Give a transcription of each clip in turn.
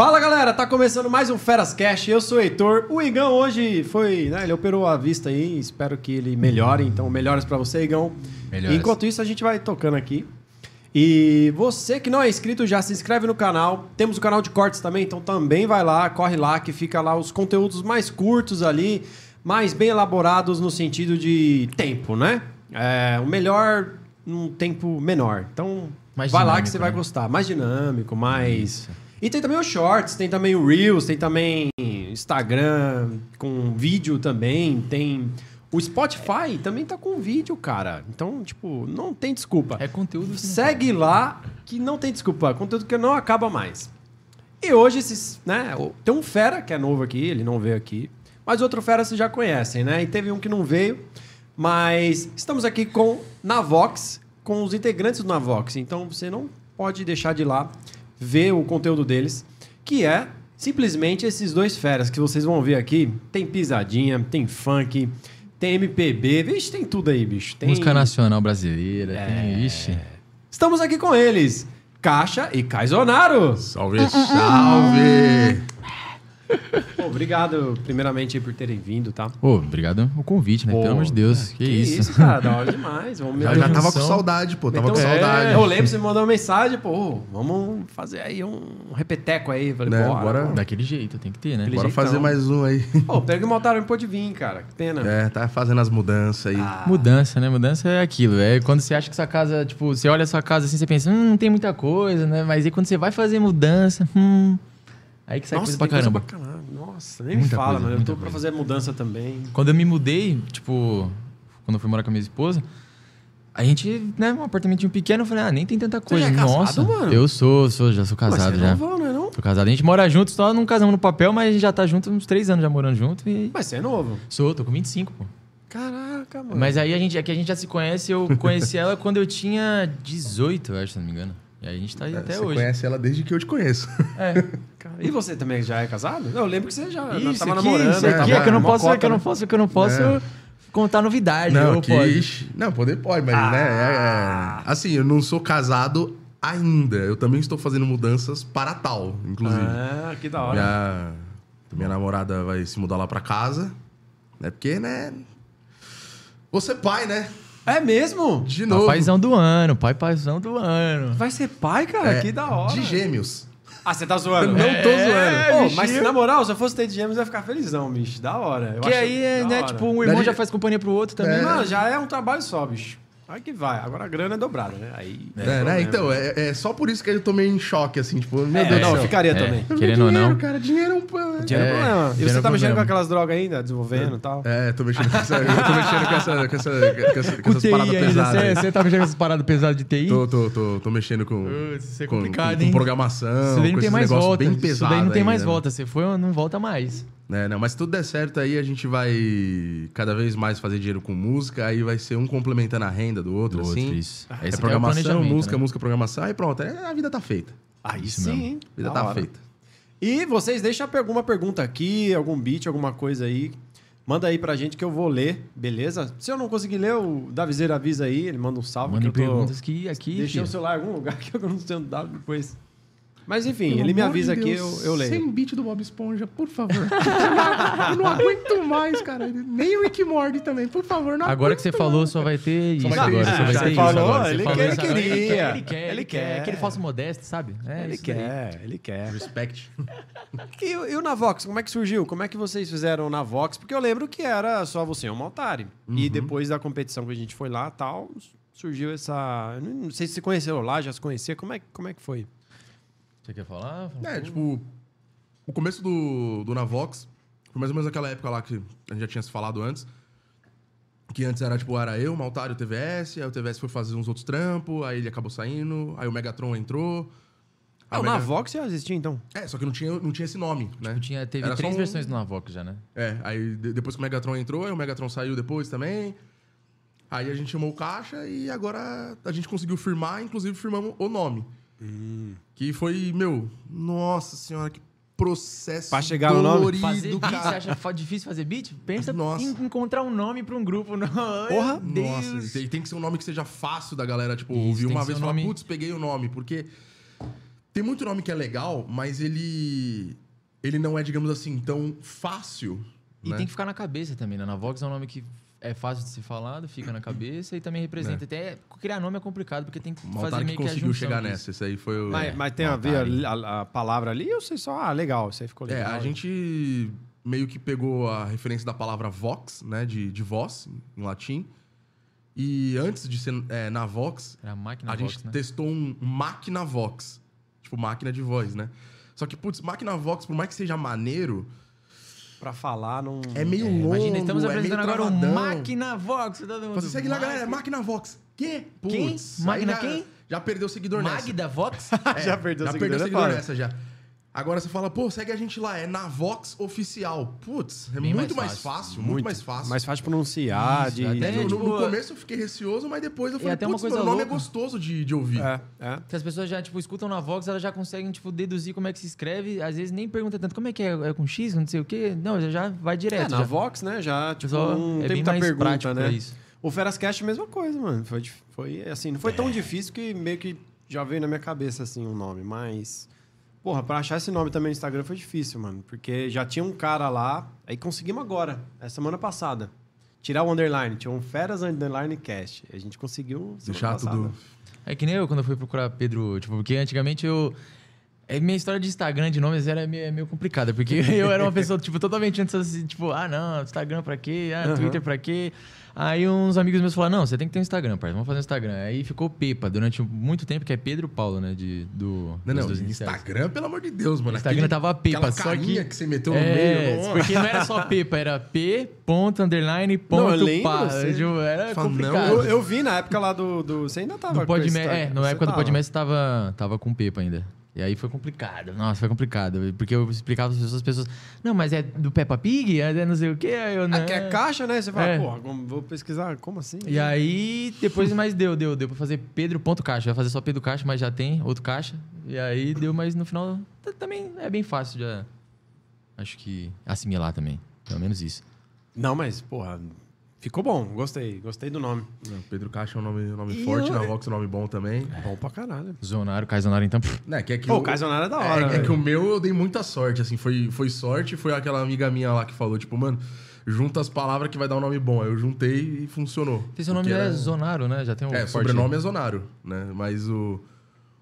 Fala galera, tá começando mais um Feras Cash. Eu sou o Heitor. O Igão hoje foi, né? Ele operou a vista aí. Espero que ele melhore. Então, melhores pra você, Igão. Melhores. Enquanto isso, a gente vai tocando aqui. E você que não é inscrito, já se inscreve no canal. Temos o canal de cortes também, então também vai lá, corre lá, que fica lá os conteúdos mais curtos ali, mais bem elaborados no sentido de tempo, né? É, o melhor num tempo menor. Então, Mais vai lá que você vai né? gostar. Mais dinâmico, mais. E tem também os shorts, tem também o Reels, tem também Instagram com vídeo também, tem. O Spotify também tá com vídeo, cara. Então, tipo, não tem desculpa. É conteúdo. Segue lá que não tem desculpa. Conteúdo que não acaba mais. E hoje, esses, né? Tem um fera que é novo aqui, ele não veio aqui. Mas outro fera vocês já conhecem, né? E teve um que não veio. Mas estamos aqui com Navox, com os integrantes do Navox. Então você não pode deixar de ir lá ver o conteúdo deles, que é simplesmente esses dois feras que vocês vão ver aqui. Tem pisadinha, tem funk, tem MPB, vixe, tem tudo aí, bicho. Tem... Música nacional brasileira. É. Tem, ixi. Estamos aqui com eles, Caixa e Caizonaro. Salve, salve! Pô, obrigado, primeiramente, por terem vindo, tá? Ô, obrigado o convite, né? Pô, Pelo amor de Deus. Que, isso. cara, da hora demais. Vamos Já, já tava com saudade, pô. Tava meter com saudade. É, eu lembro, você me mandou uma mensagem, pô, vamos fazer aí um repeteco aí. Falei, Né, bora. Daquele jeito, tem que ter, né? Aquele Bora jeitão. fazer mais um aí. Pô, pega o Maltaro não pôde vir, cara. Que pena. É, tá fazendo as mudanças aí. Ah. Mudança, né? Mudança é aquilo. É quando você acha que sua casa, tipo, você olha a sua casa assim, você pensa, hum, não tem muita coisa, né? Mas aí quando você vai fazer mudança, hum. Aí que sai Nossa, coisa pra tem coisa caramba. pra caramba. Nossa, nem me Muita fala, coisa, mano. Eu tô pra coisa. fazer mudança também. Quando eu me mudei, tipo, quando eu fui morar com a minha esposa, a gente, né, um apartamentinho pequeno, eu falei, ah, nem tem tanta coisa. já é casado, Nossa, mano? eu sou, sou, já sou Mas casado você é já. novão, não é não? Sou casado. A gente mora junto, só não casamos no papel, mas a gente já tá junto uns três anos já morando junto e. Mas você é novo. Sou, tô com 25, pô. Caraca, mano. Mas aí a gente, é que a gente já se conhece, eu conheci ela quando eu tinha 18, eu acho, se não me engano. E aí a gente tá aí até É, Você hoje. conhece ela desde que eu te conheço. É. Cara, E você também já é casado? Eu lembro que você já Isso tava aqui, namorando. isso aqui tava é que eu não posso, é cota, que eu não né? posso, é que eu não posso É. contar novidade. não, que... pode. Não, poder pode, mas né, é- é- Assim, eu não sou casado ainda. Eu também estou fazendo mudanças para tal, inclusive. Ah, que da hora. Minha, minha namorada vai se mudar lá pra casa. Né? Porque, né... Você pai, né? É mesmo? De Tá novo. paizão do ano, pai paizão do ano. Vai ser pai, cara? É, que da hora. De gêmeos. Ah, você tá zoando? Eu não tô zoando. Pô, mas se na moral, se eu fosse ter de gêmeos, eu ia ficar felizão, bicho. Da hora. Eu Que acho aí, é, né, hora. tipo, um irmão Daí- já faz companhia pro outro também. Não, já é um trabalho só, bicho. Aí que vai. Agora a grana é dobrada, né? Aí. É, é né? problema. Então, é, é só por isso que eu tô meio em choque, assim, tipo, meu É, Deus do não, céu. ficaria É. também. Eu Querendo ou dinheiro, não. cara, dinheiro é um... pô, Dinheiro é É, problema. E você é tá mexendo problema. com aquelas drogas ainda, desenvolvendo e tal? É, tô mexendo com essa, eu tô mexendo com, essa, com, essa, com, essa, com Com essas TI paradas ainda, pesadas. você, você tá mexendo com essas paradas pesadas de TI? Tô, tô, tô, tô mexendo com, isso é com, complicado, com, hein? com programação, Isso daí com não tem mais volta. bem Isso pesados daí não tem mais ainda, né? volta. Você foi, não volta mais. É, não, mas se tudo der certo aí, a gente vai cada vez mais fazer dinheiro com música, aí vai ser um complementando a renda do outro, Do assim. outro, isso. É Esse aqui programação, planejamento, música, né? música, programação, aí pronto, é, a vida tá feita. Aí Isso sim, mesmo. A vida Da tá hora. feita. E vocês deixam alguma pergunta aqui, algum beat, alguma coisa aí. Manda aí pra gente que eu vou ler, beleza? Se eu não conseguir ler, o Davizeiro avisa aí, ele manda um salve. Mandem que eu tô... perguntas que aqui. Deixei filho. o celular em algum lugar que eu não sei onde depois. Mas enfim, Pelo ele me avisa de aqui, eu, eu leio. Sem beat do Bob Esponja, por favor. eu não aguento mais, cara. Nem o Rick Morty também, por favor, não Agora que você falou, só vai ter isso. vai ter agora, isso. só vai ter isso falou, agora. ele Você quer, isso ele agora. queria. Ele quer, ele Ele quer. quer. Aquele falso modesto, sabe? É, Ele isso daí. quer, ele quer. Respect. E, e o Navox, como é que surgiu? Como é que vocês fizeram o Navox? Porque eu lembro que era só você e o Maltari. E depois da competição que a gente foi lá tal, surgiu essa. Não sei se se conheceram lá, já se conhecia. Como é, como é que foi? Você quer falar? É, tipo, o começo do, do Navox foi mais ou menos aquela época lá que a gente já tinha se falado antes. Que antes era, tipo, era eu, Maltário, o TVS, aí o TVS foi fazer uns outros trampos, aí ele acabou saindo, aí o Megatron entrou. Ah, o Mega- Navox já existia então. É, só que não tinha, não tinha esse nome, né? Tipo, tinha, teve Era três um- versões do Navox já, né? É, aí de- depois que o Megatron entrou, aí o Megatron saiu depois também. Aí a gente chamou o caixa e agora a gente conseguiu firmar, inclusive firmamos o nome. Que foi, meu, nossa senhora, que processo Pra chegar no nome? dolorido, Fazer beat, você acha difícil fazer beat? Pensa Nossa. em encontrar um nome pra um grupo. Não, Porra. Nossa, tem, tem que ser um nome que seja fácil da galera, tipo, Isso, ouvir uma vez e falar, nome- putz, peguei o nome, porque Tem muito nome que é legal, mas ele. Ele não é, digamos assim, tão fácil. E né? tem que ficar na cabeça também, né? Na Vox é um nome que é fácil de ser falado, fica na cabeça e também representa. Até criar nome é complicado, porque tem que fazer meio que a conseguiu chegar disso. nessa. Esse aí foi o. Mas, É, mas tem a ver a, a- a palavra ali ou você só, ah, legal, isso aí ficou É, legal. a gente meio que pegou a referência da palavra vox, né? De, de voz, em latim. E antes de ser é, na vox, Era a máquina a Vox, gente né? testou um máquina vox. Tipo, máquina de voz, né? Só que, putz, máquina vox, por mais que seja maneiro, Pra falar, não. é meio É, longo, imagina, estamos é apresentando agora o. Máquina Vox. Todo mundo. Você segue lá, galera, Máquina- máquina vox. Que? Quem? Putz, Máquina aí já, quem? Já perdeu seguidor nessa. Magda Vox? É, Já perdeu já seguidor, perdeu é seguidor nessa já. Agora você fala, pô, segue a gente lá, é na Vox Oficial. Putz, é Bem muito mais fácil. fácil, muito, mais fácil. Mais fácil de pronunciar, Isso, de. até No, de- no- no tipo, começo eu fiquei receoso, mas depois eu falei, até uma putz, coisa meu nome louca. é gostoso de, de ouvir. É, é. Que as pessoas já, tipo, escutam na Vox, elas já conseguem, tipo, deduzir como é que se escreve. Às vezes nem pergunta tanto, como é que é? É com X, não sei o quê? Não, já- já vai É, direto. na já. Vox, né? Já, tipo, Só não é tem bem muita mais pergunta, prático né? isso. O Ferascast, mesma coisa, mano. Foi, dif- foi assim, não foi tão difícil que meio que já veio na minha cabeça, assim, o nome. Mas, porra, pra achar esse nome também no Instagram foi difícil, mano. Porque já tinha um cara lá, aí conseguimos agora, essa semana passada. Tirar o underline, tinha um Feras Underline Cast. A gente conseguiu. Deixar passada. tudo. É que nem eu quando eu fui procurar Pedro, tipo, porque antigamente eu. É, minha história de Instagram de nomes era meio, é meio complicada, porque eu era uma pessoa, tipo, totalmente antes assim, tipo, ah, não, Instagram pra quê? Ah, Aham. Twitter pra quê? Aí uns amigos meus falaram, não, você tem que ter um Instagram, pai, vamos fazer um Instagram. Aí ficou Pepa durante muito tempo, que é Pedro Paulo, né, de, do... Não, não. Instagram, pelo amor de Deus, mano. Instagram Aquele- tava Pepa, só que... que você meteu no é, meio. ó. porque não era só Pepa, era P, ponto, underline, ponto, Não, eu lembro, pá. você- Tipo, Era Fala, não, complicado. Eu, eu vi na época lá do. do você ainda tava Do com Podme, é, na época do tava. Podmess tava, tava com Pepa ainda. E aí foi complicado. Nossa, foi complicado. Porque eu explicava para as pessoas, não, mas é do Peppa Pig? É não sei o quê? Eu, não. Ah, que é caixa, né? Você fala, É. porra, vou pesquisar, como assim? E aí, depois mais deu, deu. Deu pra fazer Pedro.caixa. Eu ia fazer só Pedro Caixa, mas já tem outro caixa. E aí deu, mas no final também é bem fácil de, acho que, assimilar também. Pelo menos isso. Não, mas, porra, ficou bom. Gostei, gostei do nome. Não, Pedro Caixa é um nome, nome E forte, eu- na Vox é um nome bom também. Bom pra caralho. Zonário, Caizonaro, então... Né, que é que Pô, o- o Caizonara é da É, hora, é velho. que o meu eu dei muita sorte, assim, foi, foi sorte, foi aquela amiga minha lá que falou, tipo, mano, junta as palavras que vai dar um nome bom. Aí eu juntei e funcionou. Porque seu nome é era- Zonaro, né? Já tem um É, forte- sobrenome é Zonaro, né? Mas o,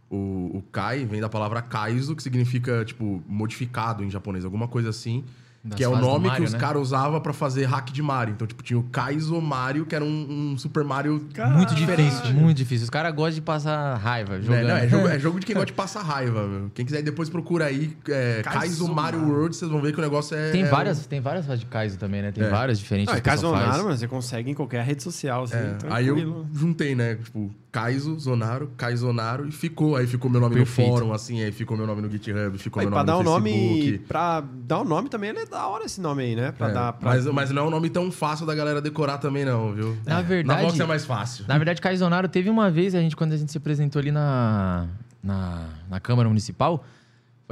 o, o Kai vem da palavra Kaizo, que significa, tipo, modificado em japonês, alguma coisa assim. Das que é o nome Mario, que os né? caras usavam pra fazer hack de Mario. Então, tipo, tinha o Kaizo Mario, que era um, um Super Mario... Muito difícil, muito difícil. Os caras gostam de passar raiva Né? jogando. Não, é, jogo, é jogo de quem gosta de passar raiva, meu. Quem quiser depois procura aí, é, Kaizo Kaizo Mario. World, vocês vão ver que o negócio é... Tem é várias, tem várias fases de Kaizo também, né? Tem É. várias diferentes. Não, é que o pessoal Caizonara, faz. mano, você consegue em qualquer rede social, assim, É, aí eu juntei, né? Tipo, Kaizo, Zonaro, Kaizonaro e ficou. Aí ficou meu nome Perfeito. no fórum, assim, aí ficou meu nome no GitHub, ficou Aí, meu pra nome dar no o nome. Facebook. Pra dar o nome também, ele é da hora esse nome aí, né? Pra É, dar. Pra... mas, mas não é um nome tão fácil da galera decorar também, não, viu? Na Na verdade- Vox é mais fácil. Na verdade, Caizonaro teve uma vez, a gente, quando a gente se apresentou ali na, na, na Câmara Municipal,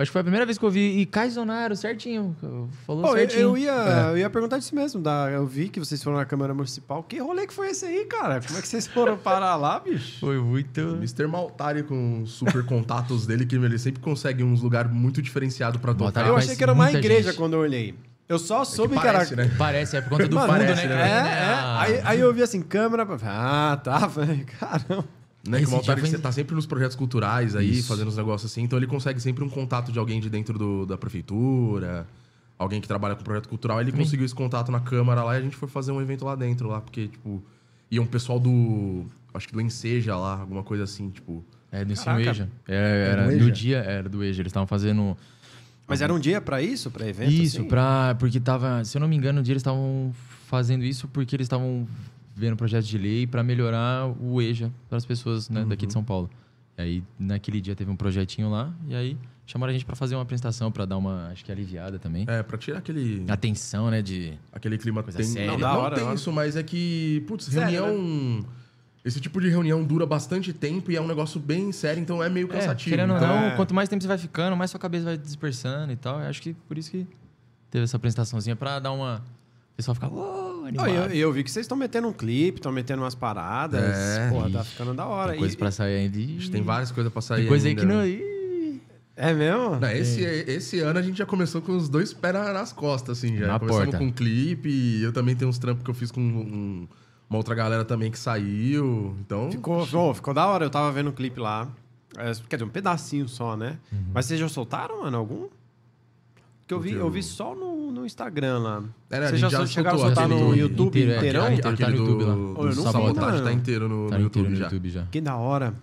acho que foi a primeira vez que eu vi. E Caizonaro, certinho. Falou Pô, eu, certinho. eu ia, eu ia perguntar disso mesmo. Da, eu vi que vocês foram na Câmara Municipal. Que rolê que foi esse aí, cara? Como é que vocês foram parar lá, bicho? Foi muito. Mr. Maltari com os super contatos dele, que ele sempre consegue uns lugares muito diferenciados pra tocar. Maltari Eu achei que era uma igreja gente. quando eu olhei. Eu só soube que, parece, era. né? Parece, é por conta do Mano, fundo, parece, né? né? É, tem, né? é. Aí, aí eu vi assim, câmera. Ah, tá, velho. Caramba. Né, que Esse o Maltari dia foi- você tá sempre nos projetos culturais aí, Isso. fazendo uns negócios assim, então ele consegue sempre um contato de alguém de dentro do- da prefeitura, alguém que trabalha com projeto cultural. Ele conseguiu esse contato na Câmara lá e a gente foi fazer um evento lá dentro, lá, porque, tipo, ia um pessoal do. Acho que do Enseja lá, alguma coisa assim, tipo. É, do ensino. EJA. É, era, do EJA? dia, era do EJA. Eles estavam fazendo. Mas era um dia pra isso? Pra evento? Isso, assim? pra, porque tava. Se eu não me engano, um dia eles estavam fazendo isso porque eles estavam vendo projetos de lei para melhorar o EJA para as pessoas né, daqui de São Paulo. E aí, naquele dia, teve um projetinho lá, e aí chamaram a gente para fazer uma apresentação, para dar uma, acho que aliviada também. É, pra tirar aquele. Atenção, né? De. Aquele clima Coisa tem, séria. Não, Da não hora, tem da hora. isso, mas é que, putz, Sério, reunião. Esse tipo de reunião dura bastante tempo e é um negócio bem sério, então é meio É, cansativo. querendo ou então, não, É. quanto mais tempo você vai ficando, mais sua cabeça vai dispersando e tal. Eu acho que por isso que teve essa apresentaçãozinha para dar uma. O pessoal ficar. "Uou", Animado. e eu, e eu vi que vocês estão metendo um clipe, estão metendo umas paradas. É. Porra, tá ficando da hora. Tem coisa E- pra sair ainda. Tem várias coisas pra sair Tem coisa aí ainda. que não. É mesmo? Não, esse, esse ano a gente já começou com os dois pés na- nas costas, assim, já. Na Começamos porta. com um clipe, eu também tenho uns trampos que eu fiz com um- uma outra galera também que saiu. Então. Ficou, ô, ficou da hora, eu tava vendo o clipe lá. É, quer dizer, um pedacinho só, né? Uhum. Mas vocês já soltaram, mano, algum? Que eu vi, Porque eu vi só no, no Instagram lá. É, né, a Vocês já, já chegaram a soltar no do- YouTube inteiro, é, inteirão? aquele- Aquele, tá no do, YouTube lá. do Ô, eu não Sabotagem tá inteiro no, Tá no inteiro YouTube no já. YouTube já. Que da hora.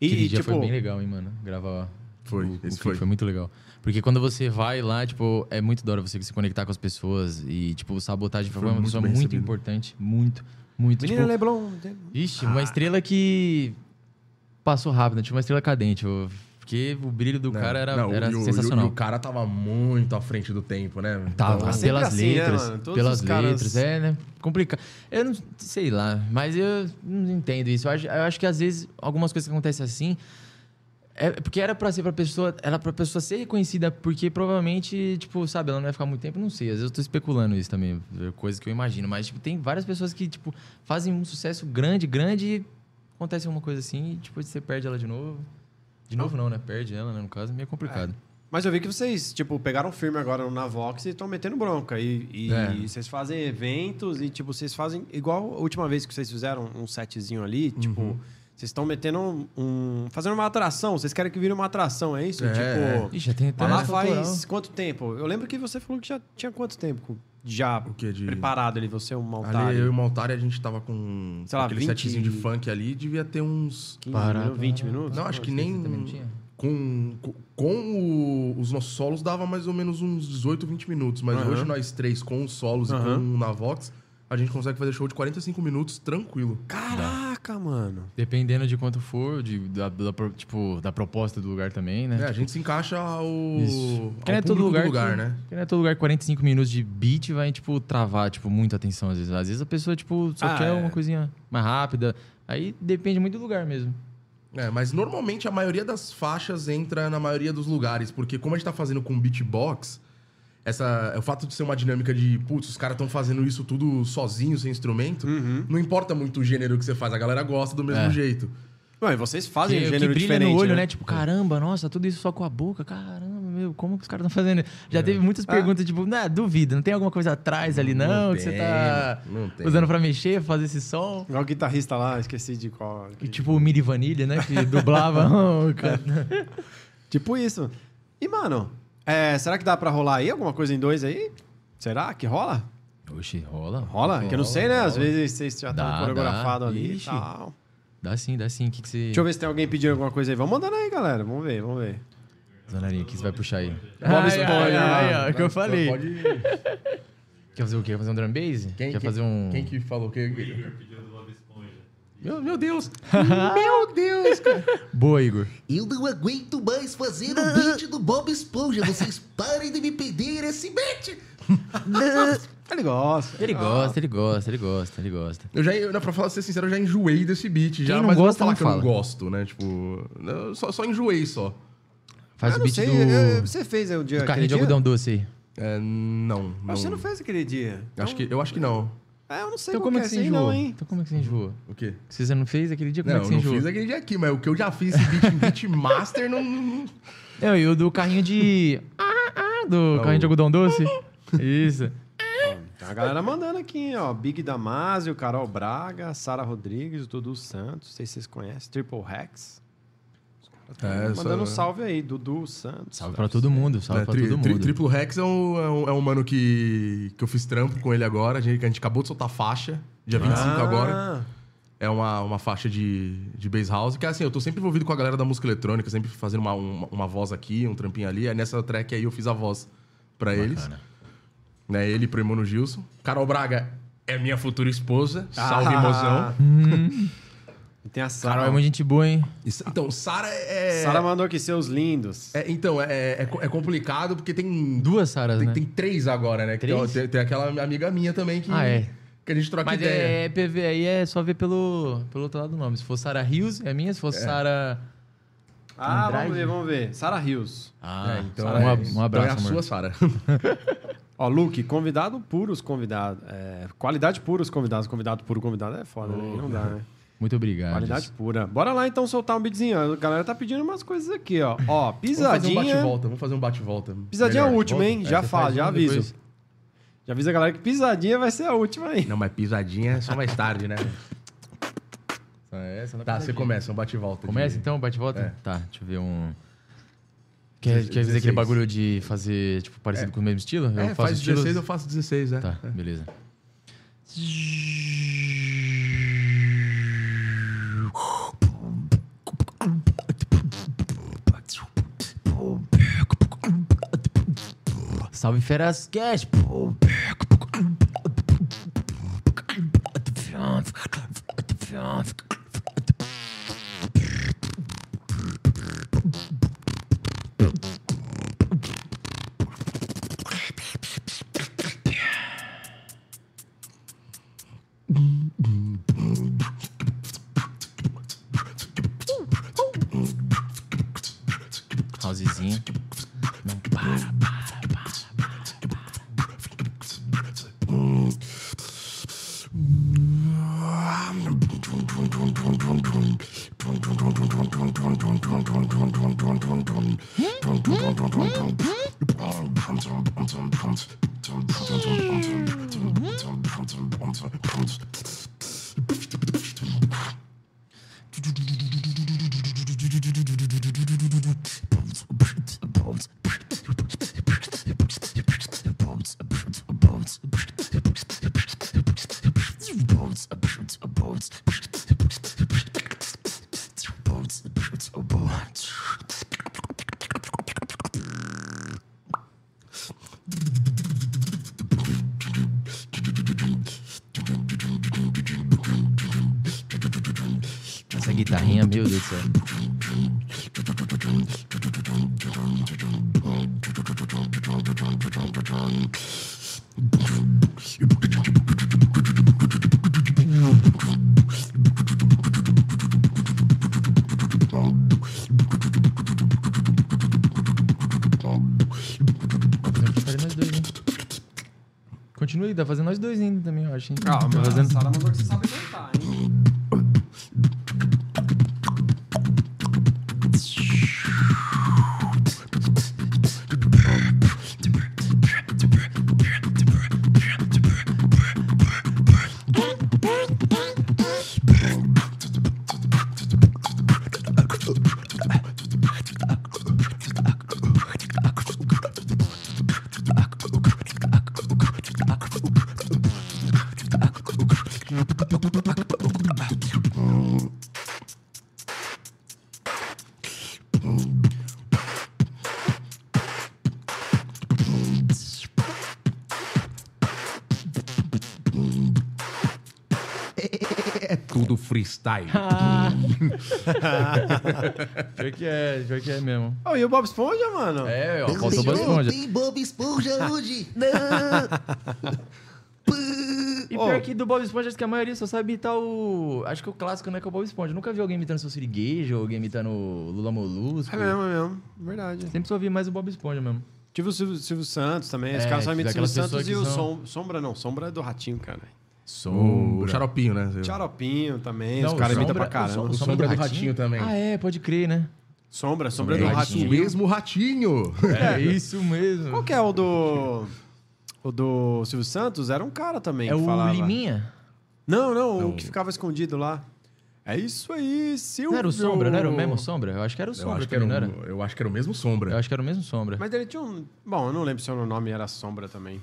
E, Aquele e, dia tipo, foi bem legal, hein, mano? Gravar. Foi, o- o esse clipe foi. Foi muito legal. Porque quando você vai lá, tipo, é muito da hora você se conectar com as pessoas. E, tipo, o sabotagem foi, Foi uma pessoa muito recebido. importante. Muito, muito. Menina tipo, Leblon. Ixi, uma estrela que passou rápido, tipo uma estrela cadente. eu- Porque o brilho do Né? cara era, Não, era e o- sensacional. E o, cara tava muito à frente do tempo, né? Tava, Então, pelas assim, né, letras. mano? Todos pelas caras- letras, é, né? Complicado. Eu não sei lá, mas eu não entendo isso. Eu acho, eu acho que às vezes algumas coisas que acontecem assim. É porque era pra ser pra pessoa. Era pra pessoa ser reconhecida, porque provavelmente, tipo, sabe, ela não vai ficar muito tempo, não sei. Às vezes eu tô especulando isso também, é coisas que eu imagino. Mas, tipo, tem várias pessoas que, tipo, fazem um sucesso grande, grande, e acontece alguma coisa assim, e depois você perde ela de novo. De novo não, né? Perde ela, né? No caso, é meio complicado. Mas eu vi que vocês, tipo, pegaram firme agora no Navox e estão metendo bronca. E, e É. vocês fazem eventos e, tipo, vocês fazem... Igual a última vez que vocês fizeram um setzinho ali, tipo... Vocês estão metendo um, um- Fazendo uma atração. Vocês querem que vire uma atração, é isso? É. Tipo... Ixi, já tem até Mas lá faz autoral. quanto tempo? Eu lembro que você falou que já tinha quanto tempo já O que de... preparado ali, você, um Ali, altar? eu e o Maltari, a gente tava com Sei lá, aquele 20 setzinho de funk ali, devia ter uns... 15 Parado. minutos, 20 minutos? Não, acho que nem... Com, com, com o- os nossos solos dava mais ou menos uns 18, 20 minutos. Mas Aham. hoje nós três, com os solos Aham. e com o Navox, a gente consegue fazer show de 45 minutos tranquilo. Caraca, mano. Dependendo de quanto for, de, da, da tipo, da proposta do lugar também, né? É, a gente se encaixa ao, Isso. ao é todo lugar, lugar que, né? porque não é todo lugar 45 minutos de beat vai, tipo, travar, tipo, muita atenção às vezes. Às vezes a pessoa, tipo, só Ah, quer é. uma coisinha mais rápida. Aí depende muito do lugar mesmo. É, mas normalmente a maioria das faixas entra na maioria dos lugares, porque como a gente tá fazendo com beatbox, essa, o fato de ser uma dinâmica de, putz, os caras estão fazendo isso tudo sozinho, sem instrumento, não importa muito o gênero que você faz, a galera gosta do mesmo É. jeito. Não, e vocês fazem que, um que gênero brilha diferente, no olho, né? né? Tipo, caramba, nossa, tudo isso só com a boca. Caramba, meu, como que os caras estão fazendo? Já teve muitas Ah. perguntas, tipo, não, duvido, não tem alguma coisa atrás ali, não, que você tem, tá não tem. usando pra mexer, fazer esse som. Igual o guitarrista lá, esqueci de qual. E, tipo o Miri Vanilha, né? Que dublava. oh, cara. Tipo isso. E, mano, é, será que dá pra rolar aí alguma coisa em dois aí? Será que rola? Oxi, rola. Rola? que eu não sei, né? Às rola. vezes vocês já estão Dá, coreografados dá. ali e Ixi. tal. Dá sim, dá sim. O que, que você. Deixa eu ver se tem alguém pedindo alguma coisa aí. Vamos mandando aí, galera. Vamos ver, vamos ver. Zanarinha, o que você vai puxar aí? Bob Esponja, Ai, ai, ai, é o que eu falei. Pode... Quer fazer o quê? Quer fazer um drum bass? Quem, Quer quem- fazer um. Quem que falou que... Meu, meu Deus! meu Deus, cara! Boa, Igor. Eu não aguento mais fazer o beat do Bob Esponja. Vocês parem de me pedir esse beat. Ele gosta. Ele gosta, ele gosta, ele gosta, ele gosta. Eu já, eu, não, pra falar ser sincero, eu já enjoei desse beat. Já, Quem não mas gosta, não não vou falar que eu não fala. gosto, né? Tipo, eu só, só enjoei só. Faz eu o não beat sei, do, eu- você fez aí o dia do carrinho de dia? algodão doce aí. É, não, não. Mas você não fez aquele dia. Acho que, eu acho que não. É, eu não sei Então como é que que é você enjoou? não, hein? Então como é que você enjoou? O quê? Se você não fez aquele dia, como não, é que você não enjoou? fiz aquele dia aqui, mas o que eu já fiz esse beat em Beatmaster não... não- Não, e o do carrinho de... Ah, ah, do Não. carrinho de algodão doce. Isso. A galera mandando aqui, ó. Big Damasio, Carol Braga, Sara Rodrigues, Dudu Santos. Não sei se vocês conhecem. Triple Rex. É, Mandando um salve aí, Dudu Santos. Salve pra todo mundo, salve É, pra tri- todo tri- mundo. Triplo Rex é um, é um, é um mano que, que eu fiz trampo com ele agora. A gente, a gente acabou de soltar faixa, dia 25 Ah, agora. É uma, uma faixa de, de bass house, que é assim, eu tô sempre envolvido com a galera da música eletrônica, sempre fazendo uma, uma, uma voz aqui, um trampinho ali. Aí nessa track aí eu fiz a voz pra eles. Bacana. Né, ele pro Irmão Gilson. Carol Braga é minha futura esposa. Salve, Ah. mozão. E tem a Sara. Carol é muito gente boa, hein? Isso- Então, Sara é. Sara mandou aqui seus lindos. é, então, é, é, é complicado porque tem. Duas Saras, Tem, né? tem três agora, né? Três? Tem, tem aquela amiga minha também que, Ah, é. que a gente troca Mas ideia. é PV aí é só ver pelo, pelo outro lado do nome. Se for Sarah Rios, é minha. Se for Sarah... Ah, Andrade? vamos ver, vamos ver. Sara Rios. Ah, É, então, Sarah, é, um, um abraço, então é a amor. sua, Sara. Ó, Luke, convidado puros convidado. É, qualidade puros convidados. Convidado puro convidado é foda, né? Não dá, né? Muito obrigado. Qualidade pura. Bora lá então soltar um beatzinho. A galera tá pedindo umas coisas aqui, ó. Ó, Vamos fazer um pisadinha. bate-volta, vamos fazer um bate-volta. Pisadinha é a Melhor. última, hein? Volta. Já É, fala, faz já aviso. depois. Já avisa a galera que pisadinha vai ser a última aí. Não, mas pisadinha é só mais tarde, né? É, essa não é Tá, pisadinha. você começa, um bate-volta. Começa de- então, bate-volta? É. Tá, deixa eu ver um. Quer, quer fazer 16. aquele bagulho de fazer, tipo, parecido com o mesmo estilo? É, faz estilos- 16, eu faço 16, né? Tá, beleza. Salve Feras Cash. Housezinho. Pra fazer nós dois ainda também, eu acho. hein? Ah, Tá mas fazendo... a Sara mandou que você sabe freestyle. Pior que é, pior que é mesmo. Ô, e o Bob Esponja, mano? É, ó, Não faltou Bob não Esponja. tem Bob Esponja hoje. Não. E pior que do Bob Esponja, acho que a maioria só sabe imitar o. Acho que o clássico, né? Que é o Bob Esponja. Eu nunca vi alguém imitando seu Siriguejo, ou alguém imitando o Lula Molusco. É mesmo, é mesmo. Verdade. Sempre só ouvi mais o Bob Esponja mesmo. Tive o Silvio, Silvio Santos também. Os É, caras só imitam o Silvio Santos e o que Som- Sombra, não. Sombra é do Ratinho, cara. O xaropinho, né? Xaropinho também. Não, os o caras imitam Sombra- pra caramba. o Sombra do Ratinho também. Ah, é, pode crer, né? Sombra, Sombra Sombra do Ratinho. O mesmo ratinho. É isso mesmo. Qual que é o do... O do Silvio Santos? Era um cara também É que o falava. Liminha? Não, não, Não. o que ficava escondido lá. É isso aí, Silvio. Não era o Sombra, não era o mesmo Sombra? Eu acho que era o Eu Sombra acho, que era também, não o, era? eu acho que era o mesmo Sombra. Eu acho que era o mesmo Sombra. Mas ele tinha um... Bom, eu não lembro se o nome era Sombra também.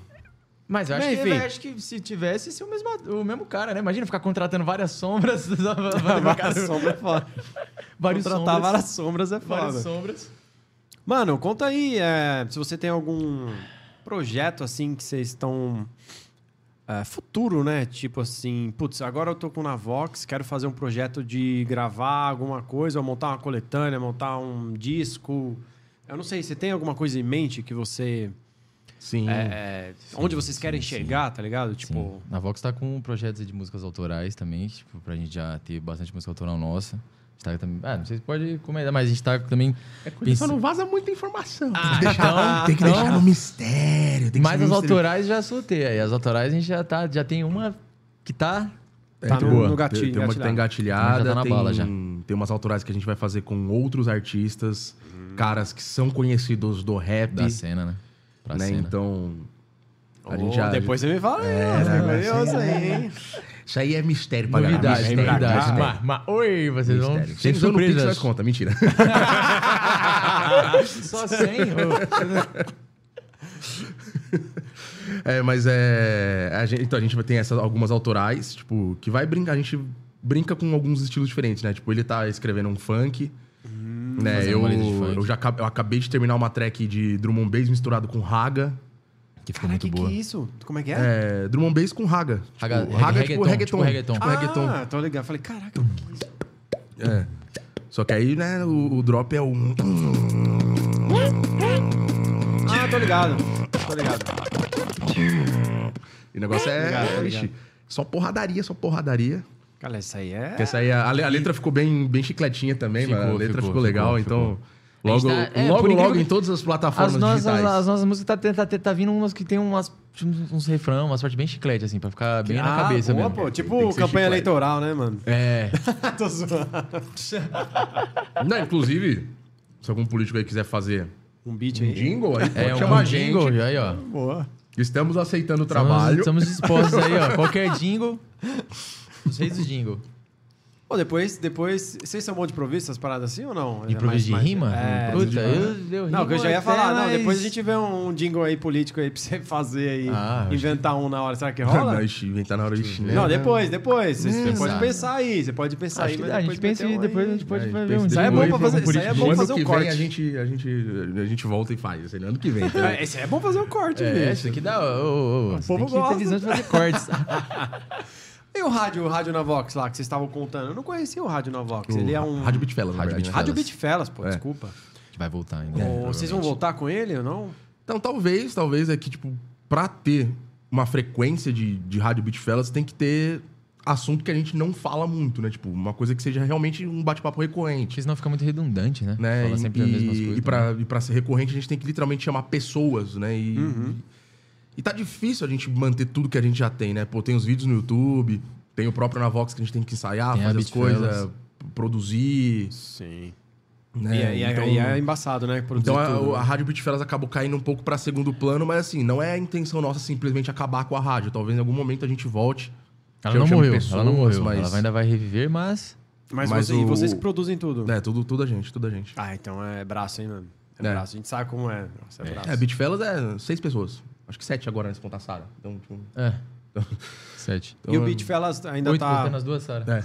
Mas eu acho, que, eu acho que se tivesse, ia ser o mesmo, o mesmo cara, né? Imagina ficar contratando várias sombras. várias Várias sombras é foda. vários Contratar sombras, várias sombras é várias foda. sombras. Mano, conta aí é, se você tem algum projeto assim que vocês estão. é, futuro, né? Tipo assim, putz, agora eu tô com na Vox, quero fazer um projeto de gravar alguma coisa, ou montar uma coletânea, montar um disco. Eu não sei, você tem alguma coisa em mente que você. Sim. é, é, onde vocês querem sim, chegar, tá ligado? Sim. Tipo. A Vox tá com projetos de músicas autorais também, tipo, pra gente já ter bastante música autoral nossa. A gente tá também. Ah, não sei se pode comentar, mas a gente tá também. É coisa, só não vaza muita informação. Ah, tem que deixar, então- tem que deixar no mistério. Tem que Mas as autorais já soltei. Aí as autorais a gente já tá, já tem uma que tá É, Tá tem no, uma- no gatilho. Tem, tem uma que tá engatilhada, Já tá na tem, bala, já. tem umas autorais que a gente vai fazer com outros artistas, caras que são conhecidos do rap, Da cena, né? Pra né? cena. Então, a Ô, gente já... Depois você me fala aí, É, curioso aí, hein? Isso aí é mistério pra Novidade, galera. Pra novidade. cá. Mas, mas, oi, vocês vão. Mistério. Tem Sem o Pix, surpresas. conta. Mentira. Só 100? É, mas é. A gente, então a gente ter essas, algumas autorais, tipo, que vai brincar. A gente brinca com alguns estilos diferentes, né? Tipo, ele tá escrevendo um funk. Né? Eu, eu já eu acabei de terminar uma track de Drum and Bass misturado com Raga. Que ficou Cara, muito que boa. que é isso? Como é que é? É, Drum and Bass com Raga. Tipo, Raga- Raga é reggaeton, tipo reggaeton. tipo reggaeton. Tipo reggaeton. Ah, tô ligado. Falei, caraca, que é isso? É. Só que aí, né, o, o drop é um. Ah, tô ligado. Tô ligado. E o negócio é. Obrigado, é, ixi, só porradaria, só porradaria. Cara, isso aí é... Que essa aí, a, a letra ficou bem, bem chicletinha também, Ficou, mano. A letra ficou, ficou, legal, ficou, então. Logo, tá- é, logo, logo que- em todas as plataformas As nossas, digitais. as nossas músicas tá, tá, tá, tá vindo umas que tem umas, uns refrão, umas partes bem chiclete, assim, pra ficar bem na Ah, cabeça boa, mesmo. pô. Tipo campanha chiclete. eleitoral, né, mano? É. tô zoando. Não, inclusive, se algum político aí quiser fazer Um beat um aí. jingle, aí pode É um chamar a jingle, gente. aí, ó. Boa. Estamos aceitando o Estamos- trabalho. Estamos dispostos aí, ó. Qualquer jingle. Os reis do jingle. Pô, depois, depois... Vocês são bons de improviso, essas paradas assim ou não? De É improviso mais- de rima? É. Puta, de eu, eu Não, que eu já ia falar. Não, depois a gente vê um jingle aí político aí pra você fazer aí. Ah, inventar um na hora. Será que Não, rola? ixi, inventar na hora de chinelo. Não, depois, depois. Você, pode pensar aí. Você pode pensar Acho aí, que a depois gente pensa e depois a gente pode É, ver pensa um Isso aí é bom pra fazer- isso aí é bom fazer um corte. a gente, a, gente, a gente volta e faz. Assim, ano que vem. entendeu? Ah, Esse aí é bom fazer um corte, É, bicho. isso aqui dá. Você povo tem que ter gosta. visão de fazer cortes. E o rádio, o rádio na Vox lá que vocês estavam contando? Eu não conhecia o rádio na Vox. Ele é um. Rádio Bitfellas, na Rádio verdade, né? Rádio Fellas, pô, É. desculpa. Que vai voltar ainda. Ô, né, vocês vão provavelmente. voltar com ele ou não? Então, talvez, talvez é que, tipo, pra ter uma frequência de, de Rádio Bitfellas, tem que ter assunto que a gente não fala muito, né? Tipo, uma coisa que seja realmente um bate-papo recorrente. Porque senão fica muito redundante, né? Né? Fala E- sempre e, as mesmas coisas. E pra, e pra ser recorrente, a gente tem que literalmente chamar pessoas, né? E, Uhum. E tá difícil a gente manter tudo que a gente já tem, né? Pô, tem os vídeos no YouTube, tem o próprio Navox que a gente tem que ensaiar, Tem a fazer as coisas, produzir. Sim. Né? E, é- e é- Então- e é embaçado, né? Produzir Então a, tudo, a né? Rádio Bitfellas acabou caindo um pouco pra segundo plano, mas assim, não é a intenção nossa simplesmente acabar com a rádio. Talvez em algum momento a gente volte. Ela não morreu, pessoas, ela não morreu. mas- Ela ainda vai reviver, mas... Mas, mas você- e o- vocês que produzem tudo. É, tudo, tudo a gente, tudo a gente. Ah, então é braço, hein, mano? É, É. braço. A gente sabe como é. Nossa, é, braço. É, Bitfellas é seis pessoas. Acho que sete agora nesse ponta Sara. Então, tipo, É. Sete. E o então, Beat Fellas ainda Oito tá. as duas, Sara?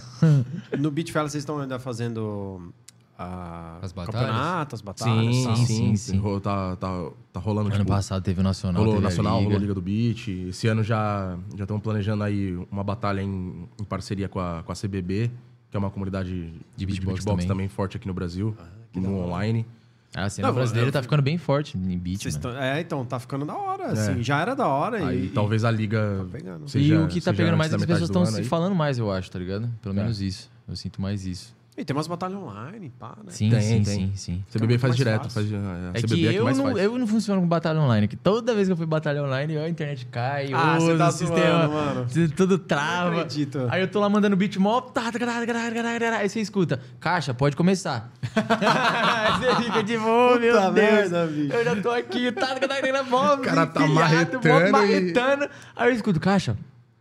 É. No Beat Fellas vocês estão ainda fazendo. ah, As batalhas? Campeonato, as batalhas. Sim, tal. sim, sim, sim. Tá, tá, tá rolando, Ano tipo, passado teve o Nacional, rolou teve a Nacional, Liga. rolou Liga do Beat. Esse ano já já estamos planejando aí uma batalha em, em parceria com a, com a CBB, que é uma comunidade De beatbox também. também forte aqui no Brasil, no online. A cena Não, brasileira eu- tá ficando bem forte em beat, tão- é, então, tá ficando da hora, assim. Já era da hora. É. Aí e, talvez a liga pegando. seja e o que tá pegando mais é as pessoas estão se aí. falando mais, eu acho, tá ligado? Pelo É. menos isso. Eu sinto mais isso. E tem umas batalhas online, pá, né? Sim, Tem, sim, tem. sim, sim. CBB faz direto, faz, É CBB que, é que eu, mais não, faz. eu não funciono com batalha online, que toda vez que eu fui batalha online, a internet cai, Ah, você tá sistema, zoando, mano. tudo trava. Não acredito. Aí eu tô lá mandando beat mó, tá, tá, tá, tá, tá, tá, tá, aí você escuta, caixa, pode começar. você fica de boa, meu Puta Deus. merda, bicho. Eu já tô aqui, tá, tá, tá, tá, tá, mó O cara tá marretando e- marretando. Aí eu escuto, caixa,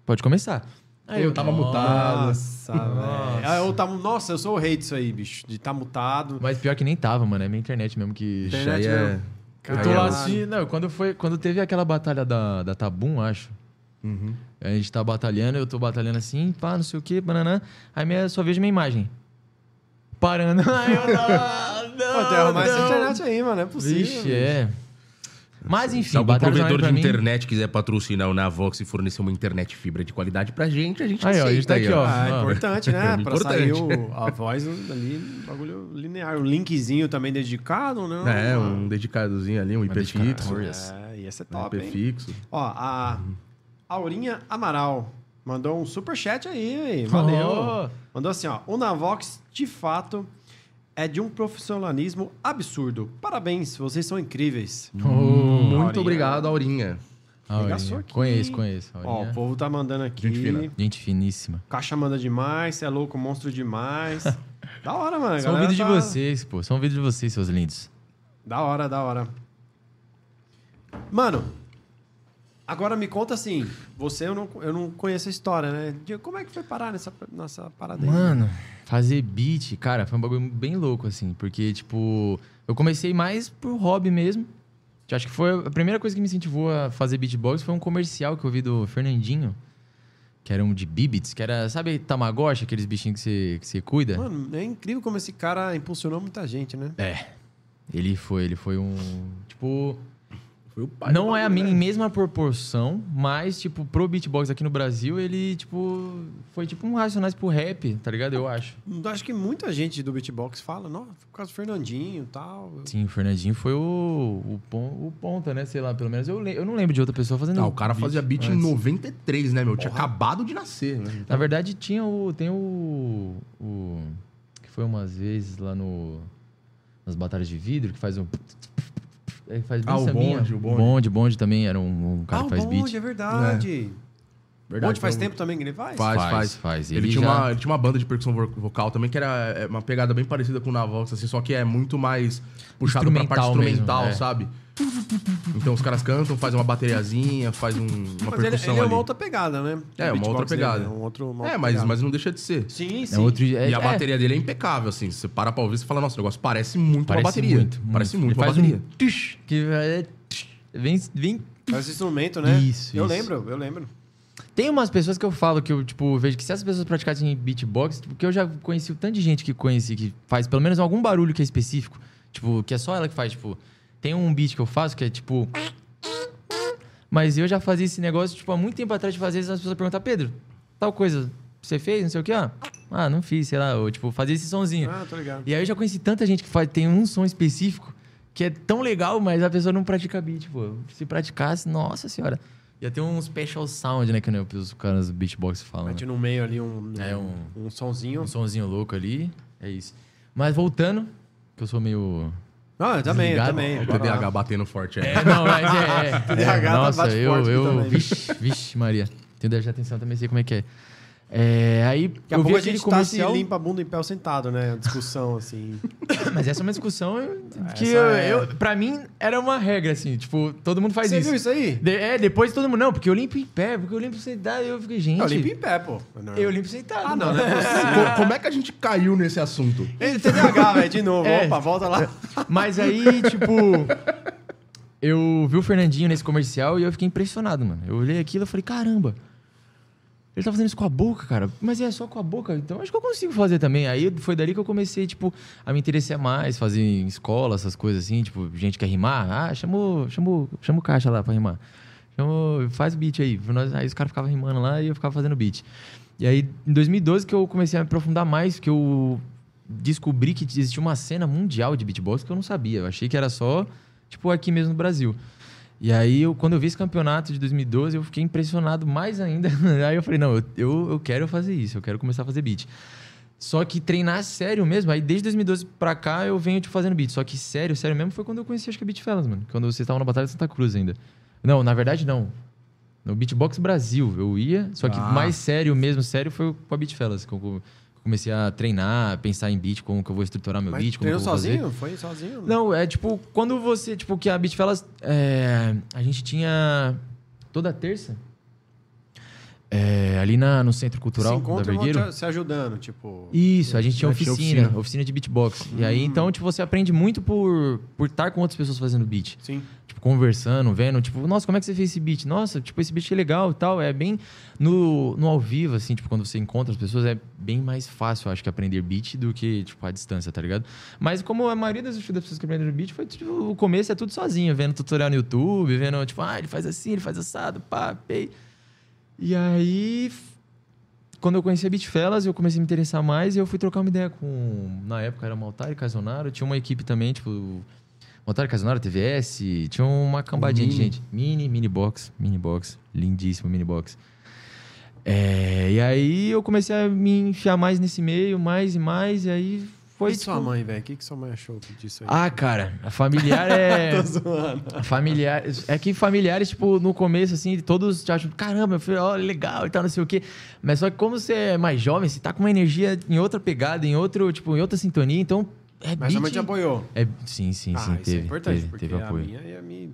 pode começar. Aí Eu tava mutado. Nossa, velho. Ah, eu tava- Nossa, eu sou o rei disso aí, bicho. De tá mutado. Mas pior que nem tava, mano, é minha internet mesmo que... Internet é- mesmo. Eu tô lá assim, não, quando, foi, quando teve aquela batalha da, da Tabum, acho. Uhum. A gente tá batalhando, eu tô batalhando assim, pá, não sei o que, bananã. Aí minha, só vejo minha imagem. Parando. Aí eu, não, Pô, não, tem que arrumar essa não. internet aí, mano. É possível. Vixe, é. Mas enfim, Se algum provedor de pra mim... internet quiser patrocinar o Navox e fornecer uma internet fibra de qualidade pra gente, a gente Aí, ó, a aceita gente tá aqui, ó. Ah, é importante, né? pra importante. sair o- a voz ali, bagulho linear. Um linkzinho também dedicado, não? É, um dedicadozinho ali, um IP dedicado. fixo. É, ia ser Um top, IP hein? fixo. Ó, a Aurinha Amaral mandou um superchat aí, valeu. Oh. Mandou assim, ó. O Navox, de fato, é de um profissionalismo absurdo. Parabéns, vocês são incríveis. Muito Aurinha. obrigado, Aurinha. Aurinha. aqui. Conheço, conheço. A Ó, Aurinha. o povo tá mandando aqui. Gente fina. Gente finíssima. Caixa manda demais, você é louco, monstro demais. da hora, mano. um galera vídeo tá- de vocês, pô. Só um vídeo de vocês, seus lindos. Da hora, da hora. Mano, agora me conta assim. Você, eu não, eu não conheço a história, né? Como é que foi parar nessa, nessa parada aí? Mano, fazer beat, cara, foi um bagulho bem louco, assim. Porque, tipo, eu comecei mais por hobby mesmo. Acho que foi a primeira coisa que me incentivou a fazer beatbox foi um comercial que eu vi do Fernandinho. Que era um de Bibits, que era, sabe, Tamagotchi, aqueles bichinhos que você, que você cuida? Mano, é incrível como esse cara impulsionou muita gente, né? É. Ele foi, ele foi um. Tipo. Foi o pai não é a minha né? mesma proporção, mas, tipo, pro beatbox aqui no Brasil, ele, tipo. Foi tipo um Racionais pro rap, tá ligado? Eu acho. Acho que muita gente do beatbox fala, não, foi por causa do Fernandinho e tal. Sim, o Fernandinho foi o, o, pon- o ponta, né? Sei lá, pelo menos eu, eu não lembro de outra pessoa fazendo Ah, o cara fazia beat em antes. 93, né, meu? Tinha acabado de nascer, né? Na verdade, tinha o. Tem o. o que foi umas vezes lá no. Nas batalhas de vidro, que faz um. Ele faz bem Ah, o bonde, o bonde. bonde. bonde também era um, um cara ah, que faz o beat. bonde, é verdade. Bonde faz foi um- tempo também que ele faz? Faz, Faz, faz. faz. Ele, Ele tinha já- uma, ele tinha uma banda de percussão vo- vocal também, que era é, uma pegada bem parecida com o Navox, assim, só que é muito mais puxado pra parte Instrumental mesmo, é. sabe? Então os caras cantam, fazem uma bateriazinha, faz um- uma Mas ele, percussão ele é ali. uma outra pegada, né? É, uma outra pegada. né? Um outro, uma É, outra mas, pegada. mas não deixa de ser. Sim, sim. É outro, é, e a é, bateria dele é impecável, assim. Você para pra ouvir e fala, nossa, o negócio parece muito parece uma bateria. Muito, parece Ele muito uma faz bateria. Um tush, que é, tush, vem, vem Faz esse instrumento, né? Isso, Eu isso. lembro, eu lembro. Tem umas pessoas que eu falo que eu, tipo, vejo que se as pessoas praticassem beatbox, porque eu já conheci o tanto de gente que conheci que faz pelo menos algum barulho que é específico, tipo, que é só ela que faz, tipo, tem um beat que eu faço que é tipo. Mas eu já fazia esse negócio, tipo, há muito tempo atrás de fazer isso, as pessoas perguntam, Pedro, tal coisa, você fez? Não sei o que, ah, ah, não fiz, sei lá, ou tipo, fazia esse sonzinho. Ah, tô ligado. E aí eu já conheci tanta gente que faz, tem um som específico que é tão legal, mas a pessoa não pratica beat, pô. Se praticasse, nossa senhora. Ia ter um special sound, né? Que os caras do beatbox falam. né? Mete no meio ali um, É, um- um sonzinho. Um sonzinho louco ali. É isso. Mas voltando, que eu sou meio. Ah, eu também, eu também. O Bora lá. TDAH batendo forte aí. É, não, mas é. é, TDAH tá nossa, bate eu. eu também. vixe, vixe, Maria. Tenho déficit de atenção também, sei como é que é. É, aí Daqui a eu vi a gente tá se comercial, limpa a bunda em pé ou sentado, né? A discussão, assim. mas essa é uma discussão que Essa eu, é- eu, pra mim era uma regra, assim, tipo, todo mundo faz Você isso. viu isso aí? De- é, depois todo mundo, não, porque eu limpo em pé, porque eu limpo sentado, eu fiquei, gente. Eu limpo em pé, pô. Eu limpo sentado. Ah, não, não é Como é que a gente caiu nesse assunto? Ele TDAH, velho, de novo. É. Opa, volta lá. Mas aí, tipo. Eu vi o Fernandinho nesse comercial e eu fiquei impressionado, mano. Eu olhei aquilo e falei, caramba. Ele tá fazendo isso com a boca, cara. Mas é só com a boca, então acho que eu consigo fazer também. Aí foi dali que eu comecei, tipo, a me interessar mais, fazer em escola, essas coisas assim, tipo, gente quer rimar. Ah, chama, o- chama, o- caixa lá pra rimar. Chama, o- faz o beat aí. Nós- Aí os caras ficavam rimando lá e eu ficava fazendo beat. E aí, em 2012, que eu comecei a me aprofundar mais, que eu descobri que existia uma cena mundial de beatbox que eu não sabia. Eu achei que era só, tipo, aqui mesmo no Brasil. E aí, eu, quando eu vi esse campeonato de 2012, eu fiquei impressionado mais ainda. aí eu falei, não, eu, eu, eu quero fazer isso, eu quero começar a fazer beat. Só que treinar sério mesmo, aí desde 2012 pra cá eu venho, tipo, fazendo beat. Só que sério, sério mesmo foi quando eu conheci, acho que a Beat Fellas, mano. Quando vocês estavam na Batalha de Santa Cruz ainda. Não, na verdade não. No Beatbox Brasil eu ia, só que Ah. mais sério mesmo, sério, foi com a Beat Fellas. Que eu comecei a treinar, pensar em beat, como que eu vou estruturar meu Mas beat, como que eu treinou vou fazer. sozinho? Foi sozinho? Não, é tipo, quando você. Tipo, que a Beat Fellas. é, a gente tinha. Toda terça. É, ali na, no Centro Se Cultural da encontra vão Vergueiro. se ajudando, tipo... Isso, a gente tinha É, oficina, oficina. oficina, de beatbox. E Hum. aí, então, tipo, você aprende muito por por estar com outras pessoas fazendo beat. Sim. Tipo, conversando, vendo, tipo, nossa, como é que você fez esse beat? Nossa, tipo, esse beat é legal e tal. É bem no, no ao vivo, assim, tipo, quando você encontra as pessoas, é bem mais fácil, eu acho, que aprender beat do que, tipo, a distância, tá ligado? Mas como a maioria das das pessoas que aprenderam beat foi, tipo, o começo é tudo sozinho, vendo tutorial no YouTube, vendo, tipo, ah, ele faz assim, ele faz assado, pá, pei. E aí, quando eu conheci a Beat Fellas, eu comecei a me interessar mais e eu fui trocar uma ideia com. Na época era Maltari Casonaro, tinha uma equipe também, tipo. Maltari Casonaro, TVS, tinha uma cambadinha de gente. Mini, mini box, mini box, lindíssimo mini box. É, e aí eu comecei a me enfiar mais nesse meio, mais e mais, e aí foi. e sua tipo, mãe, velho? O que, que sua mãe achou disso aí? Ah, cara, a familiar é. Tô zoando. familiar, é que familiares, tipo, no começo, assim, todos te acham, caramba, meu filho, ó, legal e tal, não sei o quê. Mas só que como você é mais jovem, você tá com uma energia em outra pegada, em outro, tipo, em outra sintonia, então. É Mas sua mãe beat- te apoiou. É, sim, sim, ah, sim, isso teve. é importante, teve, porque teve a apoio. minha ia me,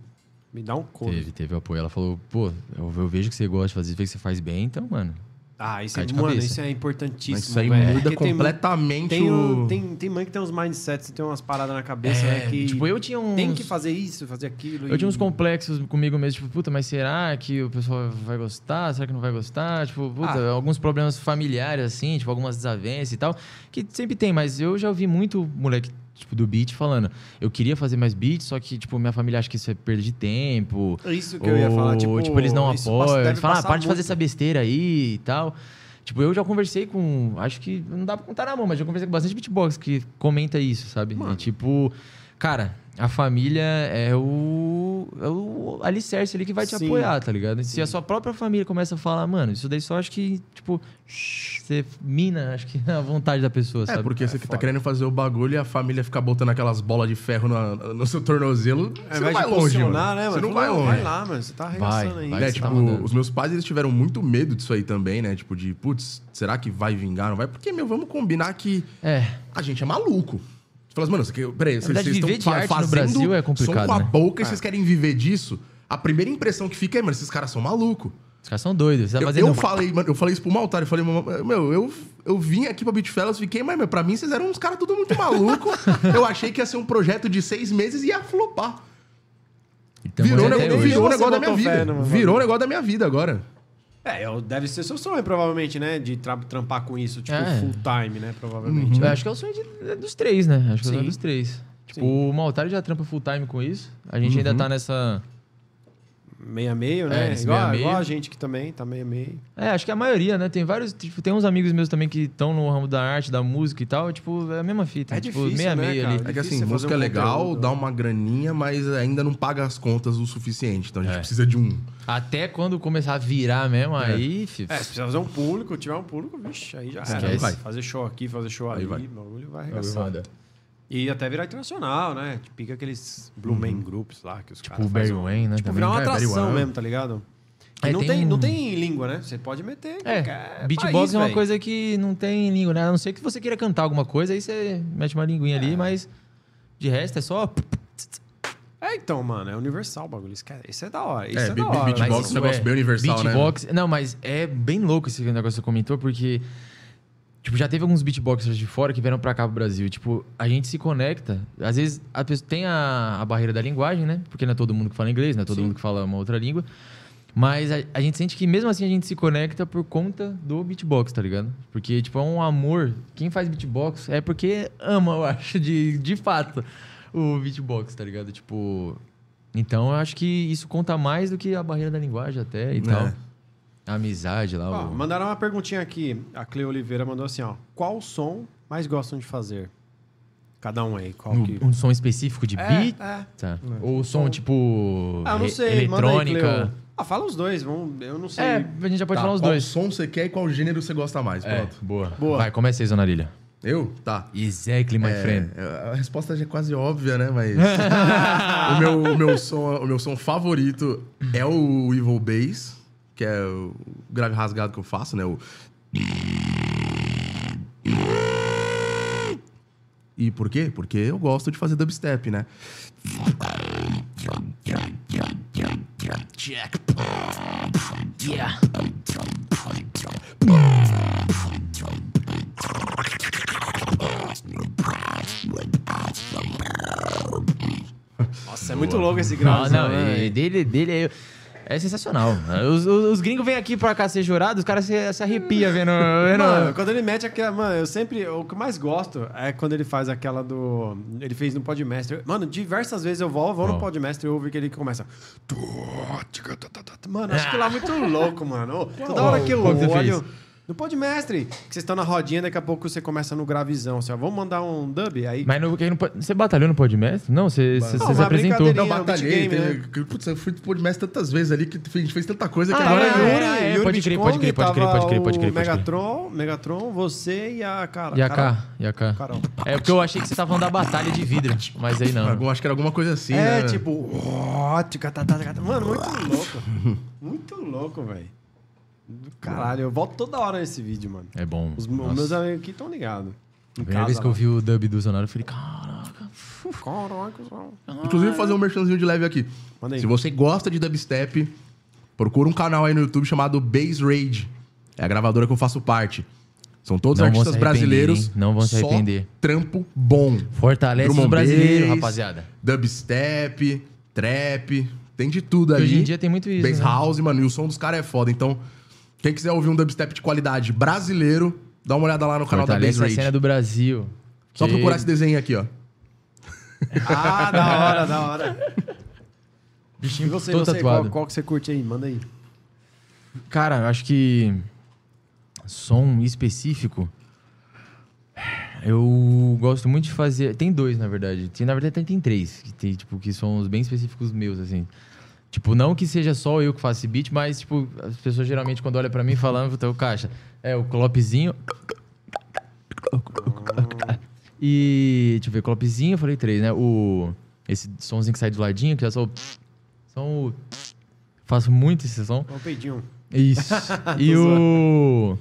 me dar um couro. Teve, teve apoio. Ela falou, pô, eu, eu vejo que você gosta de fazer, vejo que você faz bem, então, mano. Ah, isso é, de mano, isso é importantíssimo. Mas isso aí velho. muda Porque tem completamente Tem, o... o- tem, tem mãe que tem uns mindsets, tem umas paradas na cabeça, É, né? Que tipo, eu tinha uns. tem que fazer isso, fazer aquilo. Eu tinha uns e- complexos comigo mesmo, tipo, puta, mas será que o pessoal vai gostar? Será que não vai gostar? Tipo, puta, Ah. alguns problemas familiares, assim, tipo, algumas desavenças e tal, que sempre tem, mas eu já ouvi muito moleque, tipo, do beat falando, eu queria fazer mais beat, só que, tipo, minha família acha que isso é perda de tempo. Isso que eu ia falar, ou, tipo... eles não apoiam, eles falam, ah, para de fazer essa besteira aí e tal. Tipo, eu já conversei com. Acho que não dá pra contar na mão, mas já conversei com bastante beatbox que comenta isso, sabe? É tipo, cara, a família é o, é o alicerce ali que vai te Sim. apoiar, tá ligado? Se Sim. a sua própria família começa a falar, mano, isso daí só acho que, tipo, você mina, acho que a vontade da pessoa, É, sabe? porque você que tá querendo fazer o bagulho e a família fica botando aquelas bolas de ferro na- no seu tornozelo, Ao você não invés vai longe, mano. né, Você mano? não vai longe. Vai lá, mano. Você tá arregaçando Vai, aí. vai. Né, você tipo, tá os meus pais eles tiveram muito medo disso aí também, né? Tipo, de, putz, será que vai vingar? Não vai? Porque, meu, vamos combinar que É. a gente é maluco. Fala assim, mano, você quer, peraí, vocês, verdade, vocês viver estão de fa- arte no fazendo Brasil é som complicado, com a né? boca e vocês querem viver disso? A primeira impressão que fica é, mano, esses caras são malucos. Os caras são doidos. Você tá Eu, fazendo. eu falei, mano, eu falei isso pro Maltar, eu falei, meu, eu, eu vim aqui pra Beat Fellas, fiquei, mas, meu, pra mim vocês eram uns caras tudo muito maluco. eu achei que ia ser um projeto de seis meses e ia flopar. Então, virou é um hoje. virou um negócio da minha vida. numa Virou um negócio da minha vida agora. É, eu- deve ser seu sonho, provavelmente, né? De tra- trampar com isso, tipo, É. full time, né? Provavelmente. Eu acho que é o sonho de- é dos três, né? Acho que é o sonho Sim. dos três. Tipo, Sim. o Maltari já trampa full time com isso. A gente ainda tá nessa. Meio a meio, É, né? esse igual, meio a meio. igual a gente que também tá meio a meio. É, acho que a maioria, né? Tem vários. Tipo, tem uns amigos meus também que estão no ramo da arte, da música e tal. Tipo, é a mesma fita. É tipo, difícil, meia né, meia cara? ali. É que assim, música é um legal, conteúdo. dá uma graninha, mas ainda não paga as contas o suficiente. Então a gente É. precisa de um. Até quando começar a virar mesmo, É. aí, É, se precisar fazer um público, tiver um público, vixe, aí já era. Esquece. Vai. Fazer show aqui, fazer show Aí ali, vai. o bagulho vai arregaçar. E até virar internacional, né? Tipo, Pica aqueles Blue Man Groups lá que os Tipo caras o Barry um- Wayne, né? Tipo, também. virar uma É, Barry atração One. mesmo, tá ligado? É, não, tem tem, não um- tem língua, né? Você pode meter É, beatbox é uma velho. coisa que não tem língua, né? A não ser que você queira cantar alguma coisa, aí você mete uma linguinha É. ali, mas de resto é só. É, então, mano, é universal o bagulho. Isso é- é da hora. Isso É, é, da hora. beatbox é um negócio bem universal, né? beatbox, Não, mas é bem louco esse negócio que você comentou, porque. Tipo, já teve alguns beatboxers de fora que vieram pra cá pro Brasil. Tipo, a gente se conecta. Às vezes a pessoa tem a, a barreira da linguagem, né? Porque não é todo mundo que fala inglês, não é todo Sim. mundo que fala uma outra língua. Mas a, a gente sente que mesmo assim a gente se conecta por conta do beatbox, tá ligado? Porque, tipo, é um amor. Quem faz beatbox é porque ama, eu acho, de, de fato, o beatbox, tá ligado? Tipo. Então eu acho que isso conta mais do que a barreira da linguagem até e É. tal. Amizade lá. Ó, o... mandaram uma perguntinha aqui. A Cleo Oliveira mandou assim, ó. Qual som mais gostam de fazer? Cada um aí. Qual que... Um, um som específico de É, beat? é. Tá. Ou som tipo. Ah, eu não sei. Aí, Eletrônica. Cleo. Ah, fala os dois. Vamos... Eu não sei. é, a gente já pode Tá, falar os qual dois. som você quer e qual gênero você gosta mais? É, Pronto. boa. Boa. Vai, começa aí, Zonarilha. Eu? Tá. Exactly, my friend. É, a resposta já é quase óbvia, né? Mas. o, meu, o, meu som, o meu som favorito é o Evil Bass, que é o grave rasgado que eu faço, né? O. E por quê? Porque eu gosto de fazer dubstep, né? Yeah. Nossa, é muito louco esse Não, grau. não, né? e dele, dele é, é sensacional. Os, os, os gringos vêm aqui pra cá ser jurados, os caras se, se arrepiam vendo. vendo Mano, quando ele mete aquela. Mano, eu sempre. O que eu mais gosto é quando ele faz aquela do. Ele fez no Podmaster. Mano, diversas vezes eu vou, vou no Ó. Podmaster e ouvo que ele começa. Mano, acho que lá é muito louco, mano. Toda hora que eu olho. No Podmestre, que vocês estão na rodinha, daqui a pouco você começa no gravizão. Assim, ó, vamos mandar um dub? Aí. Mas no, quem não pode- você batalhou no Podmestre? Não, você, você, Não, você se apresentou. Não, no batalhei. game, teve- Putz, eu fui pro Podmestre tantas vezes ali que a gente fez tanta coisa que Ah, agora é, eu- é, é, Yuri pode crer, pode crer, pode crer, pode crer, tava pode crer, o pode crer. Megatron, Megatron, você e a cara. E a Carol. K, e a K. Carol. É porque eu achei que você tava falando da batalha de vidro, mas aí não. Algum- Acho que era alguma coisa assim, É, né? tipo, ó, tica, tá, tá, tá, tá. Mano, muito louco. Muito louco, velho. Caralho, eu volto toda hora nesse vídeo, mano. É bom. Os, os Nossa. meus amigos aqui estão ligados. A primeira vez que eu vi o dub do Zonaro, eu falei, caraca. Caraca. Inclusive, vou fazer um merchanzinho de leve aqui. Manda aí. Se você gosta de dubstep, procura um canal aí no YouTube chamado Base Rage. É a gravadora que eu faço parte. São todos Não artistas brasileiros. hein? Não vão se só arrepender. Trampo bom. Fortalece Drum os brasileiros, bass, rapaziada. Dubstep, trap, tem de tudo ali. hoje em dia tem muito isso, Bass né? house, mano, e o som dos caras é foda. Então, quem quiser ouvir um dubstep de qualidade brasileiro, dá uma olhada lá no canal da Fortalece Base a Rage. cena do Brasil. Só Que- procurar esse desenho aqui, ó. Ah, da hora, da hora. E Bichinho você, todo você tatuado. qual, qual que você curte aí? Manda aí. Cara, eu acho que som específico. Eu gosto muito de fazer. Tem dois, na verdade. Tem, na verdade, tem, tem três. Que, tem, tipo, que são os bem específicos meus, assim. Tipo, não que seja só eu que faço esse beat, mas, tipo, as pessoas geralmente, quando olham pra mim falando, puta, o caixa. É o clopzinho. E. Deixa eu ver, clopzinho, eu falei três, né? O. Esse somzinho que sai do ladinho, que é só o. São o. Faço muito esse som. Ó, o peidinho. Isso. e o.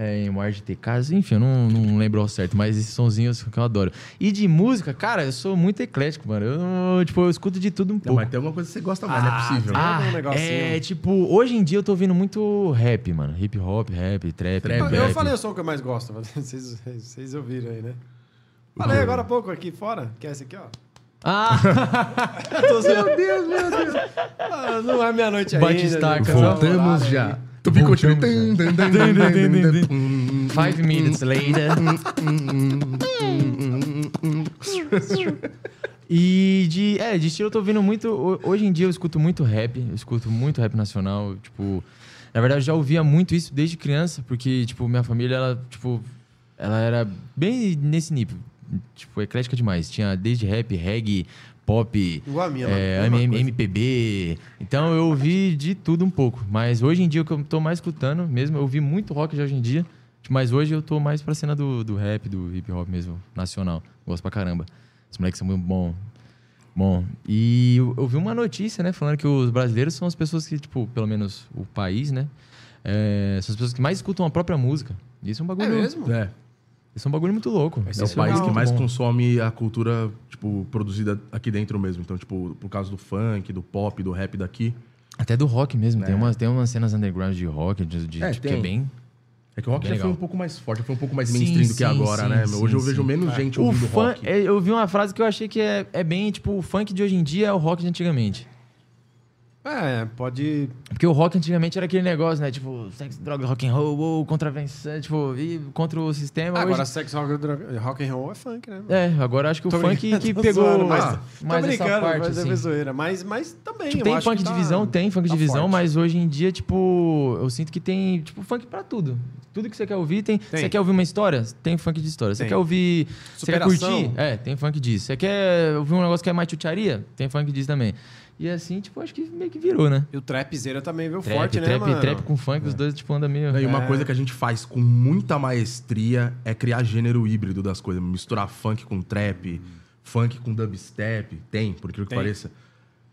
É, em de TK, enfim, eu não, não lembro ao certo, mas esses sonzinhos que eu adoro. E de música, cara, eu sou muito eclético, mano. Eu, não- tipo, eu escuto de tudo um Não, pouco. mas tem alguma coisa que você gosta mais, não é possível. Ah, Ah, um negocinho. é, tipo, hoje em dia eu tô ouvindo muito rap, mano. Hip hop, rap, trap, Trap. Eu, rap. eu falei o som que eu mais gosto, mas vocês, vocês ouviram aí, né? Falei agora há pouco aqui fora, que é esse aqui, ó. Ah, meu Deus, meu Deus. Ah, não é meia-noite ainda. Batistaca. né? Voltamos já. Tu vi continua. five minutes later. E de, é, de estilo eu tô ouvindo muito. ho- Hoje em dia eu escuto muito rap, eu escuto muito rap nacional. Tipo, na verdade eu já ouvia muito isso desde criança, porque, tipo, minha família, ela, tipo, ela era bem nesse nível. Tipo, eclética demais. Tinha desde rap, reggae, pop, Igual a minha, é. MPB. Então eu ouvi de tudo um pouco. Mas hoje em dia o que eu tô mais escutando mesmo, eu ouvi muito rock já hoje em dia. Mas hoje eu tô mais pra cena do, do rap, do hip hop mesmo, nacional. Gosto pra caramba. Os moleques são muito bom. Bom, e eu, eu vi uma notícia, né, falando que os brasileiros são as pessoas que, tipo, pelo menos o país, né, é, são as pessoas que mais escutam a própria música. Isso é um bagulho. É mesmo? É. Isso é um bagulho muito louco. É Isso o país muito que mais bom. consome a cultura, tipo, produzida aqui dentro mesmo. Então, tipo, por causa do funk, do pop, do rap daqui. Até do rock mesmo. Tem, É. umas, tem umas cenas underground de rock, de, de- É, tipo, que é tem. bem. É que o rock já foi legal. um pouco mais forte, já foi um pouco mais Sim, mainstream do que sim, agora, sim, né? sim, Hoje eu sim. vejo menos gente O ouvindo fun, rock. é, eu vi uma frase que eu achei que é, é bem, tipo, o funk de hoje em dia é o rock de antigamente. É, pode. Porque o rock antigamente era aquele negócio, né? Tipo, sexo, droga, rock and roll, ou contravenção, tipo, e contra o sistema. Agora, hoje... sex rock, dro- rock and roll é funk, né? É, agora acho que o Tô funk que pegou zoando, mas- mais, essa parte, mas assim. é zoeira. Mas, mas também. Tipo, eu tem funk de tá- divisão, tem funk de tá divisão, forte. mas hoje em dia, tipo, eu sinto que tem, tipo, funk pra tudo. Tudo que você quer ouvir tem. Tem. Você quer ouvir uma história? Tem funk de história. Você quer ouvir. Você quer Superação? curtir? É, tem funk disso. Você quer ouvir um negócio que é mais chucharia? Tem funk disso também. E assim, tipo, acho que meio que virou, né? E o trapzeira também veio Trap, forte, né, trap, mano? trap com funk, os dois, tipo, andam meio. E uma É. coisa que a gente faz com muita maestria é criar gênero híbrido das coisas. Misturar funk com trap, funk com dubstep. Tem, por incrível que Tem. pareça.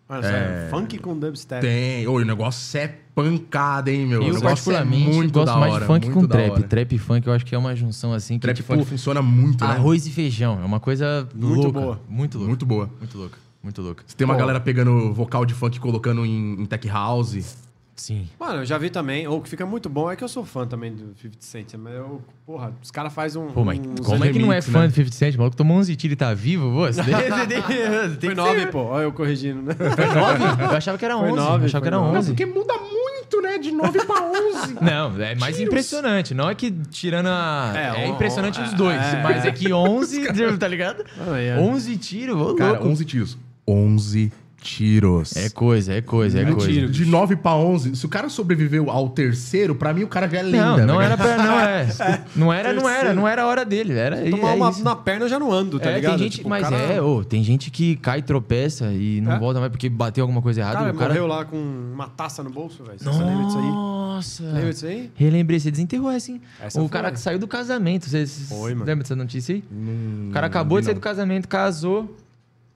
Mano, sério, funk com dubstep. Tem. Ô, e o negócio é pancada, hein, meu? o Eu, negócio particularmente, é muito gosto da mais hora, de funk com trap. hora. Trap e funk eu acho que é uma junção assim que, Trap tipo, funk funciona muito, né? arroz e feijão. É uma coisa Muito louca. boa. Muito louca. Muito boa. Muito louca. Muito louca. Você tem uma Pô. galera pegando vocal de funk e colocando em, em tech house. Sim. Mano, eu já vi também. O que fica muito bom é que eu sou fã também do 50 Cent. Mas eu, porra, os caras fazem um. Pô, mas uns como é que não é fã né? do 50 Cent? O maluco tomou 11 tiros e tá vivo, pô? Você tem- tem Foi que nove, ser- pô. Olha eu corrigindo, né? Foi 9? Eu achava que era Foi 11. nove, eu achava que foi era nove. 11. muda muito, né? De 9 pra 11. Não, é mais impressionante. Não é que tirando a. É, É, on- impressionante on- os dois. é. Mas é que 11, tá ligado? Ah, é. 11 tiros, ô Cara, louco. 11 tiros. 11 tiros. É coisa, é coisa, é coisa. tiro. De 9 pra 11. Se o cara sobreviveu ao terceiro, pra mim o cara já é lenda. Não, não velho. era pra, não é. Não era, não era, não era a hora dele. Era, Tomar é uma isso. na perna eu já não ando, tá é, ligado? tem gente, Tipo, mas cara- é, ô, tem gente que cai, tropeça e não É? volta mais porque bateu alguma coisa errada. Cara, o cara morreu lá com uma taça no bolso, velho. Você lembra disso aí? Nossa. Lembra disso aí? Relembrei, você desenterrou essa, hein? Essa o foi. cara que saiu do casamento. Você Foi, mano. lembra dessa notícia aí? Não- O cara acabou de sair não. do casamento, casou,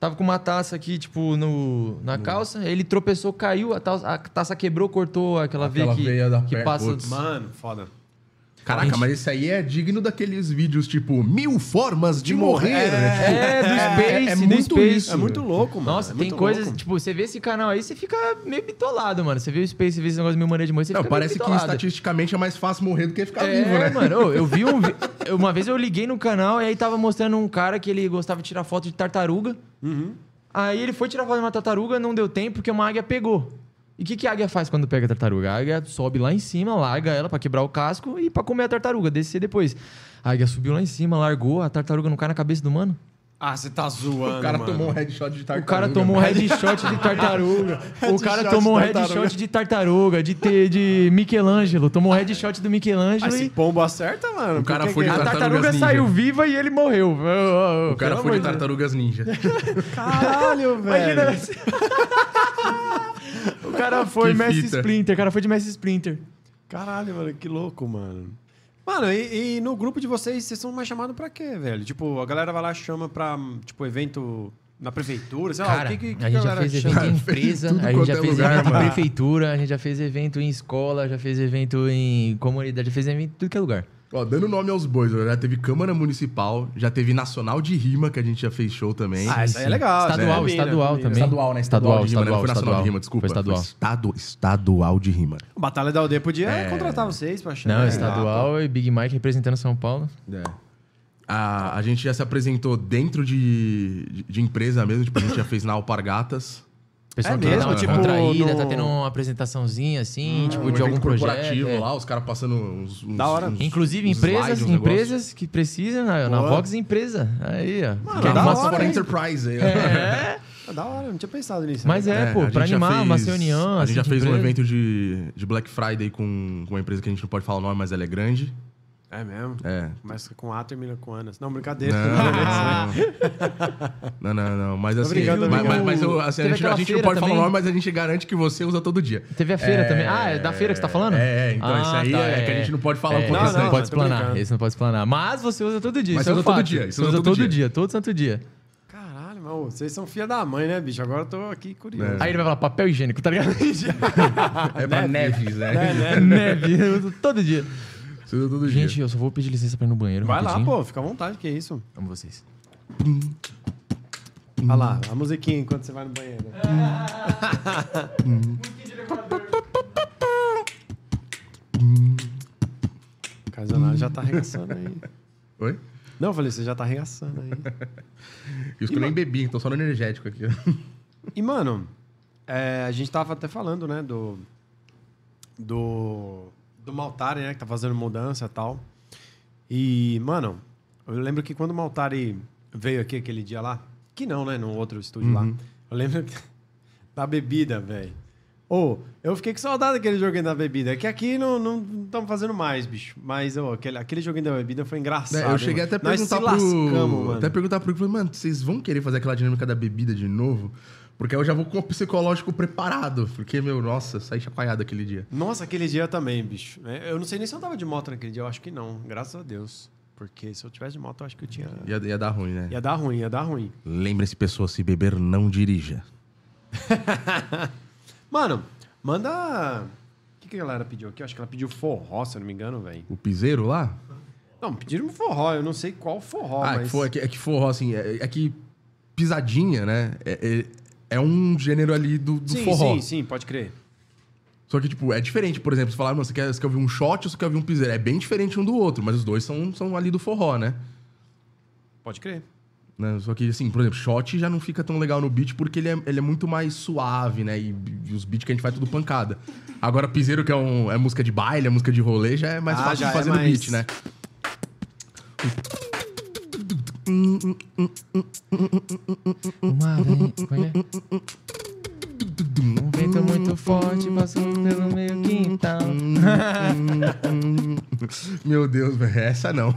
tava com uma taça aqui, tipo, no, na calça, ele tropeçou, caiu, a taça, a taça quebrou, cortou aquela, Aquela veia que, veia da que passa. putz. Mano, foda. Caraca, Gente. mas esse aí é digno daqueles vídeos tipo Mil Formas de, De Morrer. morrer. né? É, do Space, é do muito Space. isso. É muito louco, mano. Nossa, é tem coisas, louco. tipo, você vê esse canal aí, você fica meio bitolado, mano. Você vê o Space, você vê esse negócio de mil maneiras de morrer, você Não, fica parece meio que estatisticamente é mais fácil morrer do que ficar É, vivo, né? mano, eu vi um. vi- Uma vez eu liguei no canal e aí tava mostrando um cara que ele gostava de tirar foto de tartaruga. Uhum. Aí ele foi tirar foto de uma tartaruga, não deu tempo porque uma águia pegou. E o que, que a águia faz quando pega a tartaruga? A águia sobe lá em cima, larga ela pra quebrar o casco e pra comer a tartaruga, descer depois. A águia subiu lá em cima, largou, a tartaruga não cai na cabeça do mano? Ah, você tá zoando, O cara mano. tomou um headshot de tartaruga. O cara tomou um headshot de tartaruga. o cara tomou um de tartaruga. headshot de tartaruga, de, te- de Michelangelo. Tomou um headshot do Michelangelo Ah, esse e pombo acerta, mano. O cara foi que- de a tartarugas tartaruga ninja. saiu viva e ele morreu. O cara foi de tartarugas ninja. Caralho, velho. Imagina. o cara foi Messi. Splinter. O cara foi de Messi Splinter. Caralho, mano, que louco, mano. Mano, e, e no grupo de vocês, vocês são mais chamados pra quê, velho? Tipo, a galera vai lá e chama pra, tipo, evento na prefeitura, sei lá, Cara, o que, que, que a gente já fez chama? evento em empresa, a gente já é fez lugar, evento em mano. prefeitura, a gente já fez evento em escola, já fez evento em comunidade, já fez evento em tudo que é lugar. Ó, dando nome aos bois, já teve Câmara Municipal, já teve Nacional de Rima, que a gente já fez show também. Ah, isso aí é legal. Estadual, combina, estadual também. Estadual, né? Estadual, de rima, né? Não estadual, foi Nacional estadual. de Rima, desculpa. Foi estadual. estado, estadual de Rima. Batalha da Aldeia podia contratar vocês pra chamar. Não, É, estadual e Big Mike representando São Paulo. É. A, a gente já se apresentou dentro de, de, de empresa mesmo, tipo, a gente já fez na Alpargatas. Pessoal É que mesmo? uma Tipo, contraída, no- tá tendo uma apresentaçãozinha assim, tipo, um de algum projeto. corporativo é. lá, os caras passando uns, uns- Da hora. uns- Inclusive, uns empresas, slides, empresas que precisam, na, na Boa. Vox empresa. Aí, ó. Mano, Quer da uma- hora, Fora hein? Enterprise aí. É da hora, não tinha pensado nisso. Mas é, É, pô, pra já animar uma fez- reunião. A assim, gente já de fez um evento de, de Black Friday com, com uma empresa que a gente não pode falar o nome, mas ela é grande. É mesmo? É. Começa com A, termina com Anas. Não, brincadeira. Não, não, não. Mas assim, tô mas, mas, mas eu- assim, a gente, a gente não pode falar o também. nome, mas a gente garante que você usa todo dia. Teve a feira também. Ah, é da feira que você tá falando? É, é, então Ah, isso aí tá, é, que a gente não pode falar É, um pouco Não, esse não, não, pode explanar. Esse não pode explanar. Mas você usa todo dia. Mas é você usa todo dia, Você usa todo dia. todo santo dia. Caralho, mas vocês são filha da mãe, né, bicho? Agora eu tô aqui curioso. Aí ele vai falar papel higiênico, tá ligado? É pra Neves, né? É, né? Neve, eu uso todo dia. Você todo dia. Gente, eu só vou pedir licença pra ir no banheiro. Vai lá, rapidinho. pô, fica à vontade, que isso. Amo vocês. Olha lá, a musiquinha enquanto você vai no banheiro. O Casionário já tá arregaçando aí. Oi? Não, eu falei, você já tá arregaçando aí. Isso que eu nem bebi, tô só no energético aqui. E, mano, é, a gente tava até falando, né, do. Do. Do Maltari, né, que tá fazendo mudança e tal. E, mano, eu lembro que quando o Maltari veio aqui aquele dia lá, que não, né, no outro estúdio lá, eu lembro que- da bebida, velho. Ô, eu fiquei com saudade daquele joguinho da bebida. É que aqui não estamos fazendo mais, bicho. Mas, ô, aquele, aquele joguinho da bebida foi engraçado. É, eu cheguei hein, até a mano. perguntar Nós se pro. lascamos, mano. Até perguntar pro falei, mano, vocês vão querer fazer aquela dinâmica da bebida de novo? Porque eu já vou com o psicológico preparado. Porque, meu, nossa, saí chacoalhado aquele dia. Nossa, aquele dia também, bicho. É, Eu não sei nem se eu tava de moto naquele dia, eu acho que não. Graças a Deus. Porque se eu tivesse de moto, eu acho que eu tinha. Ia, ia dar ruim, né? Ia dar ruim, ia dar ruim. Lembre-se, pessoa, se beber, não dirija. Mano, manda. O que, que a galera pediu aqui? Eu acho que ela pediu forró, se eu não me engano, velho. O piseiro lá? Não, pediram um forró, eu não sei qual forró, ah, mas. é, que, é que forró, assim, é, é que pisadinha, né? É, é, é um gênero ali do, do sim, forró. sim, sim, pode crer. Só que, tipo, é diferente. Por exemplo, você falar, mano, você quer, você quer ouvir um shot ou você quer ouvir um piseiro? É bem diferente um do outro, mas os dois são, são ali do forró, né? Pode crer. Né? Só que, assim, por exemplo, shot já não fica tão legal no beat porque ele é, ele é muito mais suave, né? E, e os beats que a gente faz tudo pancada. Agora, piseiro, que é, um, é música de baile, é música de rolê, já é mais Ah, fácil de é fazer no mais- beat, né? Uma aranha. É é? vento forte passou pelo meu quintal. Meu Deus, velho. Essa não.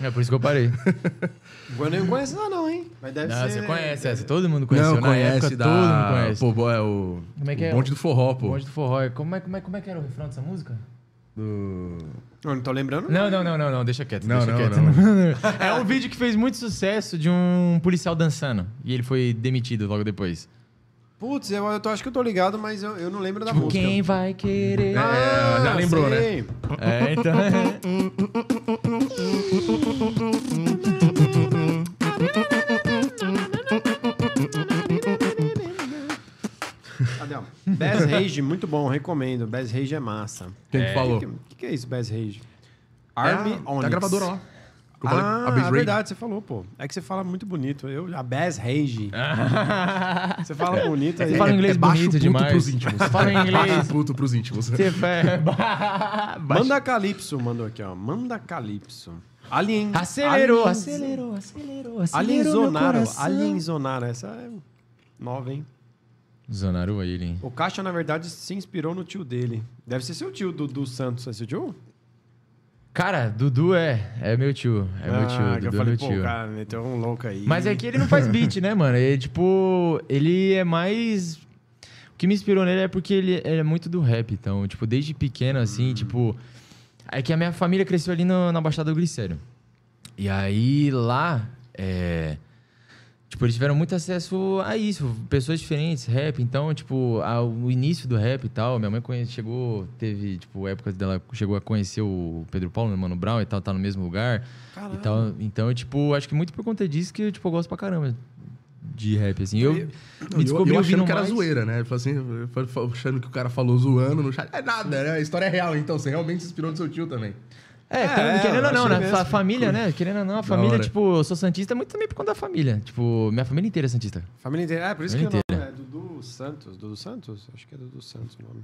É por isso que eu parei. Eu nem conheço ela não, hein? Mas deve Não, ser... você conhece essa, todo mundo conhece. não, Na conhece época, da... todo mundo conhece. Pô, é o... Como é que o é? bonde do forró, pô. Bonde do forró. Como é, como, é, como é que era o refrão dessa música? Do... Eu não tô lembrando. Não, não, não, não, não, deixa quieto. Não, deixa não, quieto. não. É um vídeo que fez muito sucesso de um policial dançando. E ele foi demitido logo depois. Putz, eu, eu tô, acho que eu tô ligado, mas eu, eu não lembro da música. Quem vai querer? É, já lembrou, né? É, então. Bass Rage, muito bom, recomendo. Bass Rage é massa. Quem que falou? O que, que, que é isso, Bass Rage? É Army a, Onyx. a gravadora lá. Eu falei, Ah, é verdade, você falou, pô. É que você fala muito bonito. Eu, a Bass Rage. você fala bonito aí. Você fala inglês é baixo bonito puto demais. pros íntimos. Fala em inglês. Baixo puto pros íntimos. Você faz. Manda Calypso, mandou aqui, ó. Manda Calypso. Alien. Acelerou, Alien- acelerou, acelerou, acelerou. Alien meu Zonaro. coração. Alien Zonaro. Essa é nova, hein? Zonaru aí, hein? O Caixa, na verdade, se inspirou no tio dele. Deve ser seu tio, Dudu Santos. É seu tio? Cara, Dudu é. É meu tio. É meu tio. Ah, Dudu eu é falei, meu pô, tio. cara, meteu um louco aí. Mas é que ele não faz beat, né, mano? Ele, tipo, ele é mais. O que me inspirou nele é porque ele, ele é muito do rap. Então, tipo, desde pequeno, assim, tipo. É que a minha família cresceu ali no- na Baixada do Glicério. E aí lá. É. Tipo, eles tiveram muito acesso a isso, pessoas diferentes, rap. Então, tipo, ao, o início do rap e tal, minha mãe conhece, chegou, teve, tipo, épocas dela chegou a conhecer o Pedro Paulo, né, Mano Brown e tal, tá no mesmo lugar. Caralho. E tal. Então, tipo, acho que muito por conta disso que tipo, eu gosto pra caramba de rap, assim. Eu me e eu, descobri eu achando ouvindo que era mais- zoeira, né? Eu falei assim, achando que o cara falou zoando no chat. É nada, né? A história é real, então. Você realmente se inspirou no seu tio também. É, É, então, é, querendo ou não, né? mesmo. Fa- família, né? Querendo ou não, a família, tipo, eu sou santista muito também por conta da família. Tipo, minha família inteira é santista. Família inteira. É, por isso que Família o nome é Dudu Santos. Dudu Santos? Acho que é Dudu Santos o nome.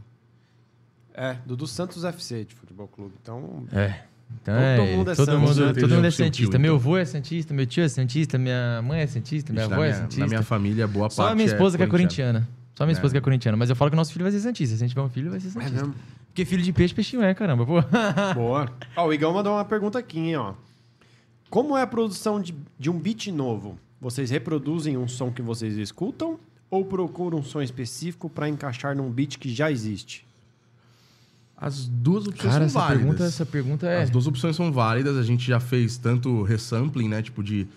É, Dudu Santos FC de futebol clube. Então, É. Então, Todo é, mundo é todo mundo, né? todo mundo é tio, santista. então. Meu avô é santista, meu tio é santista, minha mãe é santista, minha avó é santista. na minha família, boa Só a parte minha esposa que é corintiana. Só a minha esposa É. que é corintiana. Mas eu falo que nosso filho vai ser santista. Se a gente tiver um filho, vai ser é santista. mesmo. Porque filho de peixe, peixinho é, caramba, pô. Boa. Ó, o Igão mandou uma pergunta aqui, hein, ó. Como é a produção de, de um beat novo? Vocês reproduzem um som que vocês escutam ou procuram um som específico para encaixar num beat que já existe? As duas opções Cara, são essa válidas. pergunta, essa pergunta é. As duas opções são válidas. A gente já fez tanto resampling, né? Tipo de...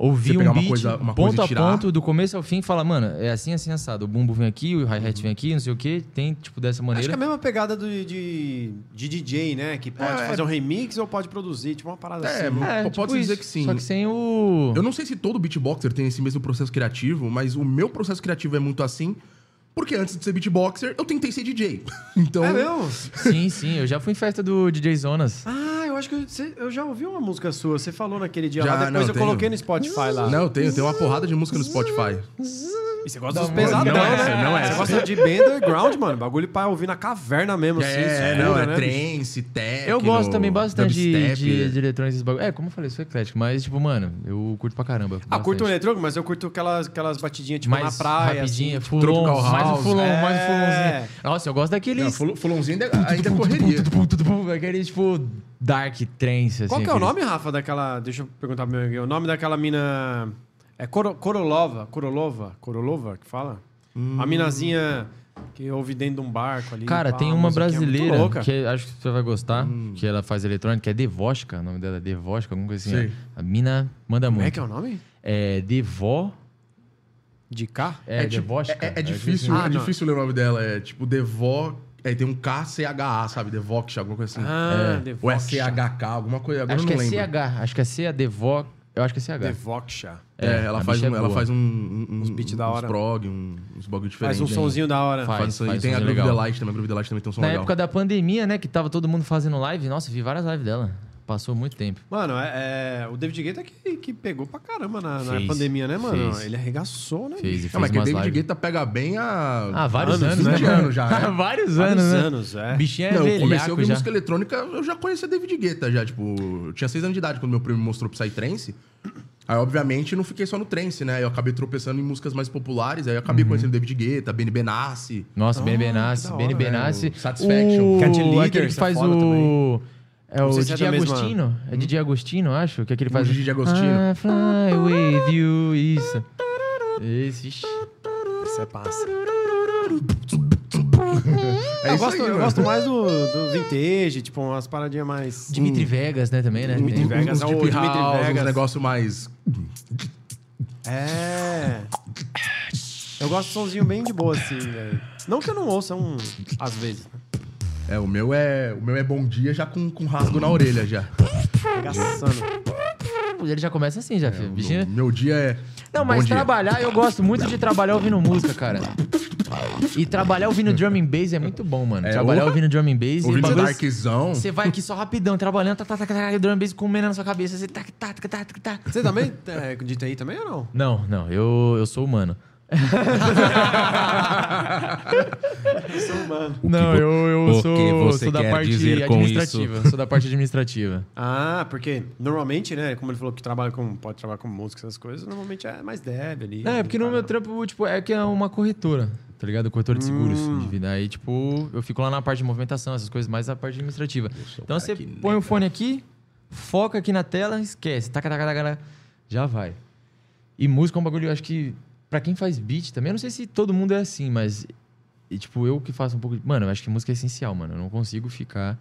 Ouvir Você pegar um uma beat, coisa- uma ponto coisa a ponto, do começo ao fim, falar, mano, é assim, assim, assado. O bumbo vem aqui, o hi-hat vem aqui, não sei o quê. Tem, tipo, dessa Acho maneira. que é a mesma pegada do- de, de DJ, né? Que pode É, fazer um remix ou pode produzir, tipo uma parada É, assim. É, Pode-se dizer que sim. Só que sem o... Eu não sei se todo beatboxer tem esse mesmo processo criativo, mas o meu processo criativo é muito assim, porque antes de ser beatboxer, eu tentei ser DJ. Então, É mesmo? Sim, sim. Eu já fui em festa do DJ Zonas. Ah, acho que você- eu já ouvi uma música sua. Você falou naquele dia Já, lá. Depois não, eu tenho. coloquei no Spotify lá. não, eu tenho, tenho uma porrada de música no Spotify. E você gosta Não, dos pesadão, não é né? não é Você gosta de bem underground, mano. Bagulho pra ouvir na caverna mesmo, assim. É, escura, não, é né, trance, techno, Eu gosto também bastante de, de, de eletrônicos esses bagulho. É, como eu falei, sou eclético, mas, tipo, mano, eu curto pra caramba. Ah, curto bastante. eletrônico, mas eu curto aquelas, aquelas batidinhas, tipo, mais na praia, rapidinha, assim. fulon, tropical mais um house. fulon, mais um É. fulonzinho. Nossa, eu gosto Não, daqueles... ful- fulonzinho ainda, ainda correria. Aqueles, tipo, dark trance, assim. Qual que é o nome, Rafa, daquela... Deixa eu perguntar pro meu amigo. O nome daquela mina... É Coro, Korolova. Korolova? Korolova que fala? A minazinha que ouve dentro de um barco ali. Cara, pá, tem uma brasileira louca. que acho que você vai gostar, que ela faz eletrônica, que é Devóstica, o nome dela é Devóstica, alguma coisa assim. É. A mina manda Como muito. é que é o nome? É Devó... De cá? É, tipo- Devóstica. é- é difícil, Ah, é difícil ler o nome dela. É tipo Devo... Aí tem um K-C-H-A, sabe? Devox, alguma coisa assim. Ah, É. Ou é. C-H-K, alguma coisa. Agora Acho eu que não é lembro. CH, acho que é C, a Devó... Eu acho que é CH. Devoxia. É, É, ela faz, um, é ela faz um, um, Uns beats da hora. Uns prog, um, uns bagulho Faz diferente. um sonzinho da hora. Faz. Faz, e tem a Groove. Delight também. A Groove Delight também tem um som Na legal. época da pandemia, né, que tava todo mundo fazendo live, nossa, vi várias lives dela. Passou muito tempo. Mano, é, é- o David Guetta que, que pegou pra caramba na, na pandemia, né, mano? fez. Ele arregaçou, né? Fez fez Não, mas que o David lives. Guetta pega bem a... Ah, vários Anos, anos, né? 20 mano? anos já, né? vários Vários anos, né? anos, é. Bichinho é Não, eu comecei a velhaco ouvir já. música eletrônica, eu já conhecia David Guetta já, tipo... Eu tinha seis anos de idade quando meu primo me mostrou Psytrance. Aí, obviamente, não fiquei só no trance, né? Eu acabei tropeçando em músicas mais populares. Aí eu acabei conhecendo David Guetta, Benny Benassi. Nossa, Ah, Benny que Benassi, Benny Benassi. Satisfaction. O... Cat Leader, aquele que é faz o... também. É o é DJ da mesma- Agostino. É DJ Agostino, acho. Que é aquele O faz... Gigi Agostino. I fly with you. Isso. Esse, ixi. Você passa. É eu isso gosto, aí, eu gosto mais do, do vintage, tipo, umas paradinhas mais. Dimitri Vegas, né, também, né? Dimitri Tem- Vegas. É o Dimitri Vegas. uns negócio mais... É. Eu gosto de somzinho bem de boa, assim, velho. Não que eu não ouça um. Às vezes. né? É, o meu é, o meu é bom dia já com, com rasgo na orelha já. Arregaçando. Ele já começa assim, já, filho. Bichinho... Meu dia é... Não, bom mas dia. trabalhar, eu gosto muito de trabalhar ouvindo música, cara. E trabalhar ouvindo drum and bass é muito bom, mano. É, trabalhar ouvindo drum and bass e Ouvindo bagulho- Darkzão. Você vai aqui só rapidão, trabalhando, tá, tá, tá, tá, tá, drum and bass comendo na sua cabeça. Você tá, tá, tá, tá, tá, tá. Você também é de TI também ou não? Não, não, eu, eu sou humano. Eu sou humano. Não, eu, eu o sou, sou da parte administrativa. Sou da parte administrativa. Ah, porque normalmente, né, como ele falou que trabalha com. Pode trabalhar com música, essas coisas, normalmente é mais dev ali. Não, é porque no meu trampo, tipo, é que é uma corretora, tá ligado? Corretora de seguros Hum. de vida. Aí, tipo, eu fico lá na parte de movimentação, essas coisas, mais a parte administrativa. Então você põe o fone aqui, foca aqui na tela, esquece. Taca, taca, taca, taca, já vai. E música é um bagulho, eu acho que, pra quem faz beat também, eu não sei se todo mundo é assim, mas. E, tipo, eu que faço um pouco. de- Mano, eu acho que música é essencial, mano. Eu não consigo ficar.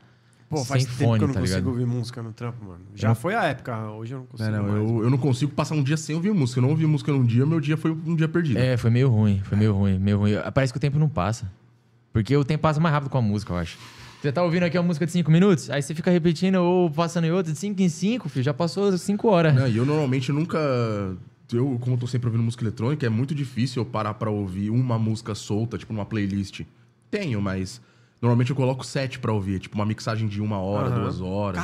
Pô, faz sem tempo fone, que eu não tá consigo ligado? ouvir música no trampo, mano. Já foi a época, hoje eu não consigo. É, não, mais. eu, eu não consigo passar um dia sem ouvir música. Eu não ouvi música num dia, meu dia foi um dia perdido. É, foi meio ruim, foi meio ruim, meio ruim. Parece que o tempo não passa. Porque o tempo passa mais rápido com a música, eu acho. Você tá ouvindo aqui uma música de 5 minutos, aí você fica repetindo ou passando em outra de 5 em 5, filho, já passou 5 horas. Não, e eu normalmente nunca. Eu, como eu tô sempre ouvindo música eletrônica, é muito difícil eu parar pra ouvir uma música solta, tipo numa playlist. Tenho, mas. Normalmente eu coloco sete pra ouvir, tipo uma mixagem de uma hora, Aham. duas horas.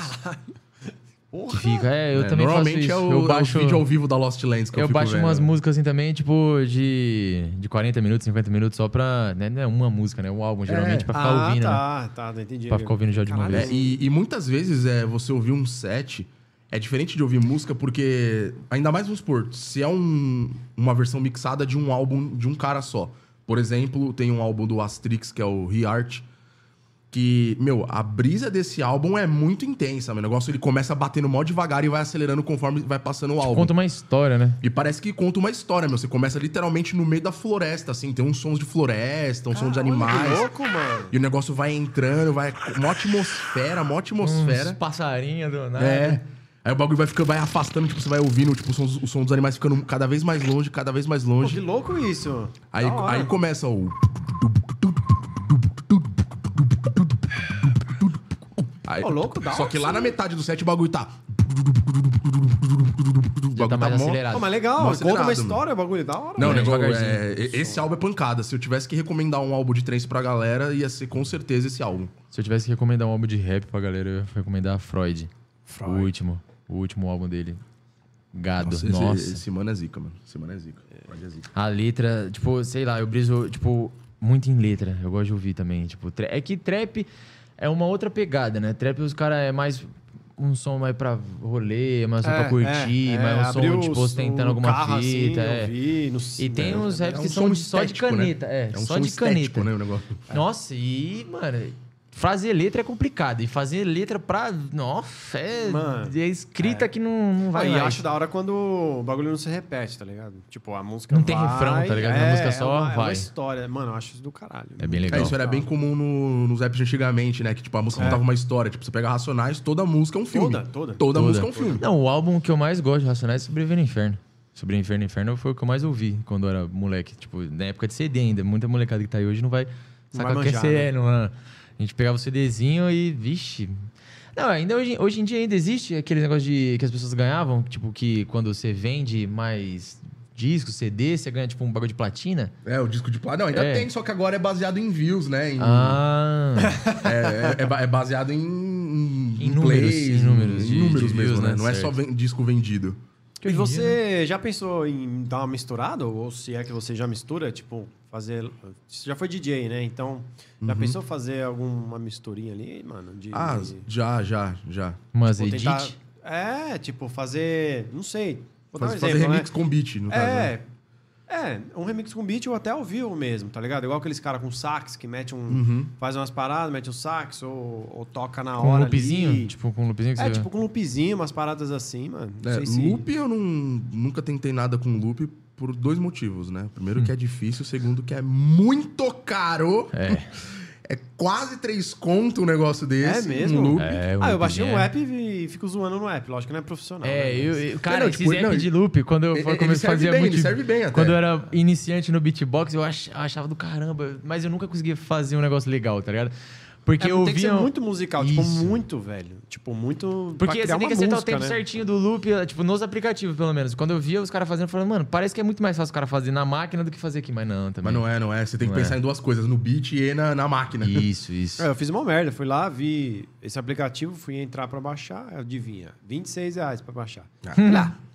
Que fica, é, eu É, também faço normalmente isso. é o, eu é baixo, o vídeo ao vivo da Lost Lands que eu, eu fico baixo vendo. umas músicas assim também, tipo, de, de 40 minutos, 50 minutos, só pra. Né, não é uma música, né? Um álbum, geralmente, pra ficar ah, ouvindo. né? tá, tá, entendi. Pra ficar ouvindo já de uma Caralho, vez. É, e, e muitas vezes é, você ouvir um set é diferente de ouvir música, porque. Ainda mais vamos supor, se é um, uma versão mixada de um álbum de um cara só. Por exemplo, tem um álbum do Astrix, que é o Reart. Que, meu, a brisa desse álbum é muito intensa. meu. O negócio ele começa batendo mó devagar e vai acelerando conforme vai passando o álbum. Conta uma história, né? E parece que conta uma história, meu. Você começa literalmente no meio da floresta, assim. Tem uns sons de floresta, uns sons de Olha que animais. louco, mano. E o negócio vai entrando, vai. Uma atmosfera, uma atmosfera. Uns passarinhos do nada. É. Aí o bagulho vai ficando, vai afastando, tipo, você vai ouvindo, tipo, o som, o som dos animais ficando cada vez mais longe, cada vez mais Pô, longe. que louco isso. Aí, Da hora. aí começa o. Aí, Ô, louco, da Só que lá na né? metade do set o bagulho tá. O Já tá mais mó- acelerado. Pô, mas legal, Mó conta acelerado, uma história, o bagulho da hora. Não, o velho. negócio é, esse álbum é pancada. Se eu tivesse que recomendar um álbum de trance pra galera, ia ser com certeza esse álbum. Se eu tivesse que recomendar um álbum de rap pra galera, eu ia recomendar Freud. Freud. O último. O último álbum dele. Gado. Nossa, Nossa. Esse, esse mano é zica, mano. Esse mano é zica. Pode é zica. A letra, tipo, sei lá, eu briso, tipo, muito em letra. Eu gosto de ouvir também. Tipo, tra- é que trap é uma outra pegada, né? Trap os caras é mais um som mais pra rolê, mais um som pra curtir, mais um som, tipo, ostentando alguma carro, fita. Assim, é. ouvir, no, E tem né, uns raps É um que som são de- só de estético, né? caneta. É, É um só som de estético, caneta. né, o negócio. Nossa, e, mano, fazer letra é complicado. E fazer letra pra. Nossa, é, Mano, é escrita que não, não vai e mais. acho da hora quando o bagulho não se repete, tá ligado? Tipo, a música Não tem vai, refrão, tá ligado? A É, música só é uma, É vai. uma história. Mano, eu acho isso do caralho. É bem É, legal. isso era bem comum no- nos apps de antigamente, né? Que tipo, a música É. contava uma história. Tipo, você pega Racionais, toda música é um filme. Toda, toda. Toda, Toda. música é um filme. Não, o álbum que eu mais gosto de Racionais é Sobreviver no Inferno. Sobreviver Inferno Inferno foi o que eu mais ouvi quando eu era moleque. Tipo, na época de CD ainda. Muita molecada que tá aí hoje não vai sacar o que é né? Não, é? A gente pegava o CDzinho e, vixe... Não, ainda hoje, hoje em dia ainda existe aquele negócio de que as pessoas ganhavam, tipo, que quando você vende mais discos, CD, você ganha, tipo, um bagulho de platina. É, o disco de plata. Não, ainda É. tem, só que agora é baseado em views, né? Em- Ah... é, é- é é baseado em, em, Em números, em números em de- números de mesmo, views, né? né? Não é só Certo. ven- disco vendido. E você já pensou em dar uma misturada? Ou se é que você já mistura? Tipo, fazer. Você já foi DJ, né? Então, já pensou fazer alguma misturinha ali, mano? De, Ah, de- já, já, já. Umas tipo, edit. tentar- É, tipo, fazer. Não sei. Vou dar um Faz- fazer exemplo, né? remix com beat, no caso. né? É. É, um remix com beat ou até ao vivo mesmo, tá ligado? Igual aqueles caras com sax que mete um. Uhum. Faz umas paradas, mete um sax ou, ou toca na Com um hora. loopzinho? ali. Tipo, com um loopzinho que É, você... tipo com loopzinho, umas paradas assim, mano. Não É, sei se. Loop eu não, nunca tentei nada com loop por dois motivos, né? Primeiro Hum. que é difícil, segundo que é muito caro. É. É quase três conto um negócio desse. É mesmo? Um loop. É, o Ah, eu baixei um é- app e fico zoando no app. Lógico que não é profissional. É, né? eu, eu- cara, Não, esses tipo, app não, de loop, quando eu ele- comecei a serve fazer bem, muito. ele serve bem até. Quando eu era iniciante no beatbox, eu ach- achava do caramba, mas eu nunca conseguia fazer um negócio legal, tá ligado? Porque É, eu tem que ser via. muito musical, tipo, Isso. muito, velho. Tipo, muito. Porque pra criar você tem uma que acertar música, o tempo né? certinho do loop, tipo, nos aplicativos, pelo menos. Quando eu via os caras fazendo, eu falava, mano, parece que é muito mais fácil o cara fazer na máquina do que fazer aqui, mas não, também. Mas não é, não é. Você tem que Não pensar é. em duas coisas, no beat e na, na máquina. Isso, isso. É, eu fiz uma merda. Fui lá, vi esse aplicativo, fui entrar pra baixar, adivinha, 26 reais pra baixar. Falei, ah, eu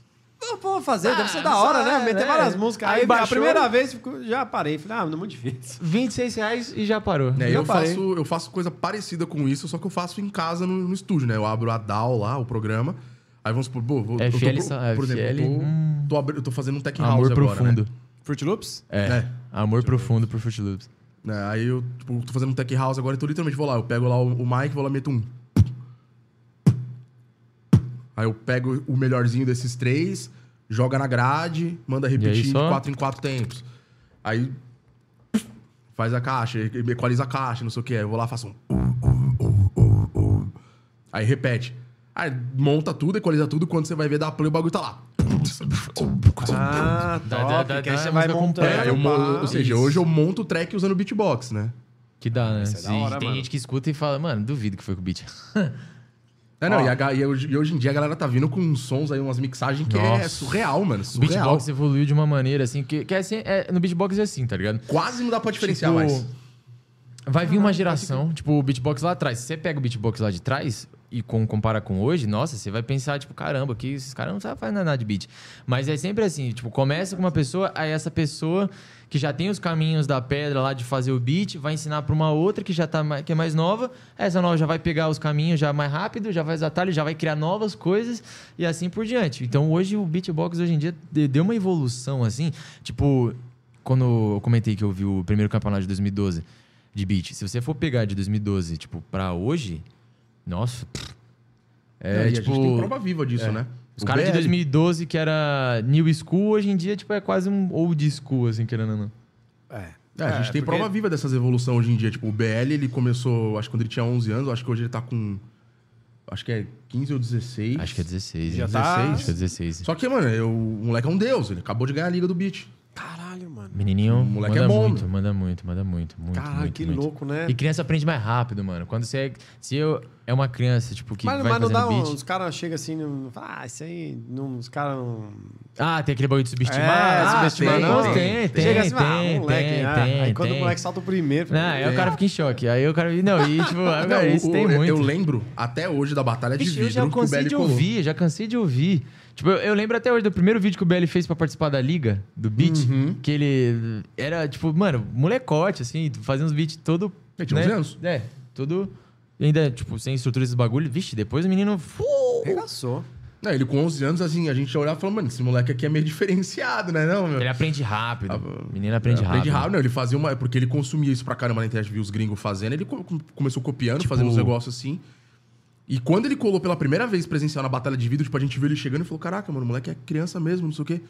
vou fazer, deve ser da hora, né? é, Meter né? várias músicas. Aí Aí, a primeira vez já parei. Falei, ah, não é muito difícil. 26 reais e já parou. É, eu, parei. faço, eu faço coisa parecida com isso, só que eu faço em casa no, no estúdio, né? Eu abro a DAW lá, o programa. Aí vamos supor, pô, vou, eu tô, FL, pro- só- por exemplo, FL, eu tô, hum. tô, abri- eu tô fazendo um tech house Amor agora, profundo. né? Fruit Loops? É. É. Amor profundo pro Fruit Loops. Né, Aí eu tipo, tô fazendo um tech house agora, então literalmente vou lá, eu pego lá o, o mic, vou lá meto um. Aí eu pego o melhorzinho desses três, joga na grade, manda repetir de só? quatro em quatro tempos. Aí faz a caixa, equaliza a caixa, não sei o que. Aí eu vou lá faço um. Aí repete. Aí monta tudo, equaliza tudo, quando você vai ver da play, o bagulho tá lá. Ah, Dá- top. dá- dá- que aí você vai montando. É, eu ou seja, Isso. hoje eu monto o track usando beatbox, né? Que dá, né? É da Sim, hora, tem mano. gente que escuta e fala, mano, duvido que foi com o beat. É, não, e, a e hoje, e hoje em dia a galera tá vindo com uns sons aí, umas mixagens que é Nossa. surreal, mano. O Surreal. beatbox evoluiu de uma maneira assim, que, que é assim, é- no beatbox é assim, tá ligado? Quase não dá pra diferenciar Tipo, mais. Vai vir uma geração, tipo, o beatbox lá atrás. Se você pega o beatbox lá de trás e com, compara com hoje, nossa, você vai pensar, tipo, caramba, que esses caras não sabem fazer nada de beat. Mas é sempre assim, tipo, começa com uma pessoa, aí essa pessoa que já tem os caminhos da pedra lá de fazer o beat, vai ensinar pra uma outra que já tá que é mais nova. Essa nova já vai pegar os caminhos já mais rápido, já vai os atalhos, já vai criar novas coisas e assim por diante. Então hoje o beatbox hoje em dia de- deu uma evolução assim, tipo, quando eu comentei que eu vi o primeiro campeonato de 2012 de beat, se você for pegar de 2012, tipo, pra hoje, nossa, pff, é tipo a gente tem prova viva disso, é. né? Os O caras de BL. 2012 que era new school, hoje em dia tipo é quase um old school assim, querendo ou não. É. É, a gente tem porque- prova viva dessas evoluções hoje em dia. Tipo, o BL, ele começou, acho que quando ele tinha 11 anos, acho que hoje ele tá com. Acho que é 15 ou 16. Acho que é 16. Já hein? tá- Acho que é 16. Só que, mano, eu- o moleque é um deus. Ele acabou de ganhar a liga do beat. Caralho, mano. Menininho, O moleque manda é bom, muito, manda muito, manda muito, muito, Caralho, muito, que muito. louco, né? E criança aprende mais rápido, mano. Quando você é, se eu é uma criança, tipo, que mas, vai mas não dá um, beat... Os caras chegam assim, não, ah, isso aí. Não, os caras não. Ah, tem aquele bagulho de subestimar. É, ah, subestimar, tem, não. Tem, tem, Chega assim, tem, ah, moleque, tem, ah. tem, Aí quando tem. o moleque salta o primeiro. Não, aí o cara fica em choque. Aí o cara... Não, e tipo, Não, isso o- tem muito. Eu lembro até hoje da Batalha de Vixe, eu Vidro já que o cansei de ouvir, já cansei de ouvir. Tipo, eu, eu lembro até hoje do primeiro vídeo que o BL fez pra participar da liga, do beat, Uhum. que ele era, tipo, mano, molecote, assim, fazendo uns beats todo... Ele tinha 11 anos. É, todo... e Ainda, tipo, sem estrutura esses bagulho. Vixe, depois o menino... Regaçou. Não, ele com 11 anos, assim, a gente olhava e falava, mano, esse moleque aqui é meio diferenciado, né? Não, meu? Ele aprende rápido. Ah, menino aprende rápido. Aprende rápido, não. Ele fazia uma. Porque ele consumia isso pra caramba na internet, viu os gringos fazendo. Ele co- começou copiando, Tipo- fazendo uns negócios assim. E quando ele colou pela primeira vez presencial na batalha de vidro, tipo, a gente viu ele chegando e falou: Caraca, mano, o moleque é criança mesmo, não sei o quê.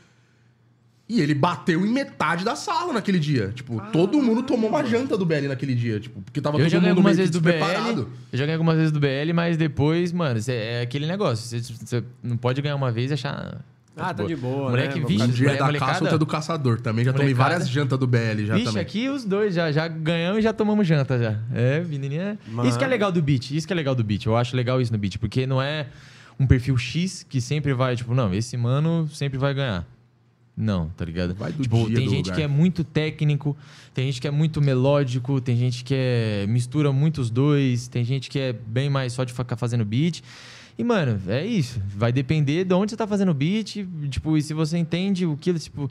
E ele bateu em metade da sala naquele dia. Tipo, todo mundo tomou uma janta do BL naquele dia. Tipo, porque tava Eu todo mundo algumas meio que vezes do BL. despreparado. Eu já ganhei algumas vezes do BL, mas depois, mano, é aquele negócio. Você, você não pode ganhar uma vez e achar. Ah, tá de boa, Moleque, né? vixe, Um dia é da molecada- caça, outro é do caçador. Também já tomei Molecada. várias jantas do BL já Vixe, também. aqui os dois já, já ganhamos e já tomamos janta já. É, menininha. Mas- Isso que é legal do beat. Isso que é legal do beat. Eu acho legal isso no beat, porque não é um perfil X que sempre vai, tipo, não, esse mano sempre vai ganhar. Não, tá ligado? Vai do tipo, dia tem do gente lugar. que é muito técnico, tem gente que é muito melódico, tem gente que é mistura muito os dois, tem gente que é bem mais só de ficar fazendo beat. E, mano, é isso. Vai depender de onde você tá fazendo beat, tipo, e se você entende o que, tipo,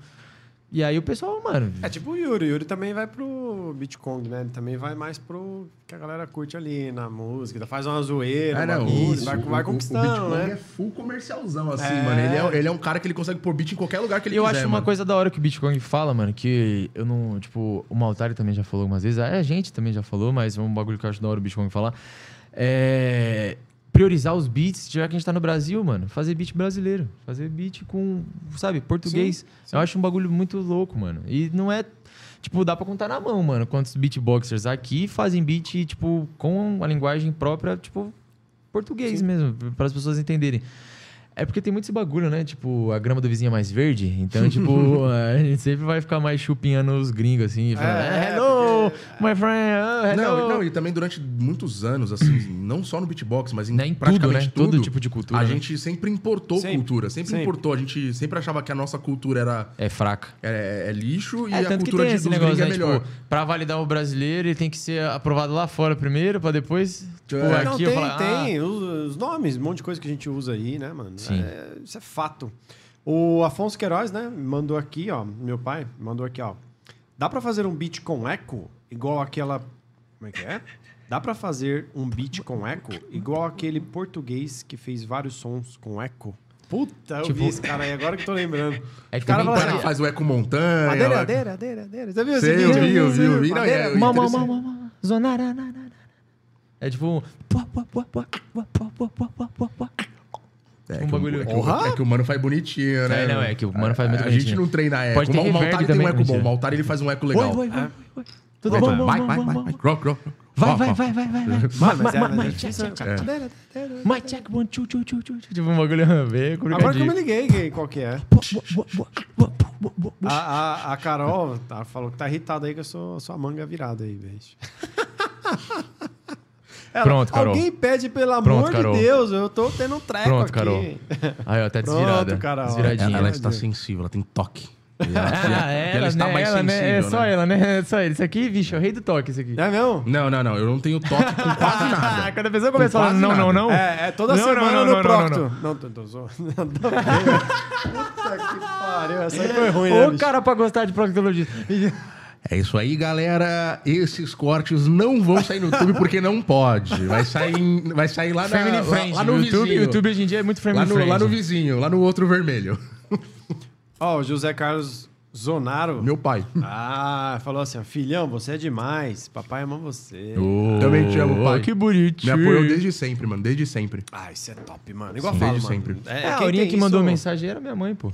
E aí o pessoal, mano. É tipo o Yuri. O Yuri também vai pro Bitcoin, né? Ele também vai mais pro que a galera curte ali na música. Faz uma zoeira, É, uma isso. vai, O- vai o- conquistando, o Bitcoin né? é full comercialzão, assim, É. mano. Ele é, ele é um cara que ele consegue pôr beat em qualquer lugar que ele eu quiser, acho uma mano. coisa da hora que o Bitcoin fala, mano, que eu não. Tipo, o Maltari também já falou algumas vezes, a gente também já falou, mas é um bagulho que eu acho da hora o Bitcoin falar. É. Priorizar os beats, já que a gente tá no Brasil, mano. Fazer beat brasileiro. Fazer beat com, sabe, português. Eu acho um bagulho muito louco, mano. E não é. Tipo, dá pra contar na mão, mano. Quantos beatboxers aqui fazem beat, tipo, com a linguagem própria, tipo, português mesmo, para as pessoas entenderem. É porque tem muito esse bagulho, né? Tipo, a grama do vizinho é mais verde. Então, tipo, a gente sempre vai ficar mais chupinhando os gringos, assim. E falando, É, hello, my friend, oh, hello. Não, não, e também durante muitos anos, assim, não só no beatbox, mas em Né, em tudo, praticamente né? tudo, Todo tipo de cultura, A né? gente sempre importou Sempre, cultura, sempre, sempre. importou. A gente sempre achava que a nossa cultura era É fraca. é, é lixo e É, a tanto que cultura de, esse dos negócio, gringos né? é melhor. Tipo, pra validar o brasileiro, ele tem que ser aprovado lá fora primeiro, pra depois, tipo, É. aqui Não, eu tem, falar... ah, tem os, os nomes, um monte de coisa que a gente usa aí, né, mano? Sim. É, isso é fato. O Afonso Queiroz, né, mandou aqui, ó, meu pai mandou aqui, ó. Dá pra fazer um beat com eco igual aquela... Como é que é? Dá pra fazer um beat com eco igual aquele português que fez vários sons com eco? Puta, eu Tipo- vi esse cara aí, agora que eu tô lembrando. É que O cara assim, faz o eco montanha. Madeira, ela- madeira, madeira, madeira. Você viu Sei, esse eu vídeo? vi, eu vi, eu vi. Não, Madeira, é- Mama, interessante. mama, mama, zonarararara. É tipo... É, Um que o- bagulho- é que, é que o mano faz bonitinho, né? É, não, é que o mano faz muito a, a gente bonitinho. não treina eco. Pode ter o Maltari tem um eco bom. O Maltari ele faz um eco legal. Oi, oi, oi, oi. Tudo Vai, bom, vai, vai, vai, bom, vai, bom. vai. Vai, vai, vai, vai, vai, vai. Mano, mas Ma- é, ma- mas ma- é check, check, check. My check, one, two, two, two, two. Tipo, um bagulho bem Agora que eu me liguei qual que é. A, a, a Carol tá, falou que tá irritada aí que eu sou sua manga virada aí, beijo. Ela, Pronto, Carol. Alguém pede, pelo amor Pronto, Carol. de Deus, eu tô tendo um treco Pronto, aqui. Carol. Aí, ó, tá Pronto, desvirada. Carol. Desviradinha. Ela, ela está sensível, ela tem toque. Ela, Ah, e ela, está né? mais ela, né? É sensível, só né? ela, né? É só ele. Isso aqui, bicho, é o rei do toque, isso aqui. É mesmo? Não, não, não. Eu não tenho toque com quase nada. Quando a pessoa começa Com falando não, não, nada. não. É, é toda Não, não, semana não, no não, não, Procto. Não, tô, tô zoando. Nada ver. Puta que pariu, essa aí foi ruim, né, Ô, bicho? cara pra gostar de proctologista. É isso aí, galera. Esses cortes não vão sair no YouTube porque não pode. Vai sair, vai sair lá, na, lá, lá no o YouTube, vizinho. YouTube hoje em dia é muito family lá, no, friend. lá no vizinho, lá no outro vermelho. Ó, o José Carlos Zonaro. Meu pai. Ah, falou assim: ó, filhão, você é demais. Papai ama você. Também te amo, pai. Que Me bonitinho. apoiou desde sempre, mano. Desde sempre. Ah, isso é top, mano. Igual Sim, falo, desde mano. sempre. É, a quem Aurinha que mandou isso- mensagem era minha mãe, pô.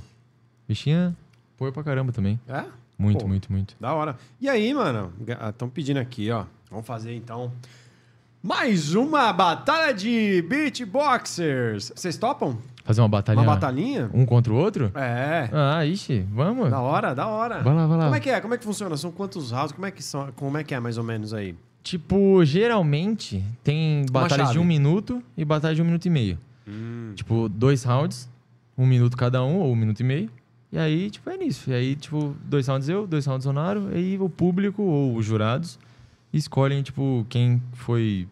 Bichinha, apoio pra caramba também. É? Muito, Pô, muito, muito. Da hora. E aí, mano? Estão pedindo aqui, ó. Vamos fazer então. Mais uma batalha de beatboxers. Vocês topam? Fazer uma batalha. Uma batalhinha? Um contra o outro? É. Ah, ixi, vamos. Da hora, da hora. Vai lá, vai lá. Como é que é? Como é que funciona? São quantos rounds? Como é que são? Como é que é mais ou menos aí? Tipo, geralmente tem batalhas de um minuto e batalha de um minuto e meio. Tipo, dois rounds, um minuto cada um, ou um minuto e meio. E aí, tipo, é nisso. E aí, tipo, dois rounds eu, dois rounds Sonaro, e aí o público ou os jurados escolhem, tipo, quem foi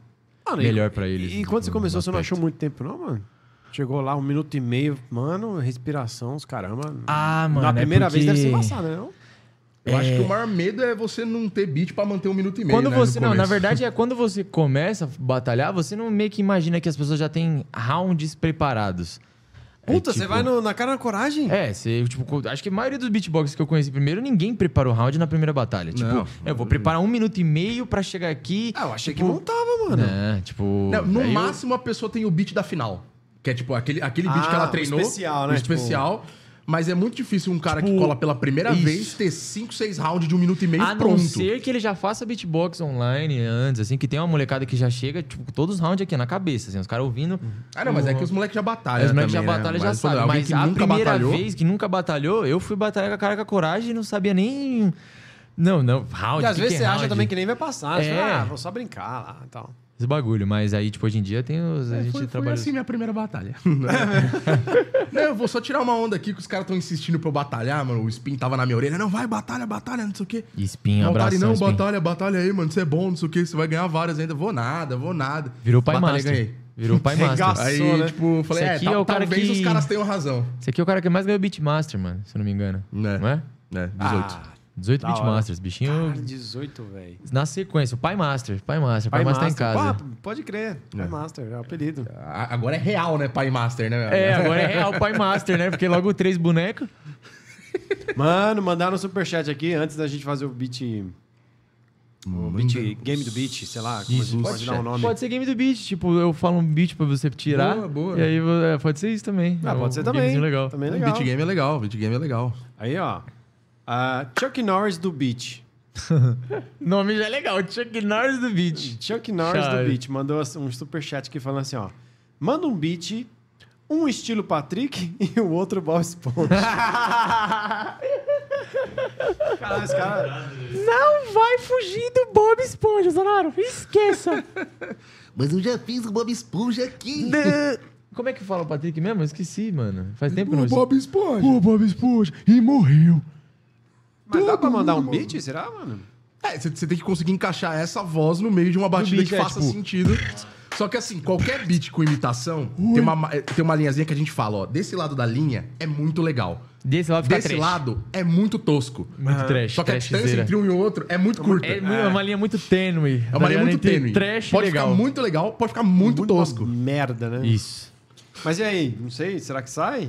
Mano, melhor pra eles. E, quando você começou, você não achou muito tempo, não, mano? Chegou lá um minuto e meio, mano, respiração, os caramba. Ah, mano. Na é primeira vez porque- deve ser embaçado, né? Não? Eu acho que o maior medo é você não ter beat pra manter um minuto e meio. Quando né, você. no Não, na verdade é quando você começa a batalhar, você não meio que imagina que as pessoas já têm rounds preparados. É Puta, você tipo- vai no- na cara na coragem? É, você, tipo, acho que a maioria dos beatboxers que eu conheci primeiro, ninguém preparou round na primeira batalha. Tipo, Não. eu vou preparar um minuto e meio pra chegar aqui. Ah, eu achei tipo, que montava, mano. É, tipo. Não, no aí eu- máximo a pessoa tem o beat da final. Que é tipo aquele, aquele beat Ah, que ela o treinou. especial, né? O especial. Mas é muito difícil um cara que Tipo, cola pela primeira isso. vez ter 5, 6 rounds de um minuto e meio A pronto. não ser que ele já faça beatbox online antes, assim, que tem uma molecada que já chega, tipo, todos os rounds aqui na cabeça, assim, os caras ouvindo. Ah, não, mas é que os moleques já batalham. Os moleques já né? batalham já Mas, sabem. alguém Mas que a nunca primeira batalhou, vez que nunca batalhou, eu fui batalhar com a cara com a coragem e não sabia nem. Não, não, round. E às que vezes que é você acha round? também que nem vai passar. Você É. fala, ah, vou só brincar lá e tal. Esse bagulho, mas aí, tipo, hoje em dia tem os. A É, gente foi, foi trabalha. assim minha primeira batalha. não, eu vou só tirar uma onda aqui que os caras estão insistindo pra eu batalhar, mano. O Spin tava na minha orelha. Não, vai, batalha, batalha, não sei o quê. Espinho, Montari, abração, não, batalha, batalha aí, mano. Você é bom, não sei o quê. Você vai ganhar várias ainda. Vou nada, vou nada. Virou pai Batalha, master. ganhei. Virou pai master. Regaçou. Aí, né? tipo, falei, é, tal- é o cara talvez que- os caras tenham razão. Esse aqui é o cara que mais ganhou Beatmaster, mano, se eu não me engano. É. Não é? É, 18. Ah, 18 Da Beat hora. Masters, bichinho. cara, 18, velho. Na sequência, o Pai Master. Pai Master. Pai, Master tá em casa. Ah, pode crer. Pai Master, é o apelido. Agora é real, né? Pai Master, né? É, agora é real Pai Master, né? Porque logo três bonecos. Mano, mandaram um superchat aqui antes da gente fazer o beat. O beat, Game do Beat, sei lá, como a gente pode dar um nome. Pode ser game do beat. Tipo, eu falo um beat pra você tirar. Boa, boa. E aí é, pode ser isso também. Ah, É pode um ser também. legal. Também O legal. beat game é legal, beat game é legal. Aí, ó. Ah, Chuck Norris do Beat. Nome já é legal. Chuck Norris do beat. Chuck Norris Chave. do Beat mandou um superchat aqui falando assim, ó. Manda um beat, um estilo Patrick e o outro Bob Esponja. Caralho, esse cara... Não vai fugir do Bob Esponja, Zonaro. Esqueça. Mas eu já fiz o Bob Esponja aqui. Como é que fala o Patrick mesmo? Eu esqueci, mano. Faz tempo que não... Esponja. O Bob Esponja. E morreu. Mas dá pra mandar um beat, será, mano? É, você tem que conseguir encaixar essa voz no meio de uma batida beat, que é, faça tipo- sentido. Só que assim, qualquer beat com imitação, tem uma, ma- eh, tem uma linhazinha que a gente fala, ó. Desse lado da linha é muito legal. Desse lado fica Desse trash. lado é muito tosco. Muito trash. Só que a distância trashzeira. entre um e o outro é muito curta. É, mu- é uma linha muito tênue. É uma linha muito tênue. Trash pode legal. ficar muito legal, pode ficar muito, tosco. Uma merda, né? Isso. Mas e aí? Não sei, será que sai?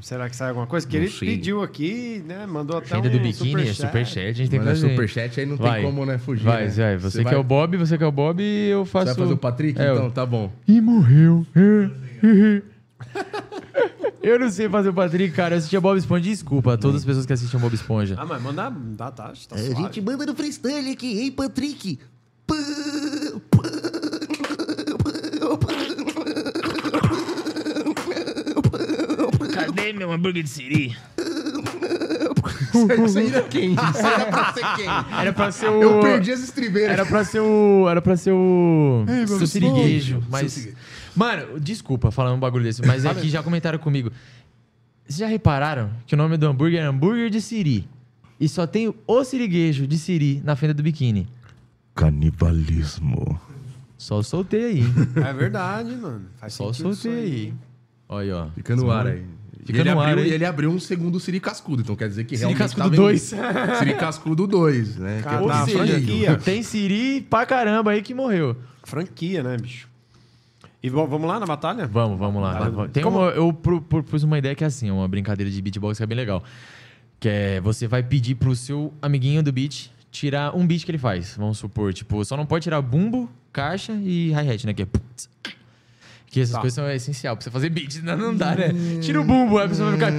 Será que sai alguma coisa? Que Não ele sei. pediu aqui, né? Mandou até Agenda um do biquíni, é superchat. superchat, a gente tem que fazer. superchat aí não Vai. tem como, né, fugir. Vai, né? vai. Você, que é o Bob, você que é o Bob e eu faço... Você vai fazer o Patrick? É, então, eu- tá bom. E morreu. eu não sei fazer o Patrick, cara. Eu assistia Bob Esponja. Desculpa a todas as pessoas que assistiam Bob Esponja. Ah, mas manda... Tá, tá, tá A gente manda no freestyle aqui, hein, Patrick? Pã, Meu hambúrguer de siri? Isso aí era quem? Isso aí era pra ser quem? Era pra ser o... Eu perdi as estribeiras. Era pra ser o. Era pra ser o. Ei, seu siriguejo. Mas. Seu. Mano, desculpa falando um bagulho desse, mas aqui já comentaram comigo. Vocês já repararam que o nome do hambúrguer é hambúrguer de siri? E só tem o siriguejo de siri na fenda do biquíni. Canibalismo. Só soltei aí. É verdade, mano. Faz Só soltei aí. Olha aí, ó. Fica no ar aí. Fica e ele no ar abriu. E ele abriu um segundo Siri Cascudo, então quer dizer que Siri realmente Cascudo tava em- 2. Siri Cascudo 2, né? Cara, que é tá, franquia. tem siri pra caramba aí que morreu. Franquia, né, bicho? E vamos lá na batalha? Vamos, vamos lá. Tá. Tem Como- uma, eu pro- propus uma ideia que é assim, uma brincadeira de beatbox que é bem legal. Que é você vai pedir pro seu amiguinho do beat tirar um beat que ele faz. Vamos supor, tipo, só não pode tirar bumbo, caixa e hi-hat, né? Que é. Que essas Tá. coisas são essenciais pra você fazer beat, senão não dá, né? Tira o bumbo, aí a pessoa vai ficar.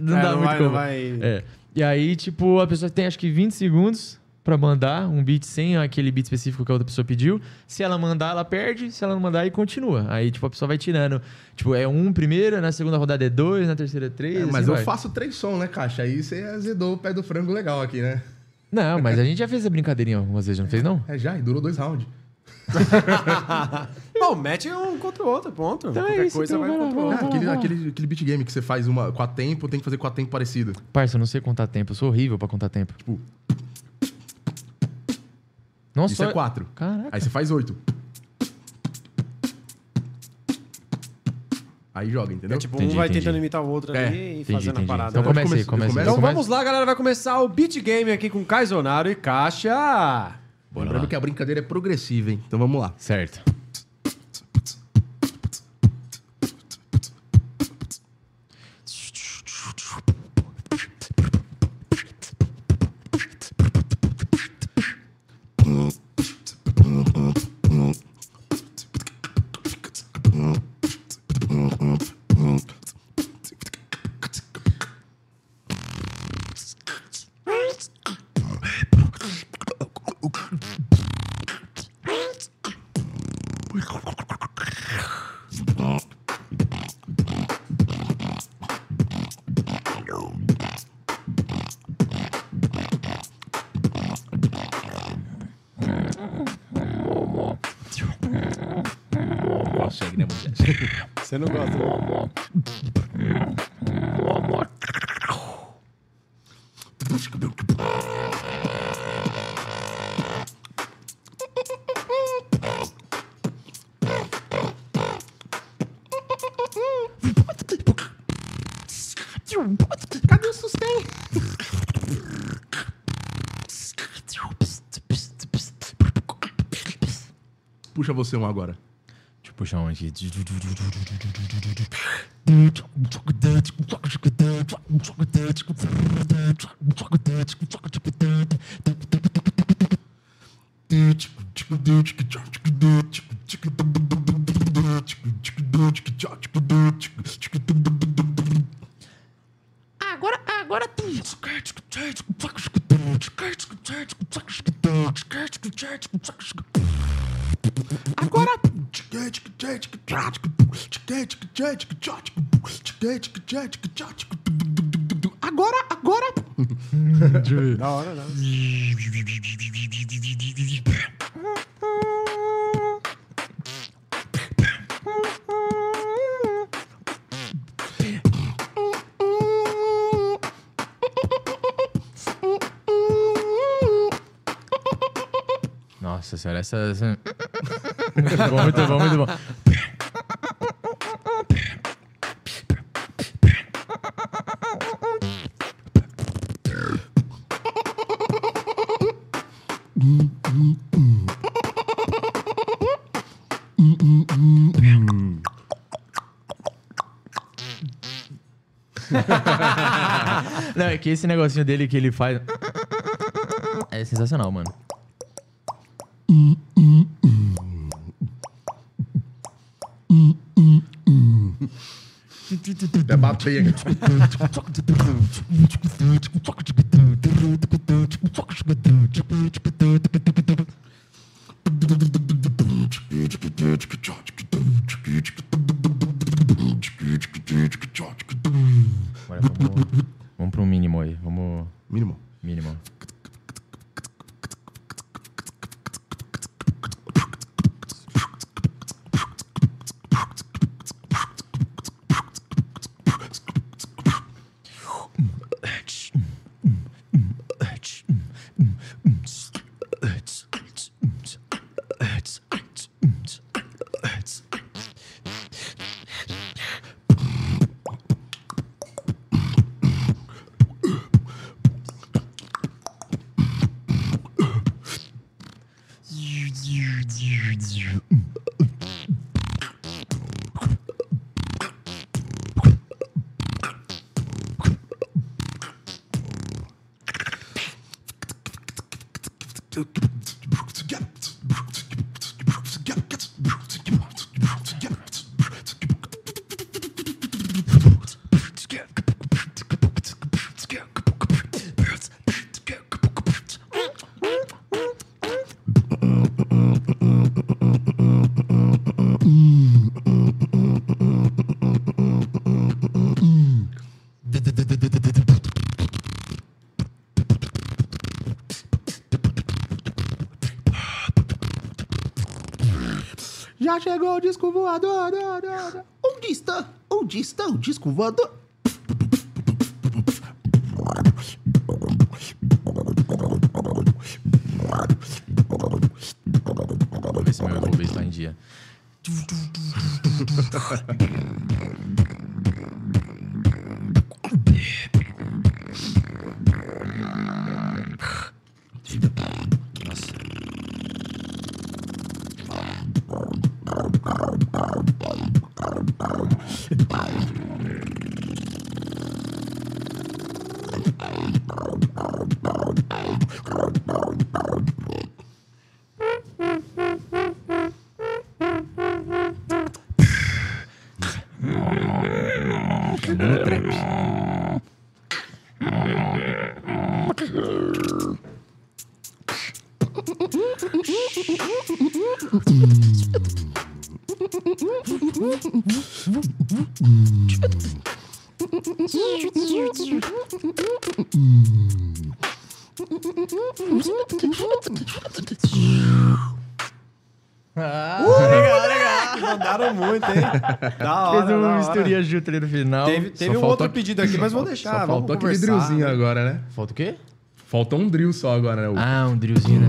Não É, dá não muito vai, como. não vai... É. E aí, tipo, a pessoa tem acho que 20 segundos pra mandar um beat sem aquele beat específico que a outra pessoa pediu. Se ela mandar, ela perde. Se ela não mandar, aí continua. Aí, tipo, a pessoa vai tirando. Tipo, é um primeiro, na segunda rodada é dois, na terceira é três. É, assim mas eu vai. faço três sons, né, Caixa? Aí você azedou o pé do frango legal aqui, né? Não, mas a gente já fez essa brincadeirinha algumas vezes, não fez, não? É já, e durou dois rounds. Bom, mete um contra o outro, ponto. Então é Qualquer isso, coisa então vai vai lá, contra o outro. É, aquele, aquele, aquele beat game que você faz uma com a tempo, tem que fazer com a tempo parecido. Parça, eu não sei contar tempo. Eu sou horrível pra contar tempo. Tipo, Nossa, isso é quatro. Caraca. Aí você faz oito. Aí joga, entendeu? É tipo, Entendi, um vai entendi. tentando imitar o outro É, ali e entendi, fazendo entendi. a parada. Então né? comece comece. começo? Então Comece. vamos lá, galera. Vai começar o Beat Game aqui com Caizonaro e Caixa. Lembrando que a brincadeira é progressiva, hein? Então vamos lá. Certo. Puxa você um agora. Deixa eu puxar um aqui. Esse negocinho dele que ele faz. É sensacional, mano. É bater. Já chegou o disco voador. Onde está? Onde está o disco voador? Misturia junto ali no final. Teve, teve um outro aqui- pedido aqui, mas vou deixar. Só faltou aquele drillzinho né? agora, né? Falta o quê? Faltou um drill só agora, né? Ah, um drillzinho, né?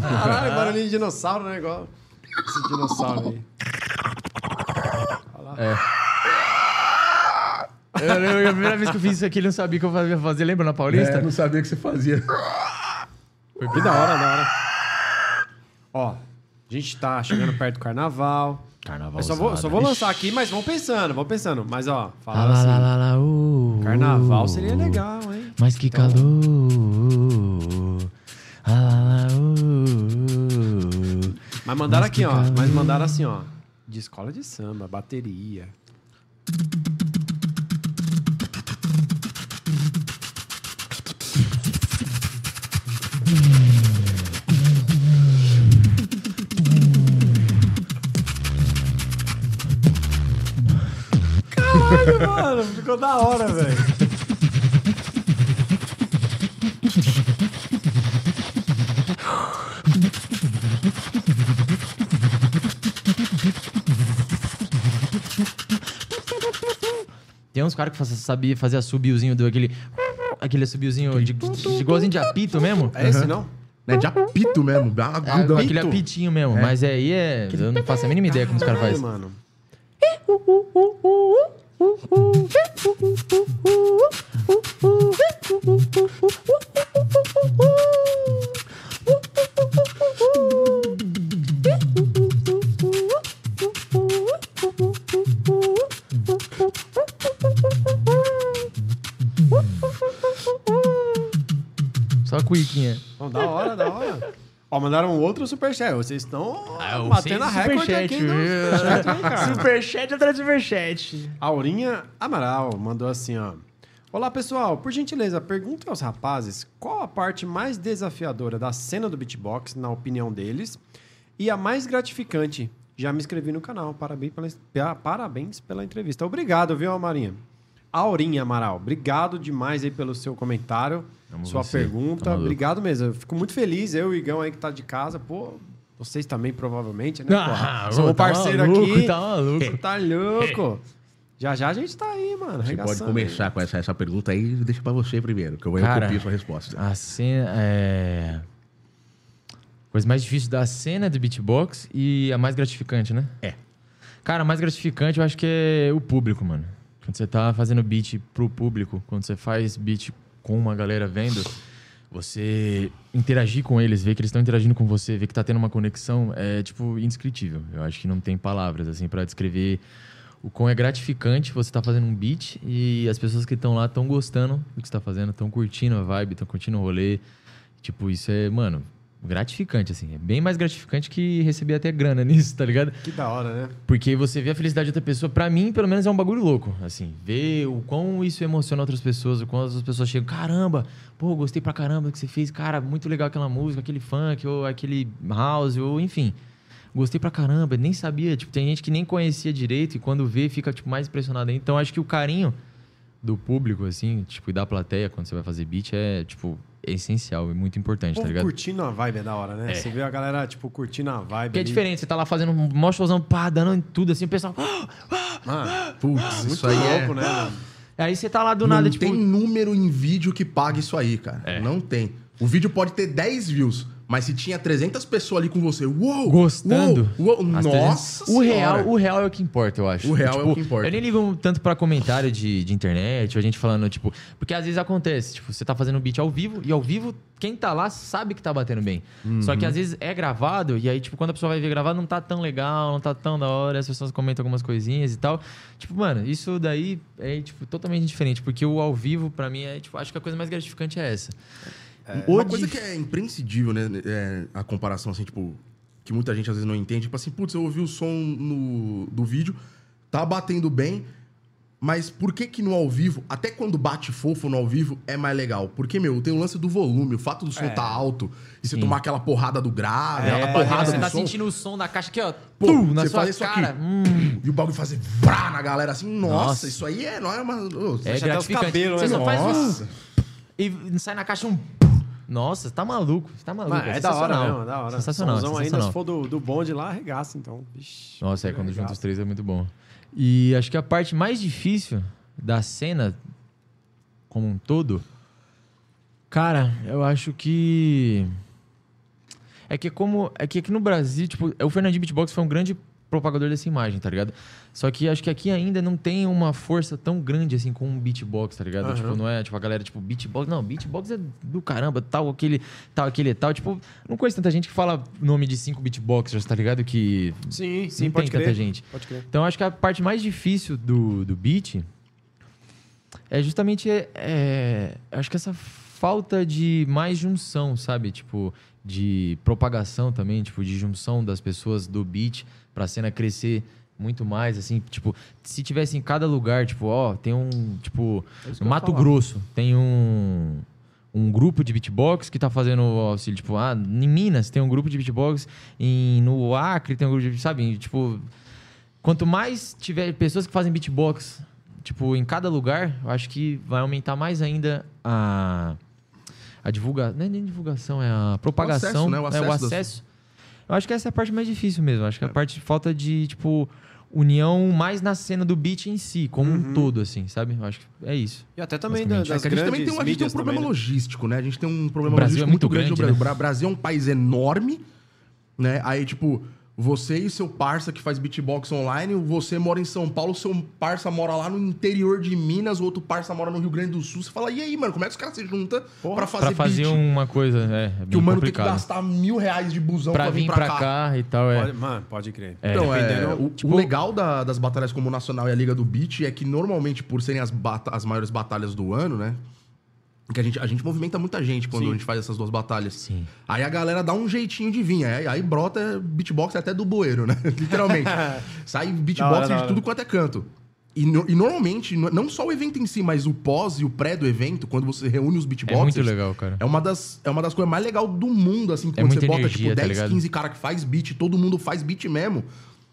Caralho, barulhinho de dinossauro, né? Igual. Esse dinossauro aí. Eu, eu- a primeira vez que eu fiz isso aqui, ele não sabia que eu fazia fazer. Lembra na Paulista? É, não sabia que você fazia. Que da hora, da hora. Ó, a gente tá chegando perto do carnaval. Carnaval. Eu só vou, só vou lançar aqui, mas vão pensando, vão pensando. Mas ó, falaram lá, assim. lá, lá, lá, uh, Carnaval uh, seria legal, hein? Mas que Então- calor. Ah, lá, lá, uh, Mas mandaram Mas aqui, ó. calor. Mas mandaram assim, ó. De escola de samba, bateria. Caralho, mano, ficou da hora, velho. Tem uns caras que sabia fazer assobiozinho do aquele. Aquele assobiozinho de, de, de igualzinho de apito mesmo. É esse, não? É de apito mesmo. É, Agudo. aquele apitinho mesmo. Mas aí é. Eu não faço a mínima ideia como os caras fazem. mano. Só a cuiquinha. Bom, da hora, da hora. Ó, mandaram outro superchat. Vocês estão Ah, batendo a recorde aqui no superchat, hein, cara? Superchat atrás de superchat. Aurinha Amaral mandou assim, ó. Olá, pessoal. Por gentileza, pergunte aos rapazes qual a parte mais desafiadora da cena do beatbox, na opinião deles, e a mais gratificante. Já me inscrevi no canal. Parabéns pela, pa- parabéns pela entrevista. Obrigado, viu, Amarinha? Aurinha Amaral, obrigado demais aí pelo seu comentário, Amo sua você, pergunta. tá obrigado mesmo. Eu fico muito feliz, eu e o Igão aí que tá de casa, pô. Vocês também, provavelmente, né? Ah? Somos tá parceiro maluco, aqui. tá maluco. Tá louco. Já já a gente tá aí, mano. Você pode começar com essa, essa pergunta aí, deixa pra você primeiro, que eu vou Cara, sua resposta. A cena é. Coisa mais difícil da cena do beatbox e a mais gratificante, né? É. Cara, a mais gratificante eu acho que é o público, mano. Quando você tá fazendo beat pro público, quando você faz beat com uma galera vendo, você interagir com eles, ver que eles estão interagindo com você, ver que tá tendo uma conexão, é, tipo, indescritível. Eu acho que não tem palavras, assim, pra descrever o quão é gratificante você tá fazendo um beat e as pessoas que estão lá estão gostando do que você tá fazendo, estão curtindo a vibe, estão curtindo o rolê. Tipo, isso é, mano, gratificante, assim. É bem mais gratificante que receber até grana nisso, tá ligado? Que da hora, né? Porque você vê a felicidade de outra pessoa, pra mim, pelo menos, é um bagulho louco. Assim, ver o quão isso emociona outras pessoas, o quão as pessoas chegam, caramba, pô, gostei pra caramba do que você fez, cara, muito legal aquela música, aquele funk, ou aquele house, ou enfim. Gostei pra caramba, nem sabia. Tipo, tem gente que nem conhecia direito e quando vê fica, tipo, mais impressionado ainda. Então, acho que o carinho do público, assim, tipo, e da plateia quando você vai fazer beat é, tipo, é essencial e muito importante, tá ligado? curtindo a vibe é da hora, né? Você vê a galera, tipo, curtindo a vibe. Porque é ali. diferente, você tá lá fazendo um mó showzão, pá, dando em tudo, assim, o pessoal... Mano, Putz, muito isso aí é... louco, né? mano? Aí você tá lá do Não nada, tipo... tem número em vídeo que pague isso aí, cara. Não tem. O vídeo pode ter 10 views, mas se tinha 300 pessoas ali com você, uou! Gostando. Uou, uou, nossa 300 o senhora. real, o real é o que importa, eu acho. O real é o que importa. Eu nem ligo tanto pra comentário de, de internet, ou a gente falando, tipo... Porque às vezes acontece, tipo, você tá fazendo um beat ao vivo, e ao vivo, quem tá lá sabe que tá batendo bem. Só Uhum. que às vezes é gravado, e aí, tipo, quando a pessoa vai ver gravado, não tá tão legal, não tá tão da hora, as pessoas comentam algumas coisinhas e tal. Tipo, mano, isso daí é, tipo, totalmente diferente, porque o ao vivo, pra mim, é, tipo, acho que a coisa mais gratificante é essa. O Uma coisa que é imprescindível, né? É a comparação, assim, tipo, que muita gente às vezes não entende. Tipo assim, putz, eu ouvi o som no, do vídeo, tá batendo bem, mas por que que no ao vivo, até quando bate fofo no ao vivo, é mais legal? Porque, meu, tem o lance do volume, o fato do som tá alto, e você Sim. tomar aquela porrada do grave, É, a porrada você do tá som. sentindo o som da caixa aqui, ó. Pô, na você sua faz isso cara. aqui. Hum. E o bagulho fazer vrá na galera assim, nossa, Nossa. isso aí é, não é uma. ô, É os gratificante. cabelos, você né? só faz Nossa. um e sai na caixa um. Nossa, você tá maluco. Você tá maluco. Mas é da hora mesmo, é da hora. Sensacional. Somzão ainda, sensacional. se for do, do bonde lá, arregaça, então. Vixe, Nossa, é quando arregaça. junta os três é muito bom. E acho que a parte mais difícil da cena como um todo, cara, eu acho que É que como. É que aqui no Brasil, tipo, o Fernandinho Beatbox foi um grande propagador dessa imagem, tá ligado? Só que acho que aqui ainda não tem uma força tão grande assim com o beatbox, tá ligado? Tipo, não é tipo a galera, tipo, beatbox. Não, beatbox é do caramba, tal, aquele, tal, aquele, tal. Tipo, não conheço tanta gente que fala nome de cinco beatboxers, tá ligado? Que Sim, sim, não pode tem crer. tanta gente. Pode crer. Então acho que a parte mais difícil do, do beat é justamente é, é, acho que essa falta de mais junção, sabe? Tipo, de propagação também, tipo, de junção das pessoas do beat pra cena crescer muito mais, assim, tipo, se tivesse em cada lugar, tipo, ó, tem um, tipo, no Mato Grosso, tem um um grupo de beatbox que tá fazendo auxílio, tipo, ah, em Minas tem um grupo de beatbox, em, no Acre tem um grupo de, sabe, tipo, quanto mais tiver pessoas que fazem beatbox, tipo, em cada lugar, eu acho que vai aumentar mais ainda a a divulgação, não é nem divulgação, é a propagação, acesso, né? O é, acesso o das- acesso. Eu acho que essa é a parte mais difícil mesmo, eu acho que a parte falta de, tipo, união mais na cena do beat em si, como um todo, assim, sabe? Eu acho que é isso. E até também da, das É a gente também tem um, a gente tem um problema também, né? logístico, né? A gente tem um problema Brasil logístico é muito muito grande no grande, Brasil. O Brasil é um país enorme, né? Aí, tipo, você e seu parça que faz beatbox online, você mora em São Paulo, seu parça mora lá no interior de Minas, o outro parça mora no Rio Grande do Sul. Você fala, e aí, mano, como é que os caras se juntam pra fazer, Pra fazer beat? uma coisa, é, é Que o mano tem que complicado. gastar mil reais de busão Pra vir pra cá. e tal, é. Pode, mano, pode crer. Então, é, o, tipo- o legal da- das batalhas como o Nacional e a Liga do Beat é que normalmente, por serem as, bata- as maiores batalhas do ano, né? Que a gente, a gente movimenta muita gente quando Sim. a gente faz essas duas batalhas. Sim. Aí a galera dá um jeitinho de vir. Aí, aí brota beatbox até do bueiro, né? Literalmente. Sai beatbox de tudo quanto é canto. E, no- e normalmente, no- não só o evento em si, mas o pós e o pré do evento, quando você reúne os É beatboxers. muito legal, cara. É uma das, é uma das coisas mais legais do mundo, assim, É quando você muita bota, energia, tipo, tá 10, ligado? 15 cara que faz beat, todo mundo faz beat mesmo.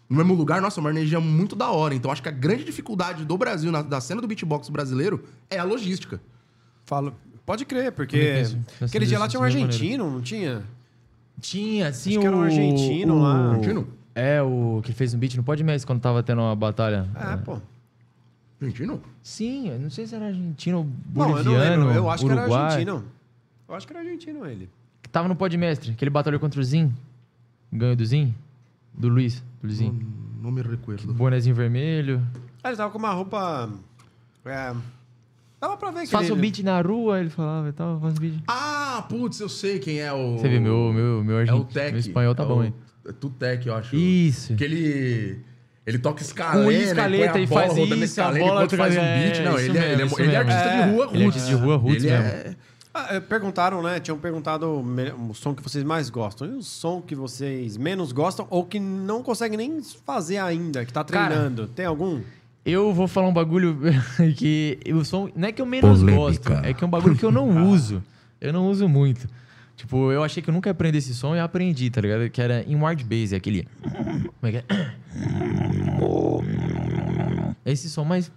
No mesmo lugar, nossa, é uma energia muito da hora. Então, acho que a grande dificuldade do Brasil, na- da cena do beatbox brasileiro, é a logística. Falo, pode crer, porque aquele dia lá tinha um argentino, não tinha? Tinha, sim, Acho o... que era um argentino lá. o- Argentino? É, o que fez um beat no Pode Mestre quando tava tendo uma batalha. É, pô. Argentino? Sim, eu não sei se era argentino ou Bom, eu não boliviano, lembro. Eu acho que era Uruguai. argentino. Eu acho que era argentino ele. Que tava no Pode Mestre, que ele batalhou contra o Zin. Ganhou do Zin? Do Luiz, do Luizinho. Não, não me recuerdo. Bonezinho vermelho. Ah, ele tava com uma roupa. É. Dava pra ver que Faça o ele... beat na rua, ele falava e tal, faz o beat. Ah, putz, eu sei quem é o... Você vê, meu, meu, meu, É argentino, o Tech. meu espanhol tá é bom, o- hein? É Tutec, eu acho. Isso. Que ele... Ele toca escaleta, Com né? escaleta a e bola faz isso, a escaleta bola enquanto faz um é, beat. Não, isso ele, é, ele, é, mesmo, ele é artista de rua Ele é roots. artista de rua roots Ele mesmo. é... Ah, é, perguntaram, né? Tinham perguntado o o som que vocês mais gostam. E o som que vocês menos gostam ou que não conseguem nem fazer ainda, que tá Cara, treinando. Tem algum? Eu vou falar um bagulho que eu sou. Não é que eu menos Polêmica. gosto, é que é um bagulho que eu não uso. Eu não uso muito. Tipo, eu achei que eu nunca ia aprender esse som e eu aprendi, tá ligado? Que era inward bass, é aquele. Como é que é? Esse som, mas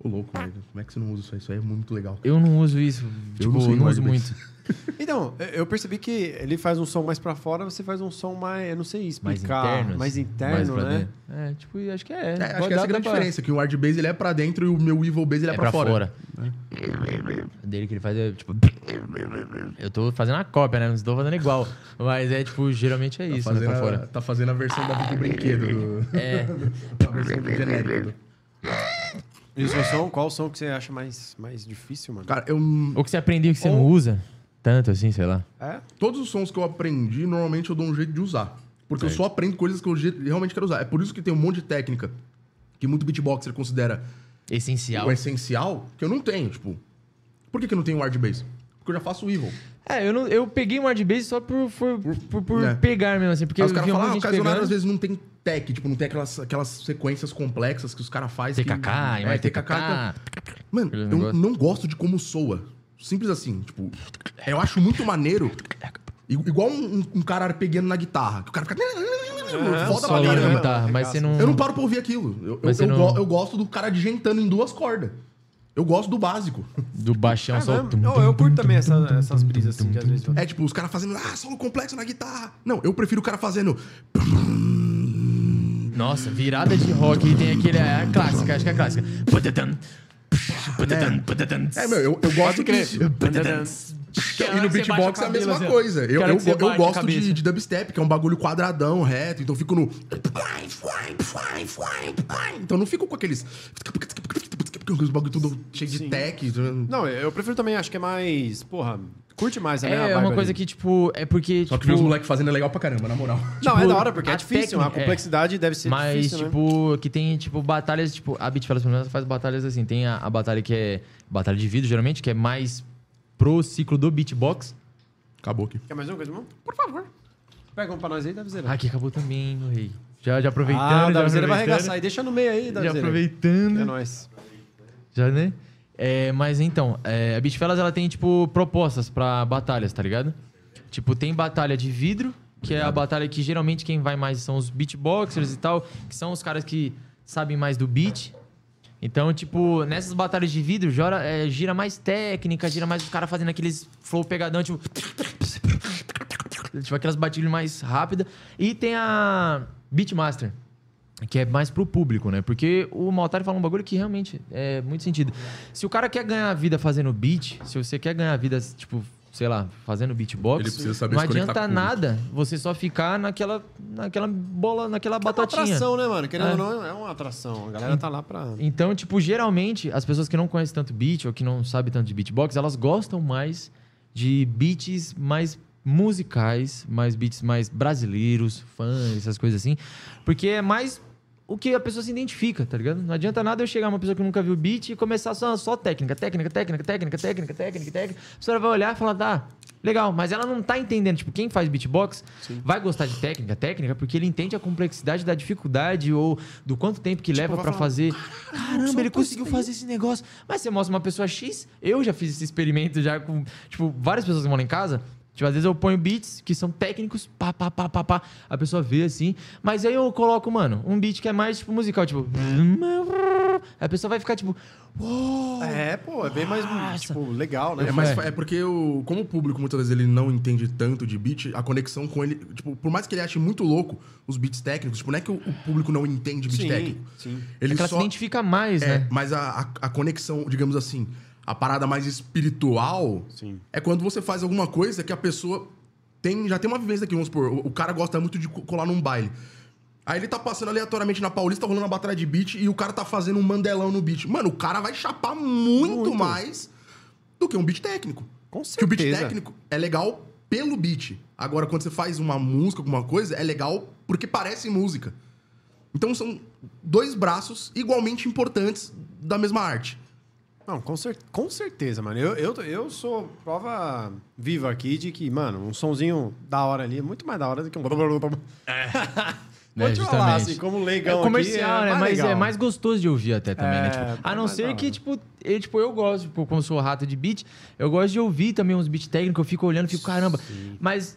Ô, louco, velho. Como é que você não usa isso aí? Isso aí é muito legal. eu não uso isso. Tipo, não sei não, uso muito. Então, eu- eu percebi que ele faz um som mais pra fora, você faz um som mais. Eu não sei Mais explicar. interno. Mais assim, interno, mais né? dentro. É, tipo, acho que é. É, acho que essa é a grande pra- diferença, que o hard bass ele é pra dentro e o meu evil bass ele é, É pra, fora. O dele que ele faz é tipo. Eu tô fazendo a cópia, né? Não estou fazendo igual. Mas é tipo, geralmente é Tá isso, né? fazendo, Pra a, fora. tá fazendo a versão da do brinquedo. Do, É. a versão do genérico. do- E o som, qual o som que você acha mais, mais difícil, mano? Cara, eu, Ou que você aprendeu que você Ou- não usa tanto assim, sei lá. É? todos os sons que eu aprendi, normalmente eu dou um jeito de usar. Porque eu só aprendo coisas que eu ge- realmente quero usar. É por isso que tem um monte de técnica que muito beatboxer considera Essencial. o essencial, que eu não tenho. Tipo, por que, que eu não tenho hard bass? Porque eu já faço evil. É, eu, não, eu peguei um hard bass só por, por, por, por É. pegar mesmo, assim, porque Aí os caras falam, ah, pegando. às vezes não tem tech, tipo, não tem aquelas, aquelas sequências complexas que os caras fazem. que- TKK, é, mais TKK. TKK. Mano, Aquele eu negócio. não gosto de como soa. Simples assim, tipo, eu acho muito maneiro. Igual um, um- cara arpeguiando na guitarra, que o cara fica. Foda pra caramba. guitarra, mas você não... Eu não paro pra ouvir aquilo. Eu, eu, eu não- go- eu gosto do cara digentando em duas cordas. Eu gosto do básico. Do baixão É só... eu, eu curto também essa- essas brisas assim, de às vezes. É tipo, os caras fazendo, ah, solo complexo na guitarra. Não, eu prefiro o cara fazendo. Nossa, virada de rock. Tem aquele... É a clássica, acho que é a clássica. Putatam. É, meu, eu, eu gosto disso. Que é E no que beatbox é a mesma assim, coisa. Eu, Que hora eu, que eu a gosto de, de dubstep, que é um bagulho quadradão, reto. Então eu fico no. Então eu não fico com aqueles. Os bagulho tudo cheio de tech. Não, eu prefiro também, acho que é mais. Porra, curte mais né, a minha É, é uma coisa ali. que, tipo, é porque. Só que tipo, ver os moleques fazendo é legal pra caramba, na moral. Não, é tipo, da hora, porque é a difícil. A técnica- é. complexidade deve ser Mas, difícil, né? tipo, que tem, tipo, batalhas, tipo, a Beatfellas, pelo menos, faz batalhas assim. Tem a, a batalha que é batalha de vídeo, geralmente, que é mais pro ciclo do beatbox. Acabou aqui. Quer mais uma coisa, irmão? Por favor. Pega um pra nós aí, deve zerar. Ah, aqui acabou também, meu rei. Já, já aproveitando. Ah, já da vai arregaçar aí. Deixa no meio aí, Já Davizeira. aproveitando. É nóis. Já, né? É, mas então, é, a Beatfellas, ela tem, tipo, propostas pra batalhas, tá ligado? Tipo, tem batalha de vidro, que é a batalha que geralmente quem vai mais são os beatboxers e tal, que são os caras que sabem mais do beat. Então, tipo, nessas batalhas de vidro, gira, é, gira mais técnica, gira mais os caras fazendo aqueles flow pegadão, tipo. tipo, aquelas batidas mais rápidas. E tem a Beatmaster, que é mais pro público, né? Porque o Maltari fala um bagulho que realmente é muito sentido. Se o cara quer ganhar a vida fazendo beat, se você quer ganhar a vida, tipo, sei lá, fazendo beatbox, Ele precisa saber não adianta público. nada você só ficar naquela, naquela bola, naquela É uma batatinha. atração, né, mano? Querendo É. ou não, é uma atração. A galera tá lá pra... Então, tipo, geralmente, as pessoas que não conhecem tanto beat ou que não sabem tanto de beatbox, elas gostam mais de beats mais musicais, mais beats mais brasileiros, fãs, essas coisas assim. Porque é mais o que a pessoa se identifica, tá ligado? Não adianta nada eu chegar uma pessoa que nunca viu beat e começar só, só técnica, técnica, técnica, técnica, técnica, técnica, técnica. A pessoa vai olhar e falar, tá, legal, mas ela não tá entendendo. Tipo, quem faz beatbox vai gostar de técnica, técnica, porque ele entende a complexidade da dificuldade ou do quanto tempo que leva vai pra falar, fazer. Caramba, ele conseguiu fazer esse negócio. Mas você mostra uma pessoa X, eu já fiz esse experimento já com, tipo, várias pessoas que moram em casa. Tipo, às vezes eu ponho beats que são técnicos, pá, pá, pá, pá, pá. A pessoa vê assim. Mas aí eu coloco, mano, um beat que é mais, tipo, musical, tipo. A pessoa vai ficar, tipo. Uou! É, pô, é bem mais, Nossa. tipo, legal, né? É, mas É. é porque o, como o público muitas vezes ele não entende tanto de beat, a conexão com ele, tipo, por mais que ele ache muito louco os beats técnicos, tipo, não é que o, o público não entende beat Sim, técnico. sim. Ele é que ela só se identifica mais, é, né? mas a, a, a conexão, digamos assim, a parada mais espiritual Sim. é quando você faz alguma coisa que a pessoa tem, já tem uma vivência aqui, vamos supor, o, o cara gosta muito de co- colar num baile. Aí ele tá passando aleatoriamente na Paulista, rolando uma batalha de beat e o cara tá fazendo um mandelão no beat. Mano, o cara vai chapar muito, Muito. mais do que um beat técnico. Com Que o beat certeza. técnico é legal pelo beat. Agora, quando você faz uma música, alguma coisa, é legal porque parece música. Então são dois braços igualmente importantes da mesma arte. Não, com, cer com certeza, mano. Eu, eu, eu sou prova viva aqui de que, mano, um sonzinho da hora ali é muito mais da hora do que um... Vou É, te falar, assim, como É leigão comercial, aqui, né? mais Mas legal. é mais gostoso de ouvir até também, né? É, Tipo, a é não mais da ser que, tipo, eu, tipo, eu gosto, tipo, como sou rato de beat, eu gosto de ouvir também uns beat técnicos, eu fico olhando, fico, caramba. Mas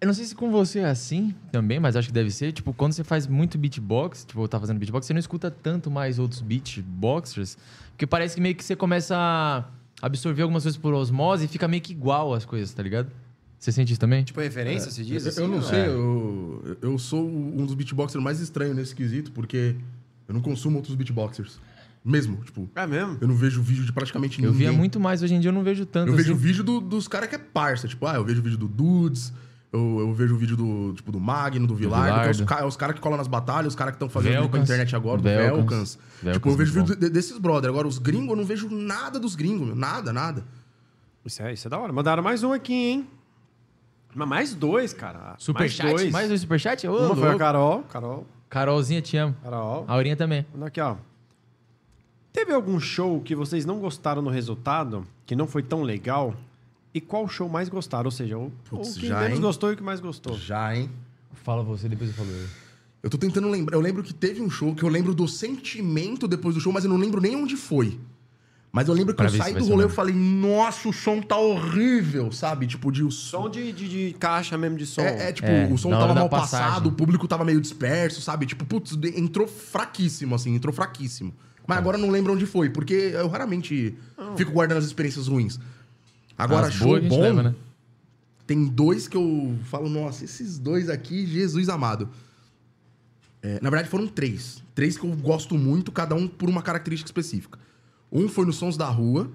eu não sei se com você é assim também, mas acho que deve ser. Tipo, quando você faz muito beatbox, tipo, tá fazendo beatbox, você não escuta tanto mais outros beatboxers, porque parece que meio que você começa a absorver algumas coisas por osmose e fica meio que igual as coisas, tá ligado? Você sente isso também? Tipo, referência, se diz? Eu- assim, eu não sei, É. eu, eu sou um dos beatboxers mais estranhos nesse quesito, porque eu não consumo outros beatboxers. Mesmo, tipo, É mesmo? eu não vejo vídeo de praticamente Eu ninguém. via muito mais, hoje em dia eu não vejo tanto. Eu vejo assim. vídeo do- dos caras que é parça. Tipo, ah, eu vejo vídeo do Dudes, eu, eu vejo vídeo do, tipo, do Magno, do que é os, ca- é os caras que colam nas batalhas, os caras que estão fazendo vídeo pra Velcans. internet agora, do Velcans. Velcans. Velcans, Tipo, eu vejo muito vídeo de- desses brother. Agora, os gringos, eu não vejo nada dos gringos, meu. Nada, nada. Isso é, isso é da hora. Mandaram mais um aqui, hein? Mas mais dois, cara. Superchat? Mais dois. Mais um superchat? Ô, Uma foi a. Carol. Carol. Carolzinha, te amo. Carol. A Aurinha também. Olha aqui, ó. Teve algum show que vocês não gostaram no resultado, que não foi tão legal? E qual show mais gostaram? Ou seja, o, Putz, o que já, menos hein? gostou e o que mais gostou. Já, hein? Fala você, depois eu falo. Eu tô tentando lembrar. Eu lembro que teve um show que eu lembro do sentimento depois do show, mas eu não lembro nem onde foi. Mas eu lembro que Pra eu saí do rolê e falei, nossa, o som tá horrível, sabe? Tipo, de o Som de, de, de caixa mesmo de som. É, é, tipo, É, o som tava mal passagem. passado, o público tava meio disperso, sabe? Tipo, putz, entrou fraquíssimo, assim, entrou fraquíssimo. Mas agora eu não lembro onde foi, porque eu raramente fico guardando as experiências ruins. Agora, As show bom, leva, né? tem dois que eu falo, nossa, esses dois aqui, Jesus amado. É, na verdade, foram três. Três que eu gosto muito, cada um por uma característica específica. Um foi nos Sons da Rua,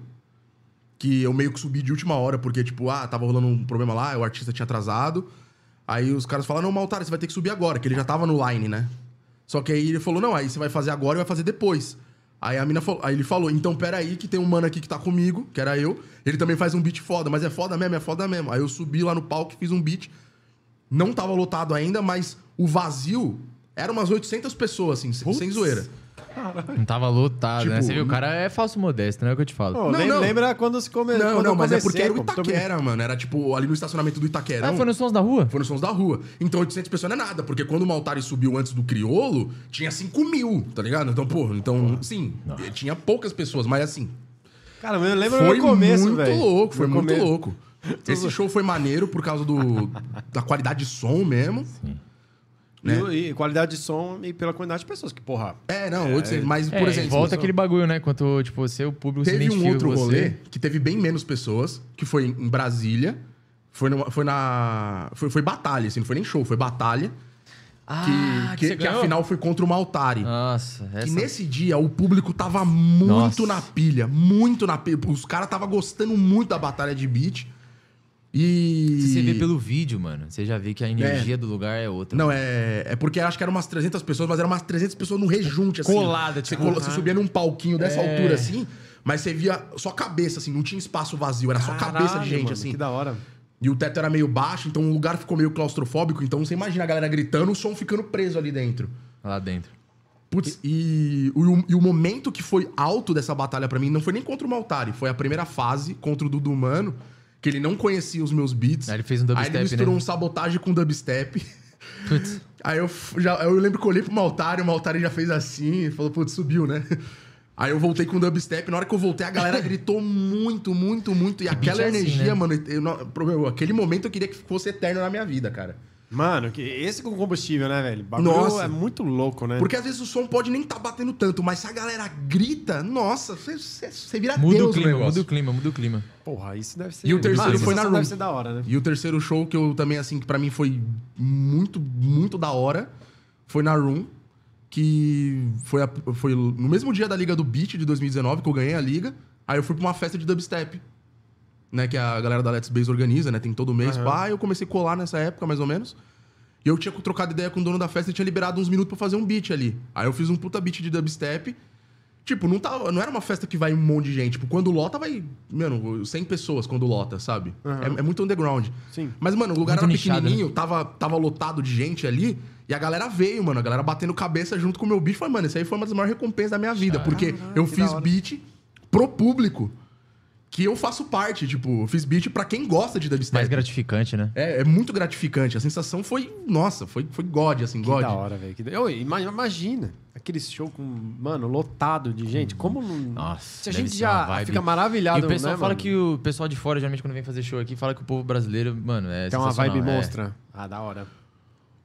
Que eu meio que subi de última hora, porque, tipo, ah, tava rolando um problema lá, o artista tinha atrasado. Aí os caras falaram, não, Maltara, você vai ter que subir agora, que ele já tava no line, né? Só que aí ele falou, não, aí você vai fazer agora e vai fazer depois. Aí a mina falou, aí ele falou, então peraí, que tem um mano aqui que tá comigo, que era eu. Ele também faz um beat foda, mas é foda mesmo, é foda mesmo. Aí eu subi lá no palco e fiz um beat. Não tava lotado ainda, mas o vazio era umas 800 pessoas, assim, sem- sem zoeira. Não tava lotado, né? Tipo, Você viu, o cara é falso modesto, não é o que eu te falo. Pô, Não, lem- não. Lembra quando se come... Não, não, mas é porque era o Itaquera, mano. Era tipo ali no estacionamento do Itaquerão. Ah, foi nos sons da rua? Foi nos sons da rua. Então 800 pessoas não é nada, porque quando o Maltari subiu antes do Criolo, tinha 5 mil, tá ligado? Então, pô, então, sim, tinha poucas pessoas, mas assim, Cara, eu lembro foi no começo, muito velho. louco, foi No muito começo. louco. Esse show foi maneiro por causa do, da qualidade de som mesmo. Né? E, e qualidade de som e pela quantidade de pessoas, que porra... É, não, 800, mas, É, por e exemplo, volta aquele bagulho, né? Quanto, tipo, você, o público se Teve um outro você. rolê que teve bem menos pessoas, que foi em Brasília. Foi, numa- foi na. Foi, foi batalha, assim, não foi nem show, foi batalha. Ah, que, que, que a final foi contra o Maltari. Nossa, Que essa... nesse dia o público tava muito Nossa. na pilha, muito na pilha. Os caras tava gostando muito da batalha de beat. E. Se você vê pelo vídeo, mano, você já vê que a energia do lugar é outra. Não, é, é porque acho que eram umas 300 pessoas, mas eram umas 300 pessoas no rejunte, assim. Colada, Você, tipo, cola- aham. você subia num palquinho dessa É. altura, assim, mas você via só cabeça, assim, não tinha espaço vazio, era só cabeça de Caralho, gente, mano, assim. Que da hora. E o teto era meio baixo, então o lugar ficou meio claustrofóbico, então você imagina a galera gritando, o som ficando preso ali dentro. Lá dentro. Putz, e, o, e o momento que foi alto dessa batalha pra mim não foi nem contra o Maltari, foi a primeira fase contra o Dudu Mano, que ele não conhecia os meus beats. Aí ele fez um Aí dubstep, ele misturou né? um sabotagem com dubstep. Putz. Aí eu, já, eu lembro que eu olhei pro Maltari, o Maltari já fez assim, e falou, putz, subiu, né? Aí eu voltei com o dubstep, na hora que eu voltei, a galera gritou muito, muito, muito. E aquela beat é assim, energia, né? mano, eu meu, aquele momento eu queria que fosse eterno na minha vida, cara. Mano, que esse com combustível, né, velho? Bagulho Nossa. é muito louco, né? Porque às vezes o som pode nem tá batendo tanto, mas se a galera grita, nossa, você- vira Muda Deus o clima, negócio. muda o clima, muda o clima. Porra, isso deve ser... E o terceiro Mano, foi na deve ser da hora, né? E o terceiro show que eu também, assim, que pra mim foi muito, muito da hora, foi na Room, que foi, a- foi no mesmo dia da Liga do Beat de 2019, que eu ganhei a liga. Aí eu fui pra uma festa de dubstep, né, que a galera da Let's Base organiza, né, tem todo mês. Pá, eu comecei a colar nessa época, mais ou menos. E eu tinha trocado ideia com o dono da festa e tinha liberado uns minutos pra fazer um beat ali. Aí eu fiz um puta beat de dubstep. Tipo, não, tá, não era uma festa que vai um monte de gente. Tipo, quando lota, vai, mano, 100 pessoas quando lota, sabe? É, é muito underground. Sim. Mas, mano, o lugar Muito era nichado, pequenininho, tava, tava lotado de gente ali. E a galera veio, mano. A galera batendo cabeça junto com o meu beat. Falei, mano, isso aí foi uma das maiores recompensas da minha vida. Porque eu que fiz beat pro público que eu faço parte. Tipo, eu fiz beat pra quem gosta de dubstep. Mais gratificante, né? É, é muito gratificante. A sensação foi, nossa, foi, foi God, assim, Que God. da hora, velho. Que da- Ô, ima- imagina, aquele show com, mano, lotado de gente. Como não... Nossa, Se a gente já fica maravilhado, E o pessoal né, fala mano? que o pessoal de fora, geralmente, quando vem fazer show aqui, fala que o povo brasileiro, mano, é Tem uma vibe é. monstra. Ah, da hora.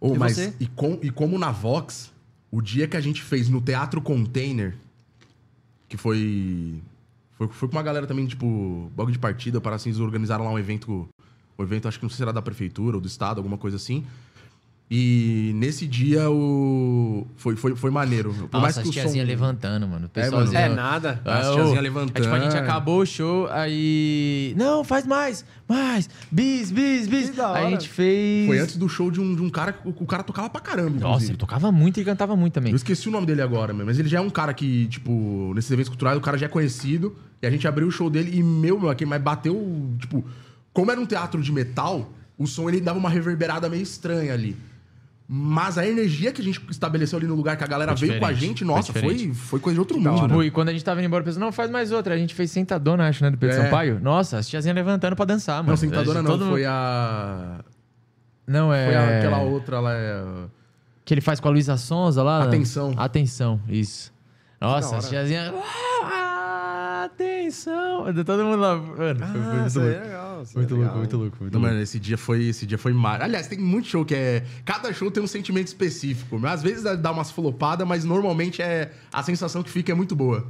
Ô, E mas você? e, com- e como na Vox, o dia que a gente fez no Teatro Container, que foi. Foi, foi com uma galera também, tipo, bagulho de partida, para assim, eles organizaram lá um evento. Um evento, acho que não sei se era da prefeitura ou do estado, alguma coisa assim. E nesse dia o. Foi, foi, foi maneiro. Por Nossa, as o tiazinha levantando, mano. O pessoalzinho- É nada. As Ah, tiazinha ô, levantando. é tipo, a gente acabou o show, aí. Não, faz mais, mais, bis, bis, bis. Que hora. A gente fez. Foi antes do show de um, de um cara que o, cara tocava pra caramba. Nossa, inclusive. ele tocava muito e cantava muito também. Eu esqueci o nome dele agora, mas ele já é um cara que, tipo, nesses eventos culturais, o cara já é conhecido. E a gente abriu o show dele e, meu, meu, aqui, mas bateu, tipo, como era um teatro de metal, o som ele dava uma reverberada meio estranha ali. Mas a energia que a gente estabeleceu ali no lugar que a galera Foi veio com a gente, foi nossa, foi, diferente. foi coisa de outro mundo. hora. Tipo, e quando a gente tava indo embora, pensou, não, faz mais outra. A gente fez sentadona, acho, né, do Pedro É. Sampaio. Nossa, as tiazinhas levantando pra dançar, mano. Não, sentadora não, Todo- foi a. Não, é... Foi a- aquela outra lá. é, Que ele faz com a Luísa Sonza lá. né? Atenção. Atenção, isso. Nossa, as tiazinhas... Atenção! Todo mundo lá... Mano, foi Ah, muito isso aí é louco. legal. isso Muito é louco, legal. muito louco, muito Não, louco. mano, esse dia foi, esse dia foi mar. Aliás, tem muito show que é. Cada show tem um sentimento específico. Às vezes dá umas flopadas, mas normalmente é a sensação que fica é muito boa.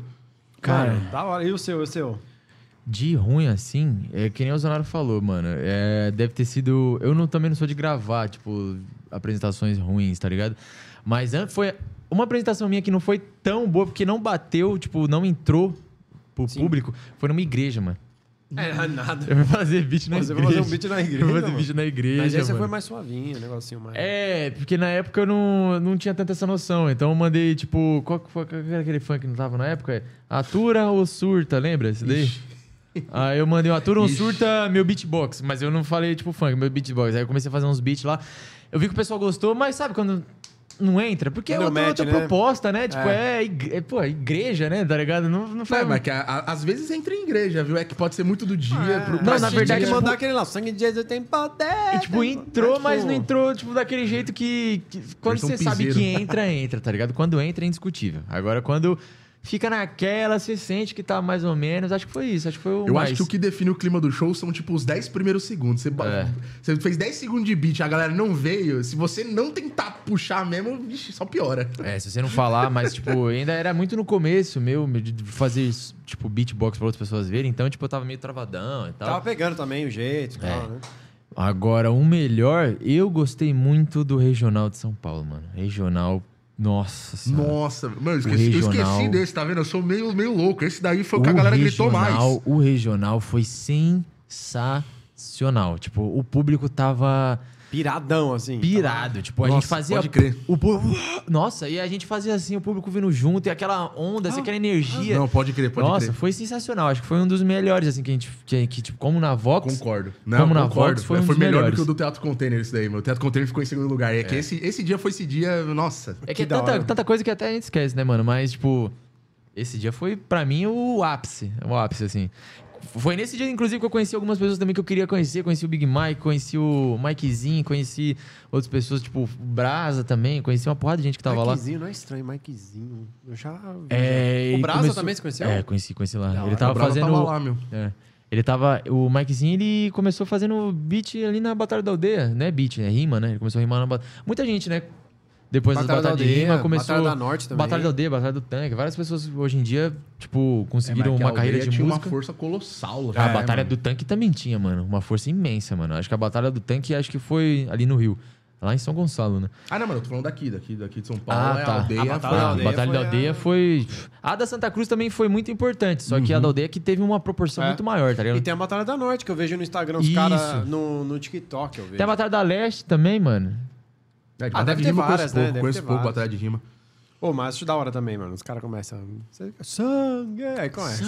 Cara, da hora. E o seu, e o seu? de ruim assim, é que nem o Zonaro falou, mano. É, deve ter sido. Eu não, também não sou de gravar, tipo, apresentações ruins, tá ligado? Mas foi uma apresentação minha que não foi tão boa, porque não bateu, tipo, não entrou pro Sim. público. Foi numa igreja, mano. É, nada. Eu vou fazer beat na Você vai igreja. fazer um beat na igreja, Eu vou fazer mano. beat na igreja, Mas aí você mano. foi mais suavinho, um negocinho mais. É, porque na época eu não, não tinha tanta essa noção. Então eu mandei, tipo, qual que foi qual que era aquele funk que não tava na época? Atura ou surta, lembra esse daí? Aí eu mandei o Atura ou surta, meu beatbox. Mas eu não falei, tipo, funk, meu beatbox. Aí eu comecei a fazer uns beats lá. Eu vi que o pessoal gostou, mas sabe quando não entra? Porque é Não outra, mete, outra né? proposta, né? Tipo, é, igre- é, pô, igreja, né? Tá ligado? Não, não É, faz... mas que a- a- às vezes entra em igreja, viu? É que pode ser muito do dia. pro, Não, pra na verdade, tipo- mandar aquele lá, sangue de Jesus tem poder. E, tipo, tem- entrou, mas tipo, não entrou, tipo, daquele jeito que. que quando Versão você sabe piseiro. que entra, entra, tá ligado? Quando entra, é indiscutível. Agora, quando fica naquela, você sente que tá mais ou menos. Acho que foi isso. Acho que foi o. Eu mais. acho que o que define o clima do show são, tipo, os 10 primeiros segundos. Você, É. você fez 10 segundos de beat, a galera não veio. Se você não tentar puxar mesmo, vixe, só piora. É, se você não falar, mas, tipo, ainda era muito no começo meu, de fazer, tipo, beatbox pra outras pessoas verem. Então, tipo, eu tava meio travadão e tal. Tava pegando também o jeito e tal, É. né? Agora, o melhor, eu gostei muito do Regional de São Paulo, mano. Regional, nossa senhora. Nossa, mano, eu esqueci, eu regional- esqueci desse, tá vendo? Eu sou meio, meio louco. Esse daí foi o que a galera gritou regional- mais. O regional foi sensacional. Tipo, o público tava Piradão, assim. pirado. Tipo, a Nossa, gente fazia. pode crer. O povo. Nossa, e a gente fazia assim, o público vindo junto, e aquela onda, assim, aquela energia. Não, pode crer, pode Nossa, crer. foi sensacional. Acho que foi um dos melhores, assim, que a gente. Que, que, tipo, como na Vox. Concordo. Como na concordo. Vox foi um dos melhor melhores. do que o do Teatro Container, esse daí, meu. O Teatro Container ficou em segundo lugar. É, que esse, esse dia foi esse dia, nossa. É que, Que é tanta, tanta coisa que até a gente esquece, né, mano? Mas, tipo, esse dia foi, pra mim, o ápice. O ápice, assim. Foi nesse dia, inclusive, que eu conheci algumas pessoas também que eu queria conhecer. Conheci o Big Mike, conheci o Mikezinho, conheci outras pessoas, tipo, o Brasa também. Conheci uma porrada de gente que tava lá. Mikezinho, não é estranho, Mikezinho. Eu já. É, já. O Brasa começou- também você conheceu? É, conheci, conheci lá. Da ele tava fazendo. tava lá, meu. É. Ele tava. O Mikezinho, ele começou fazendo beat ali na Batalha da Aldeia, né? Beat, né? Rima, né? Ele começou a rimar na batalha. Muita gente, né? Depois Batalha das da batalhas de Aldeia, rima, começou. Batalha da Norte também. Batalha da Aldeia, Batalha do Tanque. Várias pessoas hoje em dia, tipo, conseguiram É, uma a carreira de tinha música. uma força colossal. A né, Batalha mano? do Tanque também tinha, mano. Uma força imensa, mano. Acho que a Batalha do Tanque, acho que foi ali no Rio. Lá em São Gonçalo, né? Ah, não, mano, eu tô falando daqui, daqui, daqui de São Paulo. Ah, é tá. a aldeia. A Batalha foi- da a Aldeia Batalha foi da Aldeia a- foi. A da Santa Cruz também foi muito importante, só que a da Aldeia que teve uma proporção É. muito maior, tá ligado? E tem a Batalha da Norte, que eu vejo no Instagram, os caras no, no TikTok, eu vejo. Tem a Batalha da Leste também, mano. É, de Ah, deve de ter várias, conheço né? pouco, Deve conheço pouco várias. batalha de rima. Pô, mas acho da hora também, mano. Os caras começam. Você- Sangue! Aí começa.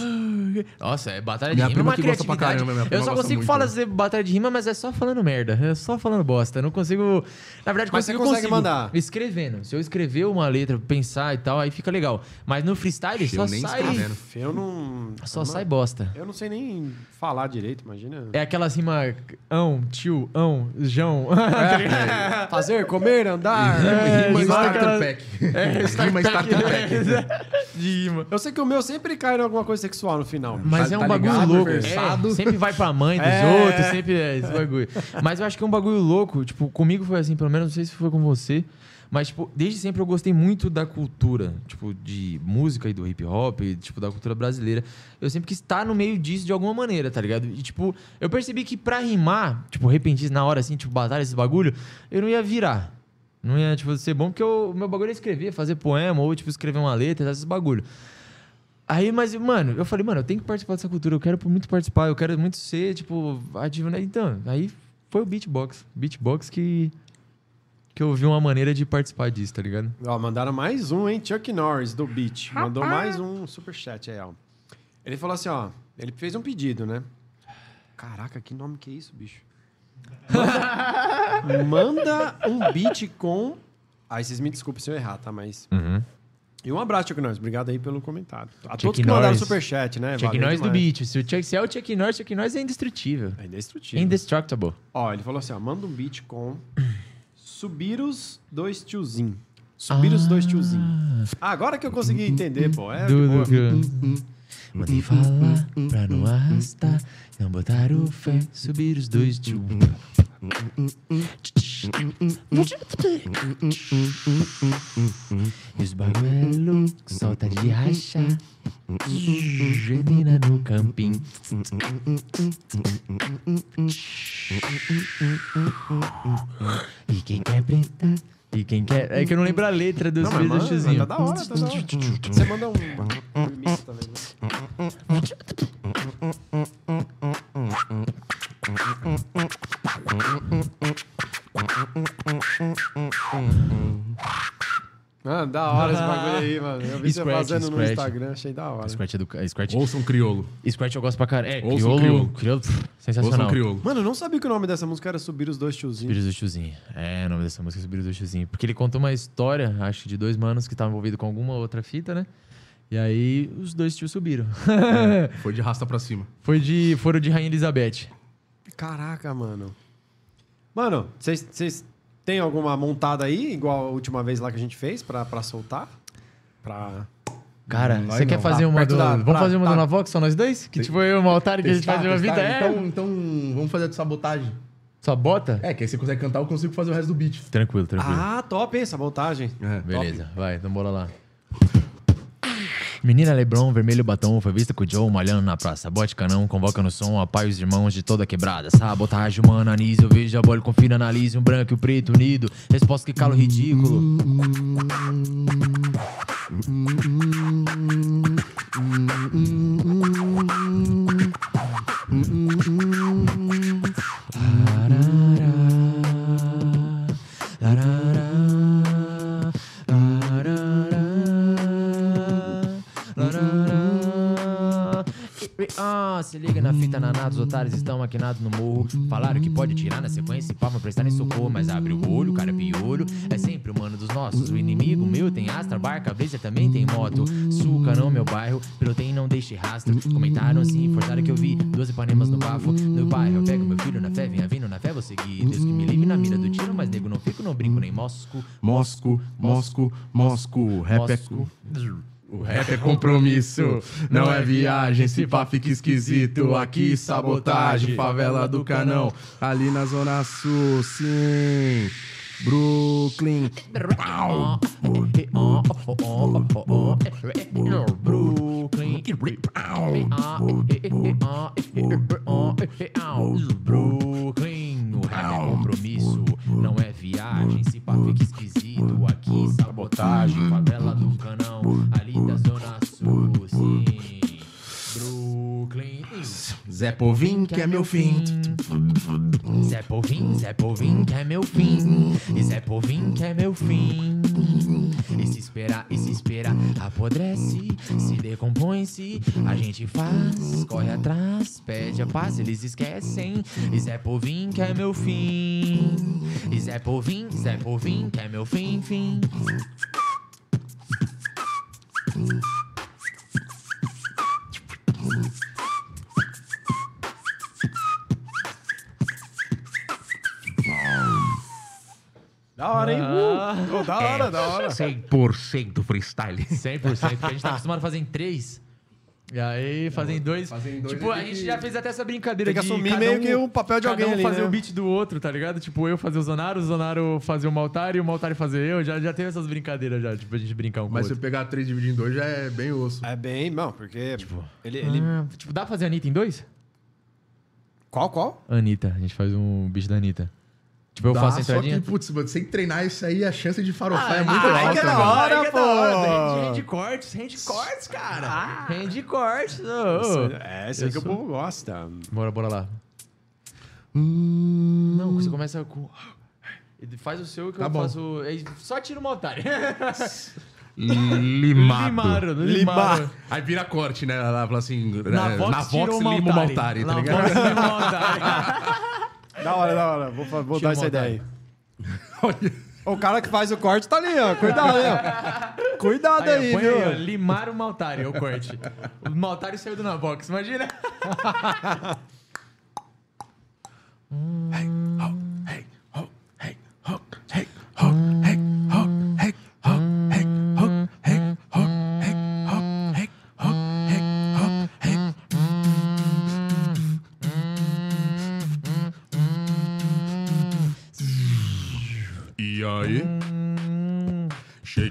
Nossa, é batalha de Minha rima, é prima uma que gosta pra caramba, minha prima eu só consigo falar batalha de rima, mas é só falando merda. É só falando bosta. Eu não consigo. Na verdade, Mas você consigo, consegue consigo. mandar. Escrevendo. Se eu escrever uma letra, pensar e tal, aí fica legal. Mas no freestyle Eu só nem sai. escrevendo. Eu não. Só eu sai não, bosta. Eu não sei nem falar direito, imagina. É aquelas rimas ão, tio, ão, jão. Fazer, comer, andar. É, Rima só Starter aquela- Pack. É, Rima Starter Pack. de rima. Eu sei que o meu sempre cai em alguma coisa sexual no final. Mas Tá- é um tá bagulho ligado, louco. É, sempre vai pra mãe dos É. outros, sempre é esse bagulho. Mas eu acho que é um bagulho louco. Tipo, comigo foi assim, pelo menos, não sei se foi com você. Mas, tipo, desde sempre eu gostei muito da cultura, tipo, de música e do hip hop, e, tipo, da cultura brasileira. Eu sempre quis estar no meio disso de alguma maneira, tá ligado? E, tipo, eu percebi que pra rimar, tipo, repentista na hora, assim, tipo, batalha, esse bagulho, eu não ia virar. Não ia, tipo, ser bom, porque eu- o meu bagulho é escrever, fazer poema, ou, tipo, escrever uma letra, esses bagulho. Aí, mas, mano, eu falei, mano, eu tenho que participar dessa cultura, eu quero muito participar, eu quero muito ser, tipo, ativo, né? Então, aí foi o beatbox. Beatbox que. Que eu vi uma maneira de participar disso, tá ligado? Ó, mandaram mais um, hein? Chuck Norris, do Beat. Mandou mais um superchat aí, ó. Ele falou assim, ó. Ele fez um pedido, né? Caraca, que nome que é isso, bicho? Manda, manda um beat com... Aí vocês me desculpem se eu errar, tá? Mas... E um abraço, Chuck Norris. Obrigado aí pelo comentário. A Chuck todos que mandaram Norris. superchat, né? Chuck Norris do beat. Se, o Chuck, se é o Chuck Norris, Chuck Norris é indestrutível. É indestrutível. Indestructible. Ó, ele falou assim, ó. Manda um beat com... Subir os dois tiozinho. Subir os dois tiozinho. Ah, agora que eu consegui entender, pô. É Mandei falar pra não arrastar, não botar o fé, subir os dois tio. E os bagulho é solta de rachar. Gemina no camping. E quem quer preta? E quem quer. É que eu não lembro a letra dos três mas vídeos Tá da hora, tá da hora. Você manda um. um também, né? Ah, da hora esse bagulho aí, mano. Eu vi você Scratch, fazendo no scratch. Instagram, achei da hora. Scratch é do... é, Scratch, Ouçam criolo. Scratch eu gosto pra caralho. É, Ouçam criolo, criolo. criolo, pff, Ouçam sensacional. criolo. Mano, eu não sabia que o nome dessa música era Subir os Dois Tiozinhos. Subiros do Tiozinho. É, o nome dessa música é Subiros do Tiozinho. Porque ele contou uma história, acho que de dois manos que estavam envolvidos com alguma outra fita, né? E aí os dois tios subiram. Foi de rasta pra cima. Foi de, foram de Rainha Elizabeth. Caraca, mano. Mano, vocês- têm alguma montada aí, igual a última vez lá que a gente fez, pra, pra soltar? Pra... Cara, você quer fazer Tá uma perto do... da- Vamos pra- fazer uma tá. do Navox, só nós dois? Que tipo eu e o Maltari que a gente Testar, fazia uma vida. testar? É, Então, então, vamos fazer de sabotagem. só bota? É, que aí você consegue cantar, eu consigo fazer o resto do beat. Tranquilo, tranquilo. Ah, top, hein, essa montagem. É. Beleza, vai, então bora lá. Menina Lebron, vermelho batom, foi vista com o Joe malhando na praça. Bote canão, convoca no som, apai os irmãos de toda quebrada. Sabotagem humana, anise, eu vejo a bola, confira, analise, um branco e o preto unido. Resposta que cala o ridículo. Ah, se liga na fita nanada, os otários estão maquinados no morro. Falaram que pode tirar na sequência e pá, pra prestar em socorro. Mas abre o olho, cara piolho. É sempre o mano dos nossos. O inimigo meu tem astra, barca, Blazer também tem moto. Suca não, meu bairro, pilotei e não deixe rastro. Comentaram assim, forçaram que eu vi. Duas epanemas no bafo, no bairro. Eu pego meu filho na fé, venha vindo na fé, vou seguir. Deus que me livre na mira do tiro, mas nego não fico, não brinco nem mosco. Mosco, Mosco, Mosco. É... Mosco. O rap é compromisso, não é viagem. Se pá, fica esquisito. Aqui, sabotagem, favela do canão. Ali na Zona Sul, sim. Brooklyn. Brooklyn. Brooklyn. O rap é compromisso, não é viagem. Se pá, fica esquisito. Aqui, sabotagem, favela do canão. Ali da Zona Sul, sim. Brooklyn. Zé Povim, que é meu fim. Zé Povim, Zé Povim, que é meu fim. E Zé Povim, que é meu fim. E se esperar, e se esperar, apodrece, se decompõe-se. A gente faz, corre atrás, pede a paz, eles esquecem. E Zé Povim, que é meu fim. E Zé Povim, Zé Povim, que é meu fim, fim. Da hora, hein? Uh, oh, da hora, da hora. 100% freestyle. 100%, porque a gente tá acostumado a fazer em três. E aí, fazer em dois. fazer em dois tipo, é a gente que- já fez até essa brincadeira Tem que de assumir cada meio um- que o papel de alguém um ali, fazer né? o beat do outro, tá ligado? Tipo, eu fazer o Zonaro, o Zonaro fazer o Maltari e o Maltari fazer eu. Já, já teve essas brincadeiras já, tipo, a gente brincar um com o Mas se outro. eu pegar três e dividir em dois, já é bem osso. É bem, não, porque ele, ele... Ah, tipo, dá pra fazer a Anitta em dois? Qual, qual? Anitta, a gente faz um beat da Anitta. Tipo, eu Dá, faço a só entradinha. que, putz, mano, sem treinar isso aí, a chance de farofar é muito ai, alta. que da velho. hora, pô! da hora. Rende, rende cortes, rende cortes, cara. Rende cortes. ô, ô. É, esse aí que o povo gosta. Bora, bora lá. Não, você começa com. Faz o seu que Tá eu bom. faço. Só tira o otário. Limado. Limaram, limaram. Aí vira corte, né? Ela fala assim, Na é, Vox, na Vox o lima o Maltari, tá Na ligado? Vox, lima o Maltari. Da hora, da hora. Vou, vou dar essa ideia aí. O cara que faz o corte tá ali, ó. Cuidado aí, ó. Cuidado aí, Aí, põe viu? aí, ó, limar o Maltari, o corte. O Maltari saiu do Navox, imagina. E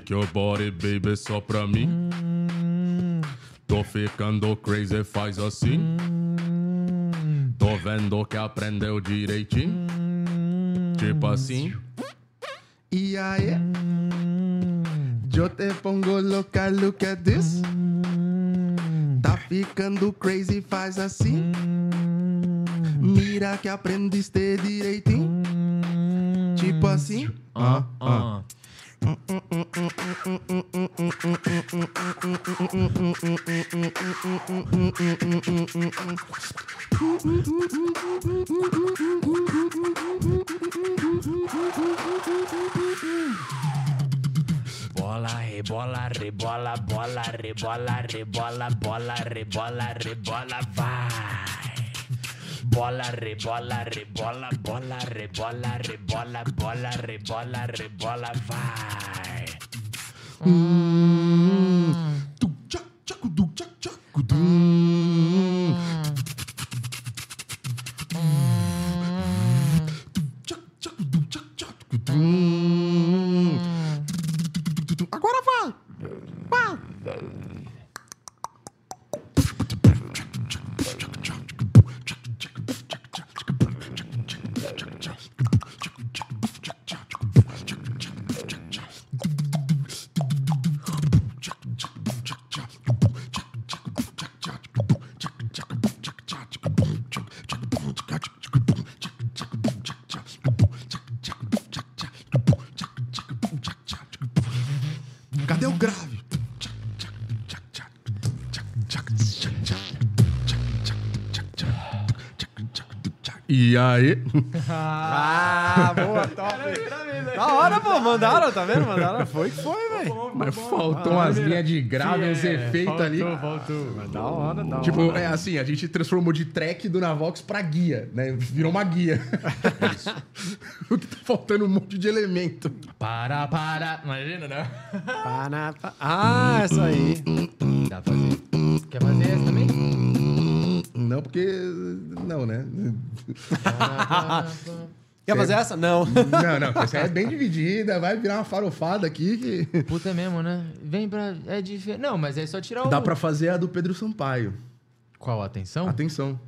Shake your body, baby, só pra mim. Tô ficando crazy, faz assim. Tô vendo que aprendeu direitinho. Tipo assim. E aí? Eu te pongo louca, look at this. Tá ficando crazy, faz assim. Mira que aprendiste direitinho. Tipo assim. Ah, ah. Bola, rebola, rebola, bola, rebola, rebola, bola, rebola, rebola, vai. Bola, rebola, rebola, bola, rebola, rebola, bola, rebola, rebola, vai. Tu, tchac, tchac, du, Cadê o grave? E aí? Ah, boa, top. Da hora, pô, mandaram, tá vendo? Mandaram, foi que foi, velho. Mas faltou umas linhas de grave, uns efeitos ali. Mas da hora, da hora. Tipo, é assim, a gente transformou de track do Navox pra guia, né? Virou uma guia. o que tá faltando um monte de elemento. Para, para. Imagina, né? Na, pá. Ah, essa aí. Dá pra fazer. Quer fazer essa também? Não, porque. Não, né? Quer fazer essa? Não. Não, não, essa é bem dividida, vai virar uma farofada aqui que. Puta mesmo, né? Vem pra. É diferente. Não, mas é só tirar o. Dá pra fazer a do Pedro Sampaio. Qual? Atenção? Atenção.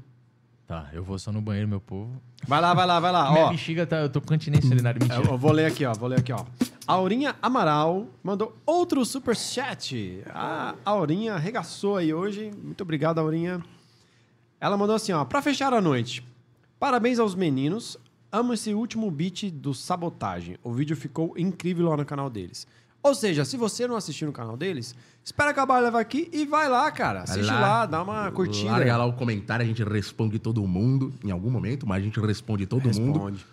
Tá, eu vou só no banheiro, meu povo. Vai lá, vai lá, vai lá. Minha Ó, bexiga tá. Eu tô com continência urinária, mentira. eu vou ler aqui, ó. Vou ler aqui, ó. Aurinha Amaral mandou outro superchat. A Aurinha arregaçou aí hoje. Muito obrigado, Aurinha. Ela mandou assim, ó. Pra fechar a noite. Parabéns aos meninos. Amo esse último beat do Sabotagem. O vídeo ficou incrível lá no canal deles. Ou seja, se você não assistiu no canal deles, espera acabar a live aqui e vai lá, cara. Assiste lá. lá, dá uma curtida. Larga lá o comentário, a gente responde todo mundo em algum momento, mas a gente responde todo mundo. Responde.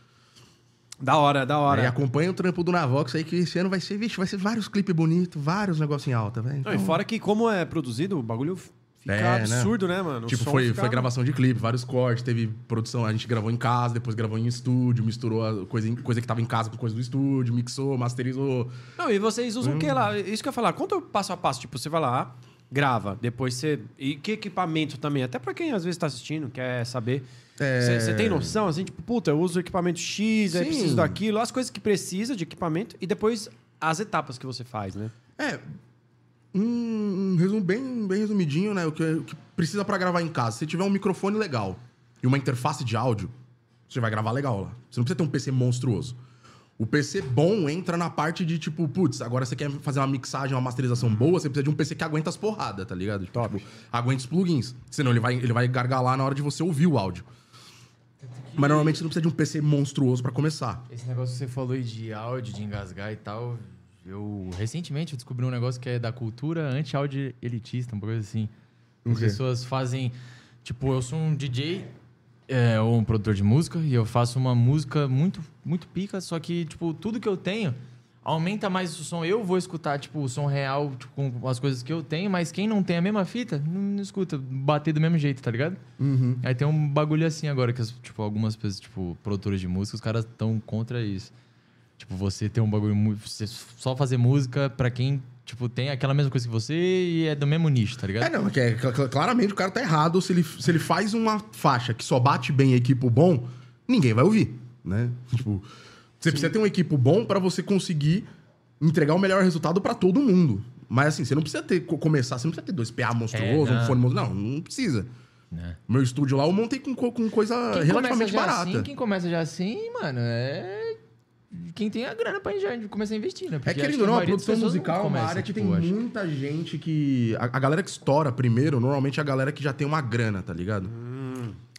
Da hora, da hora. E acompanha o trampo do Navox aí, que esse ano vai ser, vixe, vai ser vários clipes bonitos, vários negócios em alta, velho. Não, e fora que, como é produzido, o bagulho fica É, né? absurdo, né, mano? O Tipo, foi, foi gravação de clipe, vários cortes, teve produção, a gente gravou em casa, depois gravou em estúdio, misturou coisa, em- coisa que tava em casa com coisa do estúdio, mixou, masterizou. Não, e vocês usam o Hum. que lá? Isso que eu ia falar. Conta o passo a passo. Tipo, você vai lá, grava, depois você. E que equipamento também? Até pra quem às vezes tá assistindo, quer saber. É. Você você tem noção, assim, tipo, puta, eu uso equipamento X, aí Sim. preciso daquilo, as coisas que precisa de equipamento e depois as etapas que você faz, né? É. Um, um resumo bem, bem resumidinho, né? O que, o que precisa pra gravar em casa. Se tiver um microfone legal e uma interface de áudio, você vai gravar legal lá. Você não precisa ter um PC monstruoso. O PC bom entra na parte de tipo, putz, agora você quer fazer uma mixagem, uma masterização boa, você precisa de um PC que aguenta as porradas, tá ligado? Tipo, tipo, aguenta os plugins. Senão ele vai, ele vai gargalar na hora de você ouvir o áudio. Mas normalmente você não precisa de um PC monstruoso pra começar. Esse negócio que você falou aí de áudio, de engasgar e tal. Eu recentemente eu descobri um negócio que é da cultura anti-áudio elitista, uma coisa assim. As pessoas fazem. Tipo, eu sou um DJ é, ou um produtor de música e eu faço uma música muito, muito pica, só que, tipo, tudo que eu tenho aumenta mais o som. Eu vou escutar, tipo, o som real tipo, com as coisas que eu tenho, mas quem não tem a mesma fita, não, escuta, bater do mesmo jeito, tá ligado? Aí tem um bagulho assim agora, que tipo, algumas pessoas, tipo, produtores de música, os caras estão contra isso. Tipo, você ter um bagulho. Você só fazer música pra quem, tipo, tem aquela mesma coisa que você e é do mesmo nicho, tá ligado? É, não, que é, cl- claramente o cara tá errado. Se ele, se ele faz uma faixa que só bate bem em equipo bom, ninguém vai ouvir, né? Tipo, você precisa ter um equipo bom pra você conseguir entregar o melhor resultado pra todo mundo. Mas assim, você não precisa ter co- começar, você não precisa ter dois PA monstruoso, É, um fone monstruoso. Não, não precisa. Né? Meu estúdio lá eu montei com, co- com coisa Quem começa relativamente já barata. assim, quem começa já assim, mano, é. Quem tem a grana pra já começar a investir, né? É Porque que, acho querendo ou não, a produção musical é uma área que tipo, tem acho. muita gente que. A, a galera que estoura primeiro, normalmente é a galera que já tem uma grana, tá ligado?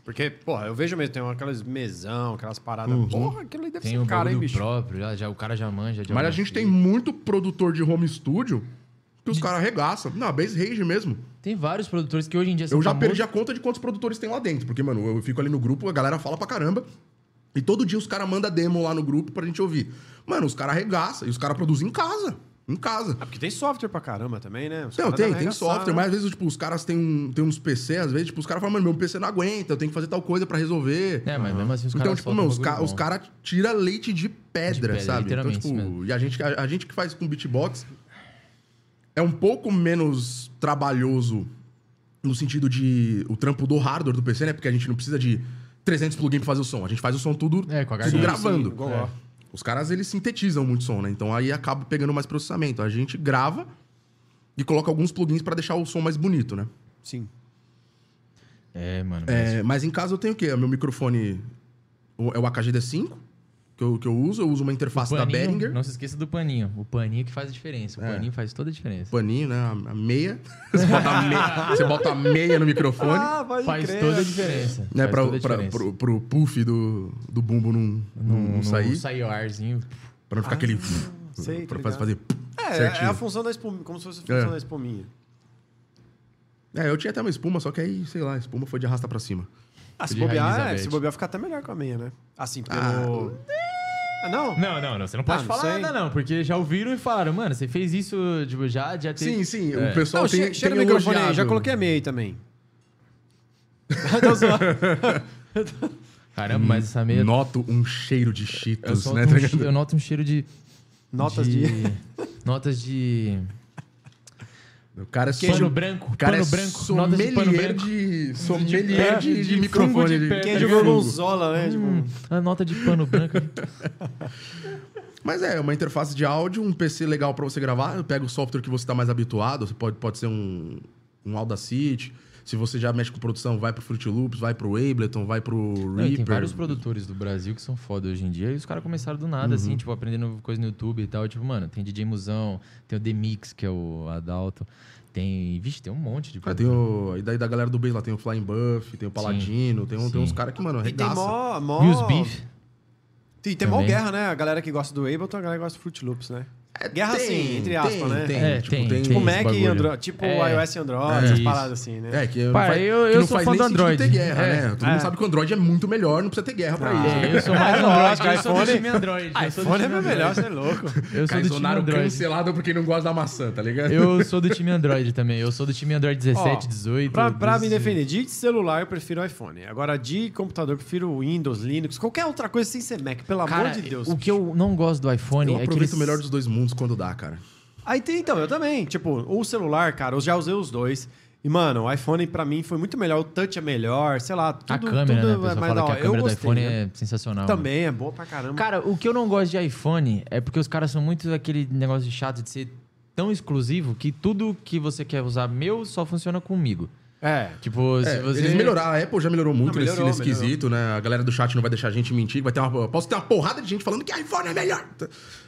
Porque, porra, eu vejo mesmo, tem aquelas mesão, aquelas paradas. Uhum. Porra, aquilo ali deve Tem ser um cara, hein, bicho? próprio, já, já, o cara já manja. de Mas a gente tem muito produtor de home studio que os caras arregaçam. Não, a Base Rage mesmo. Tem vários produtores que hoje em dia são Eu já famosos. perdi a conta de quantos produtores tem lá dentro. Porque, mano, eu fico ali no grupo, a galera fala pra caramba. E todo dia os caras mandam demo lá no grupo pra gente ouvir. Mano, os caras arregaçam. E os caras produzem em casa. Em casa. Ah, porque tem software pra caramba também, né? Os Não, tem, tem software, né? mas às vezes, tipo, os caras têm, um, têm uns PC, às vezes, tipo, os caras falam, mano, meu PC não aguenta, eu tenho que fazer tal coisa pra resolver. É, mas mesmo assim os Então, caras tipo, soltam meu, os, ca os caras tiram leite de pedra, De pedra, sabe? Então, tipo, mesmo. e a gente, a, a gente que faz com beatbox é um pouco menos trabalhoso no sentido de o trampo do hardware do PC, né? Porque a gente não precisa de 300 plugins pra fazer o som. A gente faz o som tudo, É, com a tudo gravando. Sim, gogó. Os caras, eles sintetizam muito som, né? Então aí acaba pegando mais processamento. A gente grava e coloca alguns plugins pra deixar o som mais bonito, né? Sim. É, mano. mas- É, mas em casa eu tenho o quê? O meu microfone o- é o AKG-D5, que eu, que eu uso. Eu uso uma interface da paninho, Behringer. Não se esqueça do paninho. O paninho que faz a diferença. O É. paninho faz toda a diferença. Paninho, né? A meia. Você bota a meia, você bota a meia no microfone. Ah, Faz crer. toda a diferença. né, Faz pra, toda a pra, diferença. pro, pro puff do, do bumbo não, não, não sair. sair o arzinho. Pra não ficar aquele. sei, tá pra fazer, ligado. fazer É, certinho. é a função da espuminha, como se fosse a função É. da espuminha. É, eu tinha até uma espuma, só que aí, sei lá, a espuma foi de arrasta pra cima. Ah, se bobear, é, se bobear fica até melhor com a meia, né? Assim, pelo... Ah. Ah, não? Não, não, não. Você não pode Ah, não falar sei. nada, não. Porque já ouviram e falaram, mano, você fez isso tipo, já, já teve... Sim, sim, É. o pessoal Não, tem, che- chega tem no microfone aí, já coloquei a meia aí também. Tô zoando. Caramba, mas essa meia... Noto um cheiro de Eu, cheetos, solto né? um tá che- ligado? eu noto um cheiro de... Notas de... Notas de... O cara é Pano som- branco, o cara pano é branco, de pano sommelier branco. de, sommelier É, de, de, de microfone. de pé, Quem tá jogou ligado? Gonzola, né? Tipo, Hum, a nota de pano branco. Mas é, uma interface de áudio, um PC legal pra você gravar. Pega o software que você tá mais habituado. Você pode, pode ser um, um Audacity. Se você já mexe com produção, vai pro Fruit Loops, vai pro Ableton, vai pro Não, e Reaper. tem vários produtores do Brasil que são foda hoje em dia. E os caras começaram do nada, Uhum. assim, tipo, aprendendo coisa no YouTube e tal. Tipo, mano, tem DJ Musão, tem o Demix, que é o Adalto. Tem. Vixe, tem um monte de Ah, tem o, e daí da galera do Bass lá, tem o Flying Buff, tem o Paladino, tem, um, tem Sim. uns caras que, mano, e tem mó... mó... E os Beef. Tem, tem mó guerra, né? A galera que gosta do Ableton, a galera que gosta do Fruit Loops, né? Guerra É, Tem, sim, entre aspas, tem, né? Tem, É, tipo, tem, tem, Tipo tem. Mac e. Android, tipo É. iOS e Android, É, essas paradas assim, né? É, que Pai, faz, eu- que eu não sou faz fã nem do Android. ter guerra, É, né? Todo é. mundo sabe que o Android é muito melhor, não precisa ter guerra pra isso. É, eu sou É, mais Android, eu sou do time Android. eu sou do iPhone é time meu Android. melhor, você é louco. Eu sou do time Android. cancelado porque não gosta da maçã, tá ligado? Eu sou do time Android também. Eu sou do time Android 17, Ó, 18. Pra, pra me 12. defender, de celular eu prefiro iPhone. Agora, de computador eu prefiro Windows, Linux, qualquer outra coisa sem ser Mac, pelo amor de Deus. o que eu não gosto do iPhone Eu é que aproveito eles... o melhor dos dois mundos quando dá, cara. Aí tem, então, eu também. Tipo, o celular, cara, eu já usei os dois. E, mano, o iPhone pra mim foi muito melhor, o touch é melhor, sei lá, tudo, A câmera, tudo né? A é pessoa mais fala da que a câmera do gostei, iPhone né? é sensacional. Também é boa pra caramba. Cara, o que eu não gosto de iPhone é porque os caras são muito aquele negócio de chato de ser tão exclusivo que tudo que você quer usar meu só funciona comigo. É. Tipo, se É, você. Eles melhoraram, a Apple já melhorou muito Não, nesse, melhorou, nesse quesito, né? A galera do chat não vai deixar a gente mentir. Vai ter uma, posso ter uma porrada de gente falando que iPhone é melhor.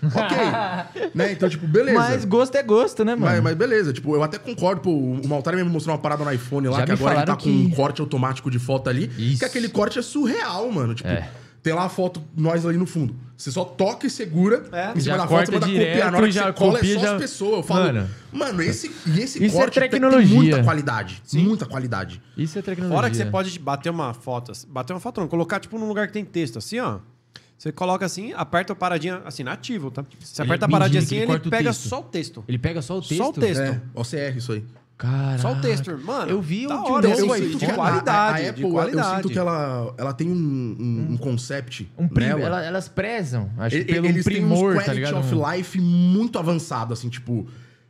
ok. né? Então, tipo, beleza. Mas gosto é gosto, né, mano? Mas, mas beleza, tipo, eu até concordo, pô, o Maltari me mostrou uma parada no iPhone lá, Já que agora ele tá falaram com um que- corte automático de foto ali, Isso. que aquele corte é surreal, mano. Tipo, É. tem lá a foto, nós ali no fundo. Você só toca e segura É. em cima Já da foto, manda direto, copiar. Na hora que já você cola, copia, é só já- as pessoas. Eu falo, mano, Mano. esse, e esse Isso é corte tem- tem tecnologia. muita qualidade. Muita qualidade. Isso é tecnologia. Fora que você pode bater uma foto, bater uma foto não, colocar tipo num lugar que tem texto, assim, ó. Você coloca assim, aperta a paradinha, assim, nativo, tá? Você Ele- aperta a mentira paradinha assim, ele ele, o pega texto. só o texto. Ele pega só o texto? Só o texto. É, OCR isso aí. Caraca. Só o texto, mano. Eu vi um que hora, um aí, iPhone- de a- qualidade, a, a de Apple, eu qualidade. sinto que ela, ela tem um, um, um concept Um prim... nela. ela- elas prezam, acho que E- pelo eles primor, têm uns tá quality ligado? of life muito avançado, assim, tipo...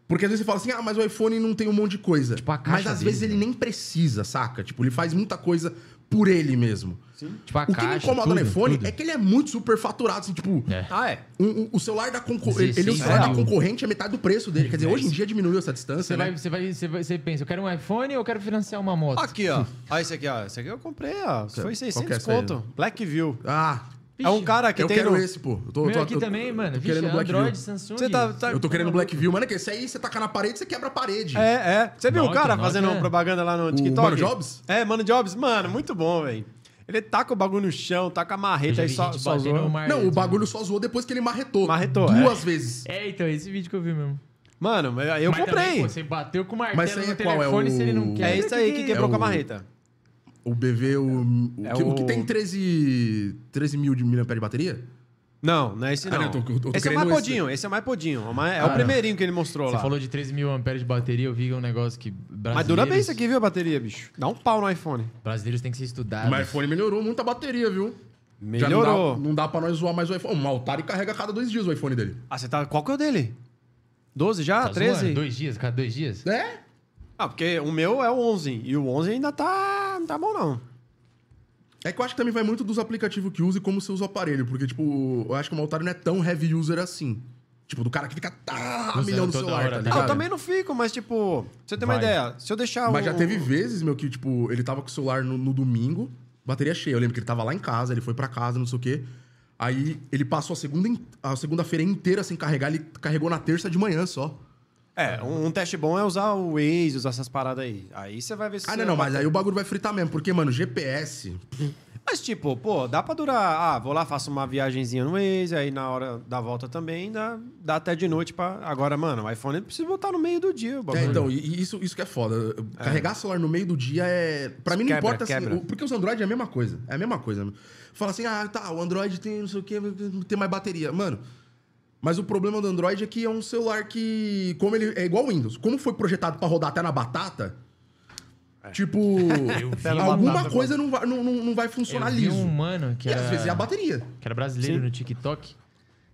Porque às vezes você fala assim, ah, mas o iPhone não tem um monte de coisa. Tipo, a mas caixa às dele, vezes ele né? nem precisa, saca? Tipo, ele faz muita coisa por ele mesmo. Tipo, a o que me caixa, incomoda no tudo, iPhone tudo. é que ele é muito super faturado, assim, tipo... É. Ah, é. um- um- o celular da concorrente. Ele, o 16 celular da mil. concorrente é metade do preço dele. Quer dizer, hoje em dia diminuiu essa distância, Você, né? vai, você, vai, você, vai, você pensa, eu quero um iPhone ou eu quero financiar uma moto? Aqui, ó. Olha esse aqui, ó. Esse aqui eu comprei, ó. Foi Qual que é 600 essa aí? conto. Blackview. Ah, É um cara que eu tem quero no... esse, pô. Eu tô, Meu tô- aqui eu- também, mano. tô Vixe, querendo Blackview. Android, Samsung. Você tá, tá- Eu tô querendo Blackview, mano, é que esse aí você taca na parede, você quebra a parede. É, é. Você viu o Nokia, cara Nokia fazendo é. propaganda lá no O TikTok? Mano Jobs? É, Mano Jobs. Mano, muito bom, velho. Ele taca o bagulho no chão, taca a Eu marreta aí só, só mar- Não, o bagulho só zoou depois que ele marretou. Marretou, Duas vezes. É, então, esse vídeo que eu vi mesmo. Mano, eu eu Mas comprei. também, pô, você bateu com o martelo Mas no é qual? É telefone o- se ele não quer. é isso aí que quebrou É com a o- marreta. O BV, o, o, É que, o o- que tem 13, 13 mil de miliampere de bateria? Não, não é esse Ah, não. não, eu tô- eu tô esse é mais podinho, esse é o mais podinho. É o mais- É Ah, o não. primeirinho que ele mostrou Você lá. falou de 13 mil amperes de bateria, eu vi um negócio que Mas dura bem isso aqui, viu, a bateria, bicho? Dá um pau no iPhone. Brasileiros têm que ser estudados. Mas o iPhone melhorou muito a bateria, viu? Já Melhorou. não dá, não dá pra nós zoar mais o iPhone. Um Altari carrega a cada dois dias o iPhone dele. Ah, você tá... Qual que é o dele? 12 já? Tá 13? zoando? Dois dias, cada dois dias? É? Ah, porque o meu é o 11. E o 11 ainda tá... Não tá bom, não. É que eu acho que também vai muito dos aplicativos que usa e como você usa o aparelho. Porque, tipo, eu acho que o Altari não é tão heavy user assim. Tipo, do cara que fica tá, Usando milhão no celular, hora, tá né? Eu também não fico, mas tipo... Você ter uma Vai. ideia, se eu deixar Mas o... já teve vezes, meu, que, tipo, ele tava com o celular no, no domingo, bateria cheia. Eu lembro que ele tava lá em casa, ele foi pra casa, não sei o quê. Aí ele passou a segunda in- a segunda-feira inteira sem carregar, ele carregou na terça de manhã só. É, um, um teste bom é usar o Waze, usar essas paradas aí. Aí você vai ver se... Ah, não, não, mas aí o bagulho vai fritar mesmo, porque, mano, GPS. Mas, tipo, pô, dá pra durar. Ah, vou lá, faço uma viagenzinha no Waze, aí na hora da volta também dá, dá até de noite pra. Agora, mano, o iPhone precisa botar no meio do dia. O É, então, isso, isso que é foda. Carregar celular no meio do dia é. Pra mim não Quebra, importa assim. quebra. o- Porque os Android é a mesma coisa. É a mesma coisa. Fala assim, ah, tá, o Android tem não sei o quê, tem mais bateria. Mano. Mas o problema do Android é que é um celular que. Como ele. É igual o Windows. Como foi projetado pra rodar até na batata. Tipo, Até na alguma coisa não vai, não, não vai funcionar eu vi liso. um mano que E era... às vezes é a bateria. que era brasileiro no TikTok.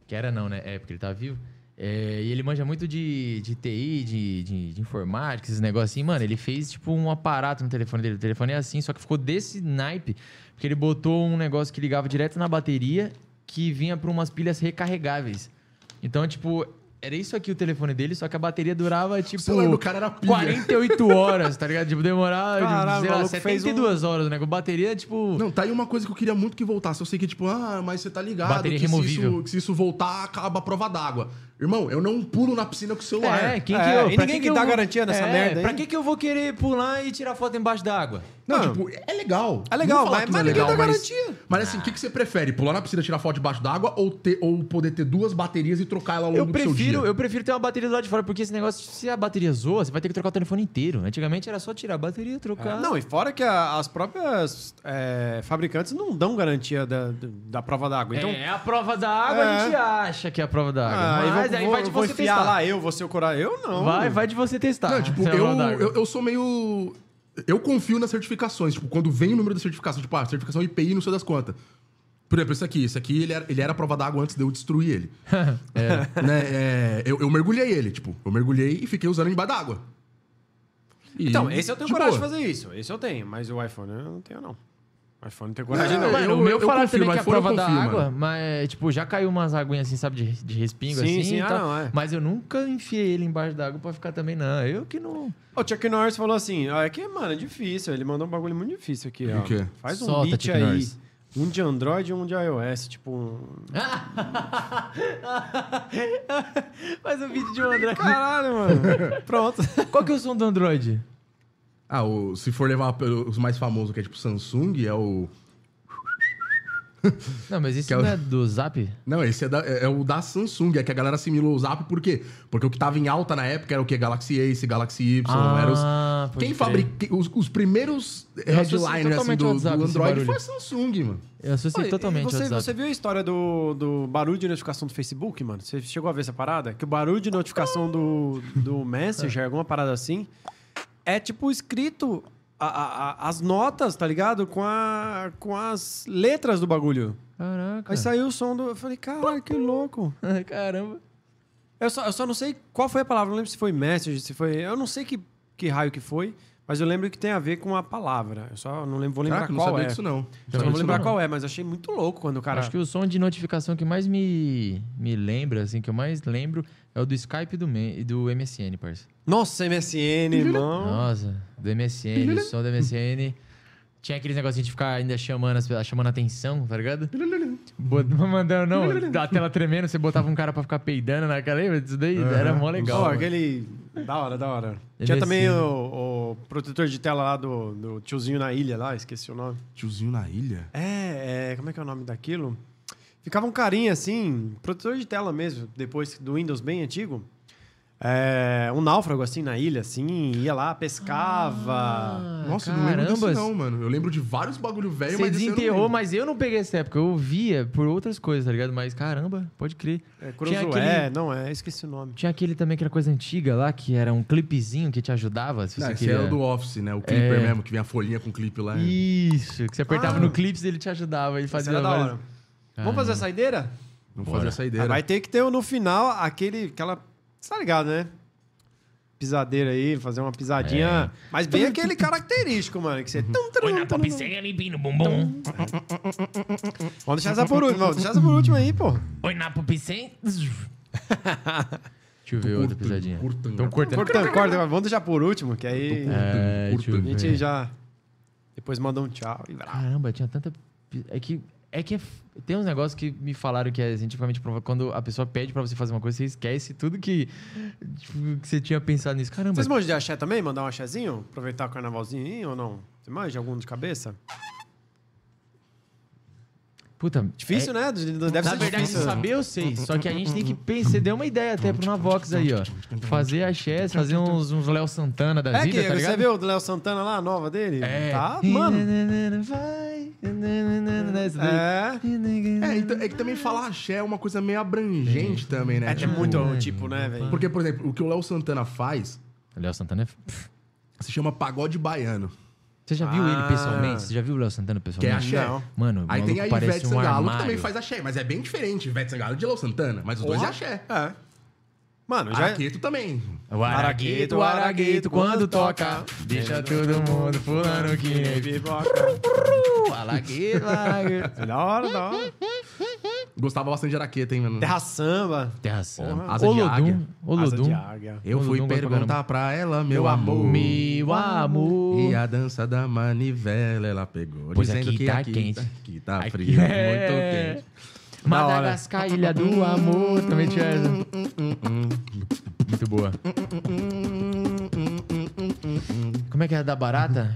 Que era não, né? É, porque ele tá vivo. É, e ele manja muito de, de TI, de, de, de informática, esses negócios assim. Mano, ele fez tipo um aparato no telefone dele. O telefone é assim, só que ficou desse naipe. Porque ele botou um negócio que ligava direto na bateria que vinha por umas pilhas recarregáveis. Então, tipo, era isso aqui o telefone dele, só que a bateria durava tipo. celular do cara era pilha. 48 horas, tá ligado? Tipo, demorava, Caralho, sei o lá, maluco fez 72 horas, né? Com bateria, tipo. Não, tá aí uma coisa que eu queria muito que voltasse. Eu sei que, tipo, ah, mas você tá ligado Bateria que se removível. isso, que se isso voltar, acaba a prova d'água. Irmão, eu não pulo na piscina com o celular. É, quem É, que eu, e pra ninguém que que dá vou- garantia nessa é, merda aí. Pra que, que eu vou querer pular e tirar foto embaixo da água? Não, Não. tipo, é legal. É legal, mas- mas é ninguém legal, dá mas, garantia. mas assim, o que, que você prefere? Pular na piscina, tirar foto debaixo d'água ou, ter, ou poder ter duas baterias e trocar ela ao longo Eu do seu prefiro, dia? eu prefiro ter uma bateria do lado de fora, porque esse negócio, se a bateria zoa, você vai ter que trocar o telefone inteiro. Antigamente era só tirar a bateria, trocar. Não, e fora que a- as próprias é, fabricantes não dão garantia da, da prova d'água. Então, é a prova da água, É. a gente acha que é a prova da água. ah, mas vou, aí vai de vou você testar. lá eu, você o corar. Eu não. Vai, vai de você testar. Não, tipo, é eu, d'água. eu, eu sou meio. Eu confio nas certificações. Tipo, quando vem o número da certificação, tipo, ah, certificação IPI, não sei das quantas. Por exemplo, esse aqui. Esse aqui, ele era, ele era a prova d'água antes de eu destruir ele. Né, é, eu, eu mergulhei ele, tipo. Eu mergulhei e fiquei usando embaixo d'água. E, Então, esse eu tenho de coragem de fazer isso. Esse eu tenho, mas o iPhone eu não tenho, não. O iPhone não tem coragem, não. Mano, eu- o meu eu falaram também que é a prova da confio, água, mano. mas, tipo, já caiu umas aguinhas assim, sabe, de, de respingo Sim, assim sim, e ah, não, é. Mas eu nunca enfiei ele embaixo d'água pra ficar também, não. Eu que não... O Chuck Norris falou assim: ó, é que, mano, é difícil. Ele mandou um bagulho muito difícil aqui, ó. O quê? Faz um Solta, beat Chuck aí. Norris. Um de Android e um de iOS. Tipo, um... Faz um vídeo de um Android. Caralho, mano. Pronto. Qual que é o som do Android? Ah, o, se for levar os mais famosos, que é tipo Samsung, é o. Não, mas isso Que é o- não é do Zap? Não, esse é, da- é- é o da Samsung, é que a galera assimilou o Zap, por quê? Porque o que tava em alta na época era o quê? Galaxy Ace, Galaxy Y, era os... Ah, Quem fabrica... Os, os primeiros headliners assim, do, do Android foi a Samsung, mano. Eu associei e totalmente você, WhatsApp. você viu a história do, do barulho de notificação do Facebook, mano? Você chegou a ver essa parada? Que o barulho de notificação do, do Messenger, alguma parada assim, é tipo escrito a- a- a- as notas, tá ligado? Com, a, com as letras do bagulho. Caraca. Aí saiu o som do. Eu falei, caralho, que louco. Caramba. Eu só, eu só não sei qual foi a palavra, não lembro se foi message, se foi. Eu não sei que, que raio que foi, mas eu lembro que tem a ver com a palavra. Eu só não lembro, vou lembrar Caraca, não qual sabia é. disso não. Só não vou lembrar qual é, mas achei muito louco quando o cara. Acho que o som de notificação que mais me, me lembra, assim, que eu mais lembro, é o do Skype e do, e MSN, parça. Nossa, MSN, irmão. Nossa, do MSN, o som do MSN. Tinha aqueles negocinhos de ficar ainda chamando, as- chamando a atenção, tá ligado? Bot- Mandando, não, da tela tremendo, você botava um cara pra ficar peidando naquela, lembra disso daí? Era mó legal. Mano. aquele. Da hora, da hora. Ele Tinha é também assim. o, o o protetor de tela lá do, do tiozinho na ilha lá, esqueci o nome. Tiozinho na ilha? É, é, como é que é o nome daquilo? Ficava um carinha assim, protetor de tela mesmo, depois do Windows bem antigo. É, um náufrago assim na ilha, assim, ia lá, pescava. Ah, Nossa, eu não lembro carambas. não, mano. Eu lembro de vários bagulho velho, Você mas esse eu não desenterrou, mas eu não peguei essa época. Eu via por outras coisas, tá ligado? Mas caramba, pode crer. É, Cruzoé, aquele- não é, esqueci o nome. Tinha aquele também que era coisa antiga lá, que era um clipezinho que te ajudava. Se Não, você esse queria... é o do Office, né? O Clipper É. mesmo, que vem a folhinha com clipe lá. Isso, que você apertava Ah. no clips e ele te ajudava e Esse fazia era da várias- hora. Vamos fazer a saideira? Vamos Bora. fazer essa Ah, ideia. vai ter que ter no final aquele. aquela. Você tá ligado, né? Pisadeira aí, fazer uma pisadinha. Mas bem aquele característico, mano. Que você. tum, tum, Põe na tum, tum. popicega, limpinho no bumbum. Vamos deixar essa por último. Vamos deixar essa por último aí, pô. Põe na popicega. Deixa eu ver outra pisadinha. curtando. Então cortando. Cortando, corta. Vamos deixar por último, que aí É, a gente já. Depois manda um tchau e. Caramba, tinha tanta. É que. É que é tem uns negócios que me falaram que é cientificamente provado. Quando a pessoa pede pra você fazer uma coisa, você esquece tudo que, tipo, que você tinha pensado nisso. Caramba. Vocês manjam de axé também? Mandar um axézinho? Aproveitar o carnavalzinho aí ou não? Você manja algum de cabeça? Puta. Difícil, né? Deve Na ser verdade, difícil. saber eu sei. Só que a gente tem que pensar. Você deu uma ideia até pro Navox aí, ó. Fazer axés, fazer uns, uns Léo Santana da É vida, que tá você ligado? viu o Léo Santana lá, a nova dele? É. Tá, mano. Vai. É. É, então, é que também falar axé é uma coisa meio abrangente também, né? É que é Tipo, muito, tipo, né, velho? Porque, por exemplo, o que o Léo Santana faz Léo Santana é. se chama pagode baiano. Você já viu Ah. ele pessoalmente? Você já viu o Léo Santana Que é pessoalmente? axé. Não. Mano, o Aí tem a Ivete um Sangalo, que armário. também faz axé, mas é bem diferente. Ivete Sangalo de Léo Santana, mas os dois é axé. É. Mano, já. Araqueto também. O aragueto, o aragueto, quando toca, deixa todo mundo pulando que nem Pipoca. O aragueto, o aragueto. Da hora, da hora. Gostava bastante de araqueta, hein, mano? Terra samba. Terra Samba. Asa de águia. Olodum. Asa de Olodum. águia. Eu fui Olodum pra perguntar pra ela, meu Meu amor. amor. Meu amor. E a dança da manivela ela pegou. Pois dizendo aqui que tá aqui quente. Tá, aqui tá Aqui frio, é. muito quente. Madagascar, Ilha do Amor. Também tinha essa. Muito boa. Como é que é da barata?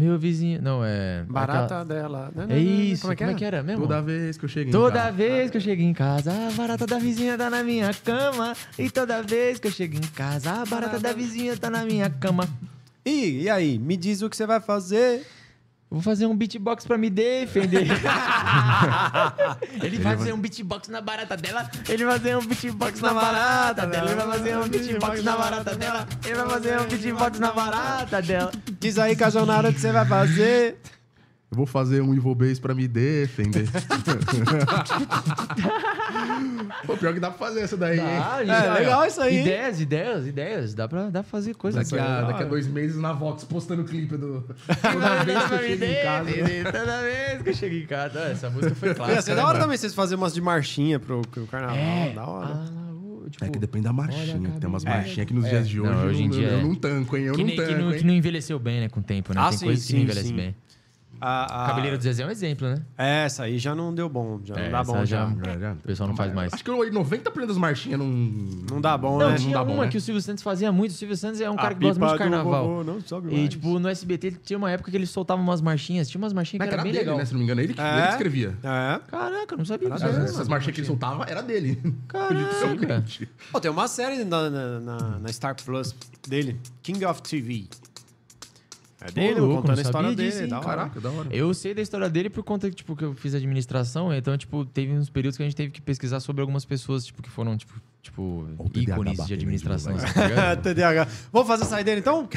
Meu vizinho. Não, é. Barata dela. aquela- É isso. Como é que, era? mesmo? Toda vez que eu chego em Toda casa. vez que eu chego em casa, a barata da vizinha tá na minha cama. E toda vez que eu chego em casa, a barata da vizinha tá na minha cama. E, e aí? Me diz o que você vai fazer. Vou fazer um beatbox pra me defender. ele vai fazer um beatbox na barata dela. Ele vai fazer um beatbox na barata dela. Ele vai fazer um beatbox na barata dela. Ele vai fazer um beatbox na barata dela. Diz aí, Cajonara, o que você vai fazer. Eu vou fazer um Evil Base pra me defender. Pô, pior que dá pra fazer essa daí, hein? Ah, É, legal isso aí, hein? Ideias, ideias, ideias. Dá pra, dá pra fazer coisas. Daqui a, daqui a dois meses na Vox postando o clipe do. Toda vez que eu chego em casa. Toda vez que eu chego em casa. Essa música foi clássica. Ia ser da hora também vocês fazerem umas de marchinha pro, pro carnaval. É. Da hora. Ah, o- tipo, É que depende da marchinha. Tem umas É. marchinhas que nos É. dias de hoje, Não, hoje em eu, dia eu é. não tanco, hein? Eu que, não nem- que tanco, não, hein? que não envelheceu bem, né? Com o tempo, né? Ah, Tem sim, coisas que não envelhecem sim. bem. A, a... Cabeleira do Zezé é um exemplo, né? É, essa aí já não deu bom. Já É, não dá bom já- já. Já, já. O pessoal não faz mais. Acho que 90% das marchinhas não. Não dá bom, Não, né? tinha dá bom, uma né? que o Silvio Santos fazia muito. O Silvio Santos é um cara A que gosta muito de carnaval. vovô não sobe E, mais. tipo, no SBT tinha uma época que ele soltava umas marchinhas. Tinha umas marchinhas Mas que era era bem dele, legal. né? Se não me engano, ele que, É? ele que escrevia. É. Caraca, eu não sabia disso. Essas, marchinhas que ele soltava era dele. Caraca. Pô, tem uma série na, na, na- na Star Plus dele, King of TV. É dele, Ô, louco, contando a história dele. disso, da hora. Caraca, da hora. Eu sei da história dele por conta, tipo, que eu fiz administração, então, tipo, teve uns períodos que a gente teve que pesquisar sobre algumas pessoas, tipo, que foram, tipo, tipo ícones de administração, assim, tá? TDAH. Vamos fazer saideira então?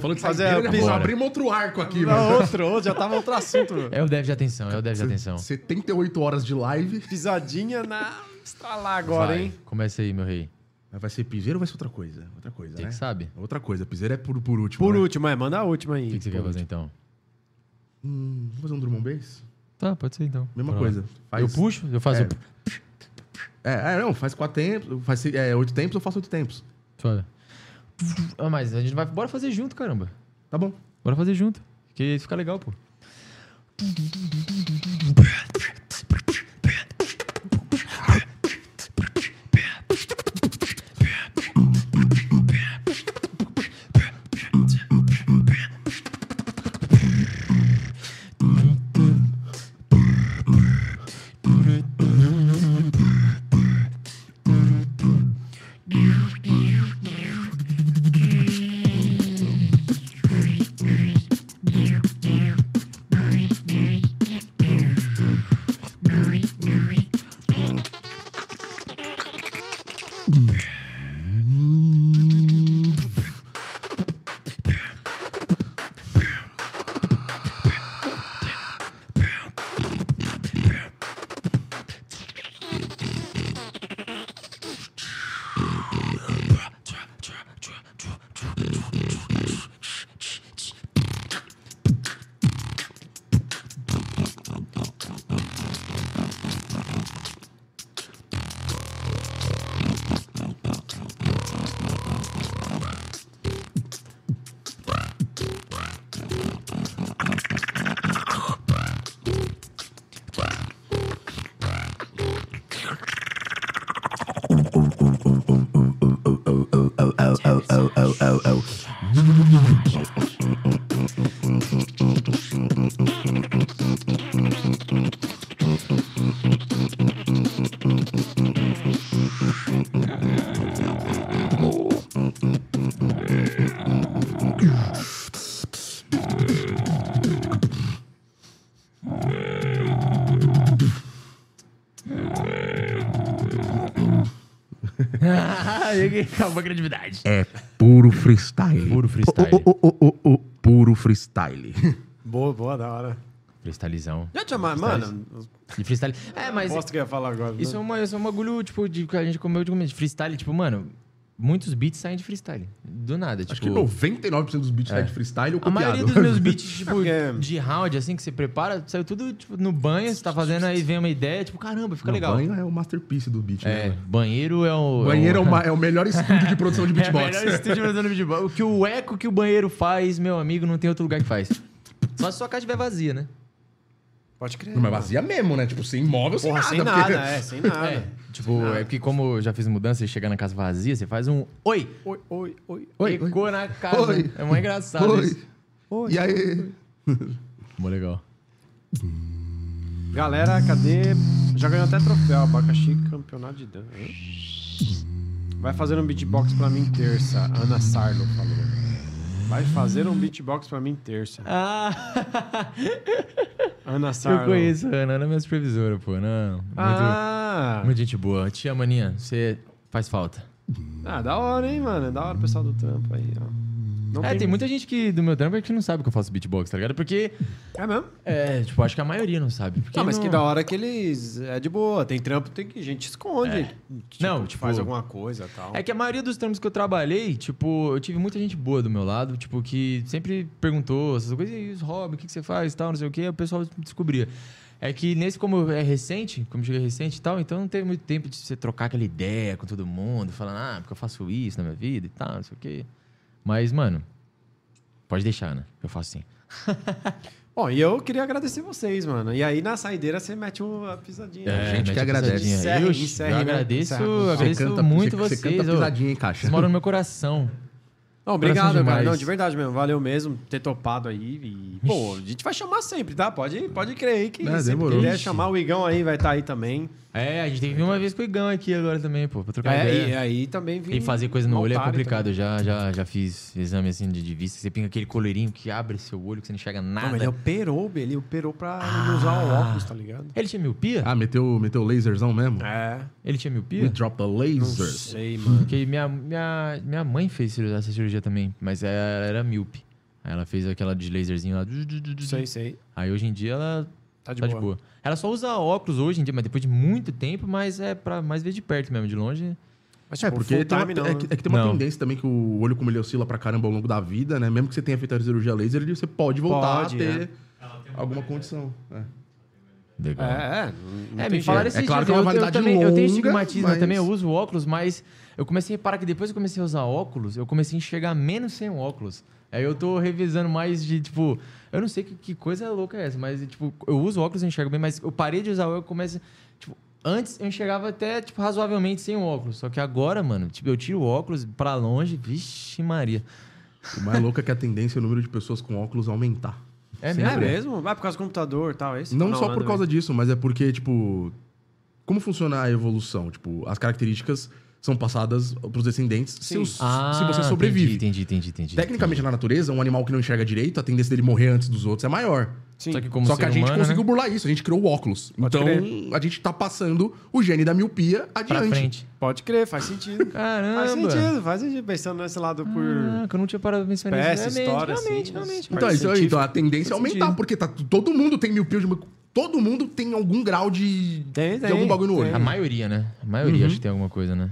Falando de a já pista. abrimos outro arco aqui, Não, outro, outro, já tava outro assunto. É o déficit de atenção, é o déficit de atenção. 78 horas de live. Pisadinha na. Estralar agora, Vai, hein? Começa aí, meu rei. Vai ser piseiro ou vai ser outra coisa? Outra coisa, Você né? que sabe. Outra coisa. Piseiro é por, por último. Por né? último, é, manda a última aí. O que, que você quer fazer, então? Hum, vamos fazer um Drummond Bass? Tá, pode ser, então. Mesma Bora coisa. Eu puxo? Eu faço... É. É, é, não, faz quatro tempos, faz é, oito tempos, eu faço oito tempos. Foda. Ah, mas a gente vai... Bora fazer junto, caramba. Tá bom. Bora fazer junto. Que fica legal, pô. Acabou a credibilidade. É puro freestyle. Puro freestyle. O, o, o, o, o, puro freestyle. Boa, boa, da hora. Freestylezão. Já te chamar, mano. De freestyle. É, mas Bosta que eu ia falar agora. isso é, né? uma, isso é um bagulho, tipo, de, que a gente comeu de comer. De freestyle, tipo, mano, muitos beats saem de freestyle. Do nada, tipo... Acho que 99% dos beats é. de freestyle ou A maioria dos copiado. meus beats, tipo, porque- de round, assim, que você prepara, saiu tudo, tipo, no banho, você tá fazendo, aí vem uma ideia, tipo, caramba, fica Não, legal. Banho é o masterpiece do beat, É, né? banheiro é o... Banheiro é, o, é o melhor estúdio de produção de É o beatbox. melhor estúdio fazendo beatbox. O que o eco que o banheiro faz, meu amigo, não tem outro lugar que faz. Só se sua casa estiver vazia, né? Pode crer. Não, Mas vazia mesmo, né? Tipo, sem móvel, sem Porra, nada. sem porque- nada, é, sem nada. É, tipo, é porque como eu já fiz mudança e chegar na casa vazia, você faz um oi, Oi, oi, oi. Oi, ecou na casa. Oi. É muito engraçado Oi. isso. oi. E aí? Mó legal. Galera, cadê? Já ganhou até troféu, abacaxi, campeonato de dan. Hã? Vai fazer um beatbox pra mim terça. Ana Sarlo falou. Vai fazer um beatbox pra mim terça. Ah, Ana Sarlo. eu conheço a Ana, Ana é minha supervisora, pô. Não, muito, Ah, muito gente boa. Tia Maninha, você faz falta. ah, da hora, hein, mano? Da hora o pessoal do trampo aí, ó. Não é, tem... muita gente que do meu trampo é que não sabe que eu faço beatbox, tá ligado? Porque, É mesmo? é, tipo, acho que a maioria não sabe. Não, mas que da hora que eles. É de boa. Tem trampo, tem que. Gente esconde. Tipo, Não, te faz tipo, alguma coisa e tal. É que a maioria dos trampos que eu trabalhei, tipo, eu tive muita gente boa do meu lado, tipo, que sempre perguntou essas coisas, e os hobby, o que, que você faz e tal, não sei o que, o pessoal descobria. É que nesse, como é recente, como chega recente e tal, então não teve muito tempo de você trocar aquela ideia com todo mundo, falando, ah, porque eu faço isso na minha vida e tal, não sei o quê. Mas, mano, pode deixar, né? Eu faço assim. Bom, e eu queria agradecer vocês, mano. E aí na saideira você mete uma pisadinha. É, gente mete que a agradece. Encerre, eu, encerre, eu né? agradeço, Você agradeço canta- muito você- vocês. Você canta pisadinha, hein, Caixa? Vocês moram no meu coração. Não, obrigado, Coração cara. Não, de verdade mesmo. Valeu mesmo ter topado aí. E, pô, a gente vai chamar sempre, tá? Pode, pode crer aí que É, sempre demorou. que quiser chamar o Igão aí, vai estar aí também. É, a gente tem que vir uma vez com o Igão aqui agora também, pô, pra trocar É, ideia. e aí também vim E fazer coisa no olho é complicado. Já, já, já fiz exame assim de, de vista. Você pinga aquele coleirinho que abre seu olho, que você não enxerga nada. Não, ele operou, ele operou pra não usar o óculos, tá ligado? Ele tinha miopia? Ah, meteu, meteu laserzão mesmo? É, Ele tinha We miopia? drop the não lasers. sei, mano. Porque minha, minha, minha mãe fez cirurgia- essa cirurgia também, mas ela era míope. Aí ela fez aquela de laserzinho lá. Sei, sei. Aí hoje em dia ela Tá de tá boa. de boa. Ela só usa óculos hoje em dia, mas depois de muito tempo, mas é pra mais ver de perto mesmo, de longe. Mas, É, tipo, porque full tem uma, time não, é, que, é que tem uma Não. tendência também que o olho, como ele oscila pra caramba ao longo da vida, né? Mesmo que você tenha feito a cirurgia laser, ele- você pode voltar Pode, a ter alguma condição. É. Legal. É, é. É, me falaram esses É claro dias, que é uma eu- eu, validade também, eu tenho longa, estigmatismo mas- também, eu uso óculos, mas eu comecei a reparar que depois que eu comecei a usar óculos, eu comecei a enxergar menos sem o óculos. Aí eu tô revisando mais de, tipo, eu não sei que, que coisa louca é essa, mas, tipo, eu uso óculos e enxergo bem, mas eu parei de usar o óculos, eu comecei, tipo, antes eu enxergava até, tipo, razoavelmente sem o óculos, só que agora, mano, tipo, eu tiro o óculos pra longe, vixe Maria. O mais louco é que a tendência é o número de pessoas com óculos aumentar. É Sempre. mesmo? É mesmo? Vai por causa do computador e tal, é isso? Não, Ou só nada por a causa ver? disso, mas é porque, tipo. Como funciona a evolução? Tipo, as características são passadas pros descendentes se, os- Ah, se você sobrevive. Entendi, entendi, entendi. Tecnicamente, na natureza, um animal que não enxerga direito, a tendência dele morrer antes dos outros é maior. Sim. Só que como Só ser que a gente humano, conseguiu né? burlar isso, a gente criou o óculos. então, crer. a gente tá passando o gene da miopia pra adiante. frente. Pode crer, faz sentido. Caramba. Faz sentido, faz sentido. Pensando nesse lado por Ah, que eu não tinha parado pra pensar nisso. Realmente, história, realmente, assim. realmente. Então, isso, então a tendência é aumentar, sentido. porque tá, todo mundo tem miopia. de- Todo mundo tem algum grau de, Tem, de tem, algum bagulho no olho. tem. A maioria, né? A maioria acho que tem alguma coisa, né?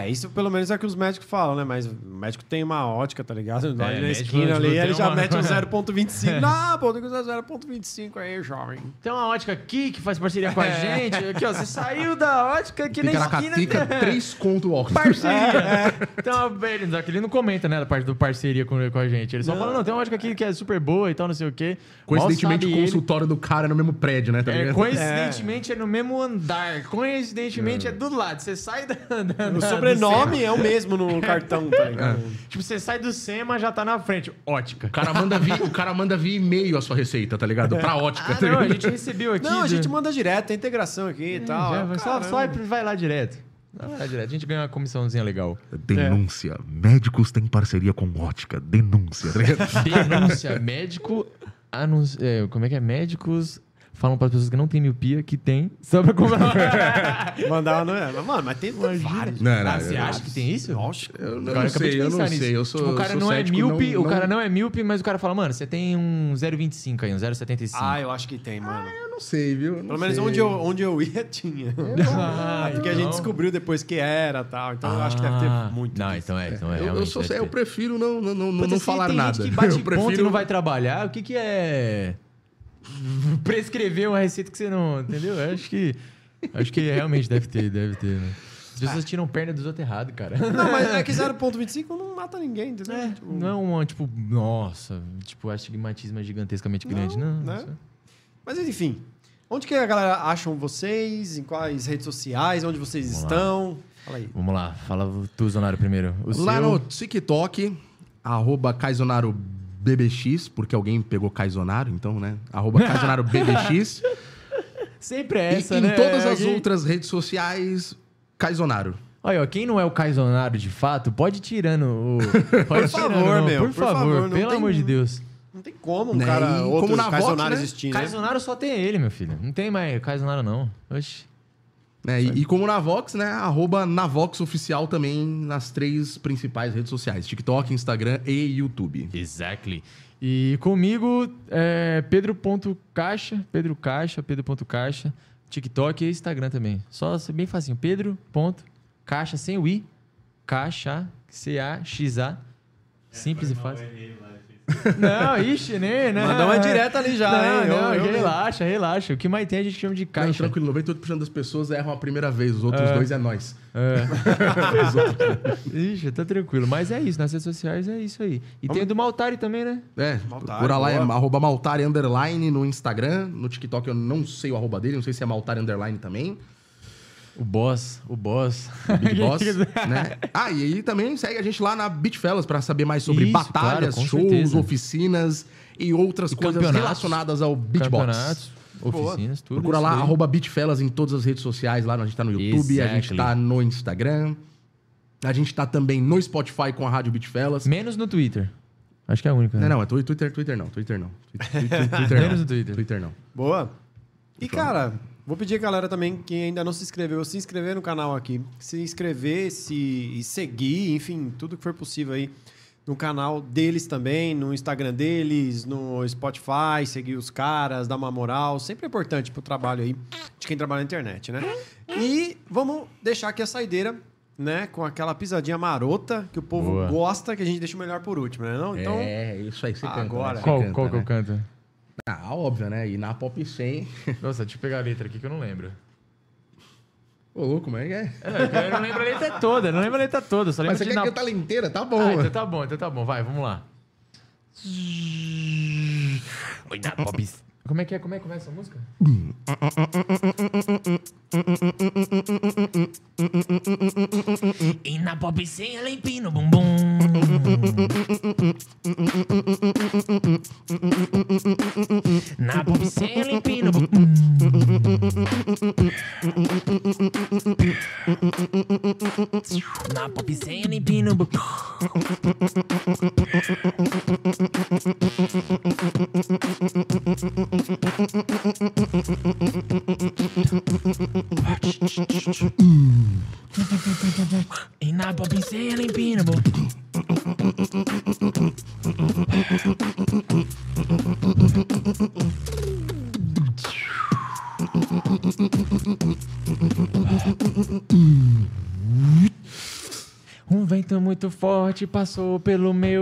É, isso pelo menos é o que os médicos falam, né? Mas o médico tem uma ótica, tá ligado? Lá É, na esquina ali, tem ele já uma- mete um 0.25. Não, pô, tem que usar 0.25 aí, jovem. Tem uma ótica aqui que faz parceria com a gente. Aqui, ó, você saiu da ótica aqui Fica na na esquina. catica, três conto o óculos. Parceria. Então, ele, aqui ele não comenta, né, da parte do parceria com, com a gente. Ele só fala, não, tem uma ótica aqui que é super boa e tal, não sei o quê. Coincidentemente, o consultório do cara é no mesmo prédio, né? Tá ele. É, coincidentemente é. no mesmo andar. Coincidentemente é. do lado. Você sai da. da- da- sobrenome é o mesmo no cartão, tá ligado? SEMA. Tipo, você sai do SEMA, já tá na frente. Ótica. O cara manda vir, o cara manda vir e-mail a sua receita, tá ligado? Pra ótica. Ah, tá não, a gente recebeu aqui. Não, a do- gente manda direto, tem integração aqui e tal. Já, só, só vai lá direto. Vai lá direto. A gente ganha uma comissãozinha legal. Denúncia. Médicos têm parceria com ótica. Denúncia. tá ligado? Denúncia. Médico. Anunci... é, como é que é? Médicos falam para as pessoas que não têm miopia que tem. Só pra comprar. Mandar, não é? Mas, Mano, mas tem vários. Não, não, Ah, você eu- acha que tem isso? Lógico. Eu, eu Cara, não sei, eu não nisso. sei. Eu sou, tipo, o cara sou não é míope, não- o não- cara não é míope, mas o cara fala, mano, você tem um 0,25 aí, um 0,75. Ah, eu acho que tem, mano. Eu não sei, viu? Eu não Pelo menos sei. onde eu, onde eu ia, tinha. Ah, Porque a gente descobriu depois que era e tal. Então eu acho que deve ter Ah, muito. Não, então é. Então é Eu, eu, realmente sou, eu prefiro não, não, não, não falar tem nada. Gente que bate eu ponto prefiro e não vai trabalhar. O que, que é prescrever uma receita que você não. Entendeu? Eu acho que. Acho que realmente deve ter, deve ter, né? As pessoas tiram perna dos outros errado, cara. Não, mas é que 0.25 não mata ninguém, entendeu? É, Tipo, não é uma, tipo, nossa, tipo, astigmatismo é gigantescamente grande, não. né? Isso- Mas enfim, onde que a galera acham vocês? Em quais redes sociais? Onde vocês Vamos lá. estão? Fala aí. Vamos lá, fala tu, Zonário, primeiro. O Lá seu... no TikTok, arroba Kaizonaro BBX, porque alguém pegou Kaizonaro, então, né? Arroba Kaizonaro BBX. Sempre é e essa, em né? todas as Alguém- outras redes sociais, Kaizonaro. Olha, ó, quem não é o Kaizonaro de fato, pode ir tirando o. Pode favor, tirando, não, meu, Por, por favor, favor, não pelo tem- amor de Deus. Não tem como um Né? cara, E outro como na Kaizonaro Vox, né? existir, né? Kaizonaro só tem ele, meu filho. Não tem mais Kaizonaro, não. Oxi. Né? E, e como na Vox, né? Arroba Navox Oficial também nas três principais redes sociais: TikTok, Instagram e YouTube. Exactly. E comigo, é Pedro.caixa, Pedro Caixa, Pedro.caixa, TikTok e Instagram também. Só ser bem facinho. Pedro.caixa, sem o I, caixa, C-A-X-A. Simples e fácil. Não, ixi, né? né? Mandou uma direta ali já, não, hein? Não, Eu- eu- relaxa, relaxa. O que mais tem a gente chama de Não, caixa. tranquilo, 98% das pessoas erram a primeira vez, os outros dois é nós. Ixi, tá tranquilo. Mas é isso, nas redes sociais é isso aí. E tem o do Maltari também, né? É, Maltari, procura lá, é arroba Maltari Underline no Instagram. No TikTok eu não sei o arroba dele, não sei se é Maltari Underline também. O boss, o boss. Big Boss, né? Ah, e aí também segue a gente lá na Beat Fellas pra saber mais sobre Isso, batalhas, claro, shows, certeza. oficinas e outras E coisas relacionadas ao beatbox. Campeonatos, oficinas, tudo. Procura lá, daí. arroba Beat Fellas em todas as redes sociais. Lá a gente tá no YouTube, a gente Exactly. tá no Instagram. A gente tá também no Spotify com a Rádio Beat Fellas. Menos no Twitter. Acho que é a única. Não, né? não, é Twi- Twitter, Twitter não, Twitter não. Twitter, Twitter não. Menos no Twitter. Twitter não. Boa. E, cara, vou pedir a galera também que ainda não se inscreveu, se inscrever no canal aqui. Se inscrever, se e seguir, enfim, tudo que for possível aí no canal deles também, no Instagram deles, no Spotify, seguir os caras, dar uma moral. Sempre é importante pro trabalho aí de quem trabalha na internet, né? E vamos deixar aqui a saideira, né? Com aquela pisadinha marota que o povo Boa. gosta, que a gente deixa o melhor por último, né? Não? Então, é, isso aí, você canta, agora. né? Você Qual, canta, qual que eu né? canto? Ah, óbvio, né? E na Pop 100... Nossa, deixa eu pegar a letra aqui que eu não lembro. Ô, louco, como é que é? Eu não lembro a letra toda, eu não lembro a letra toda, só lembro Mas você de quer na... cantar ela inteira? Tá bom. Ah, então tá bom, então tá bom. Vai, vamos lá. Oi, na Bob. Como é que é? Como é que começa a música? E na Bob sem ela empina o bumbum. Na pop sem limpino. E passou pelo meu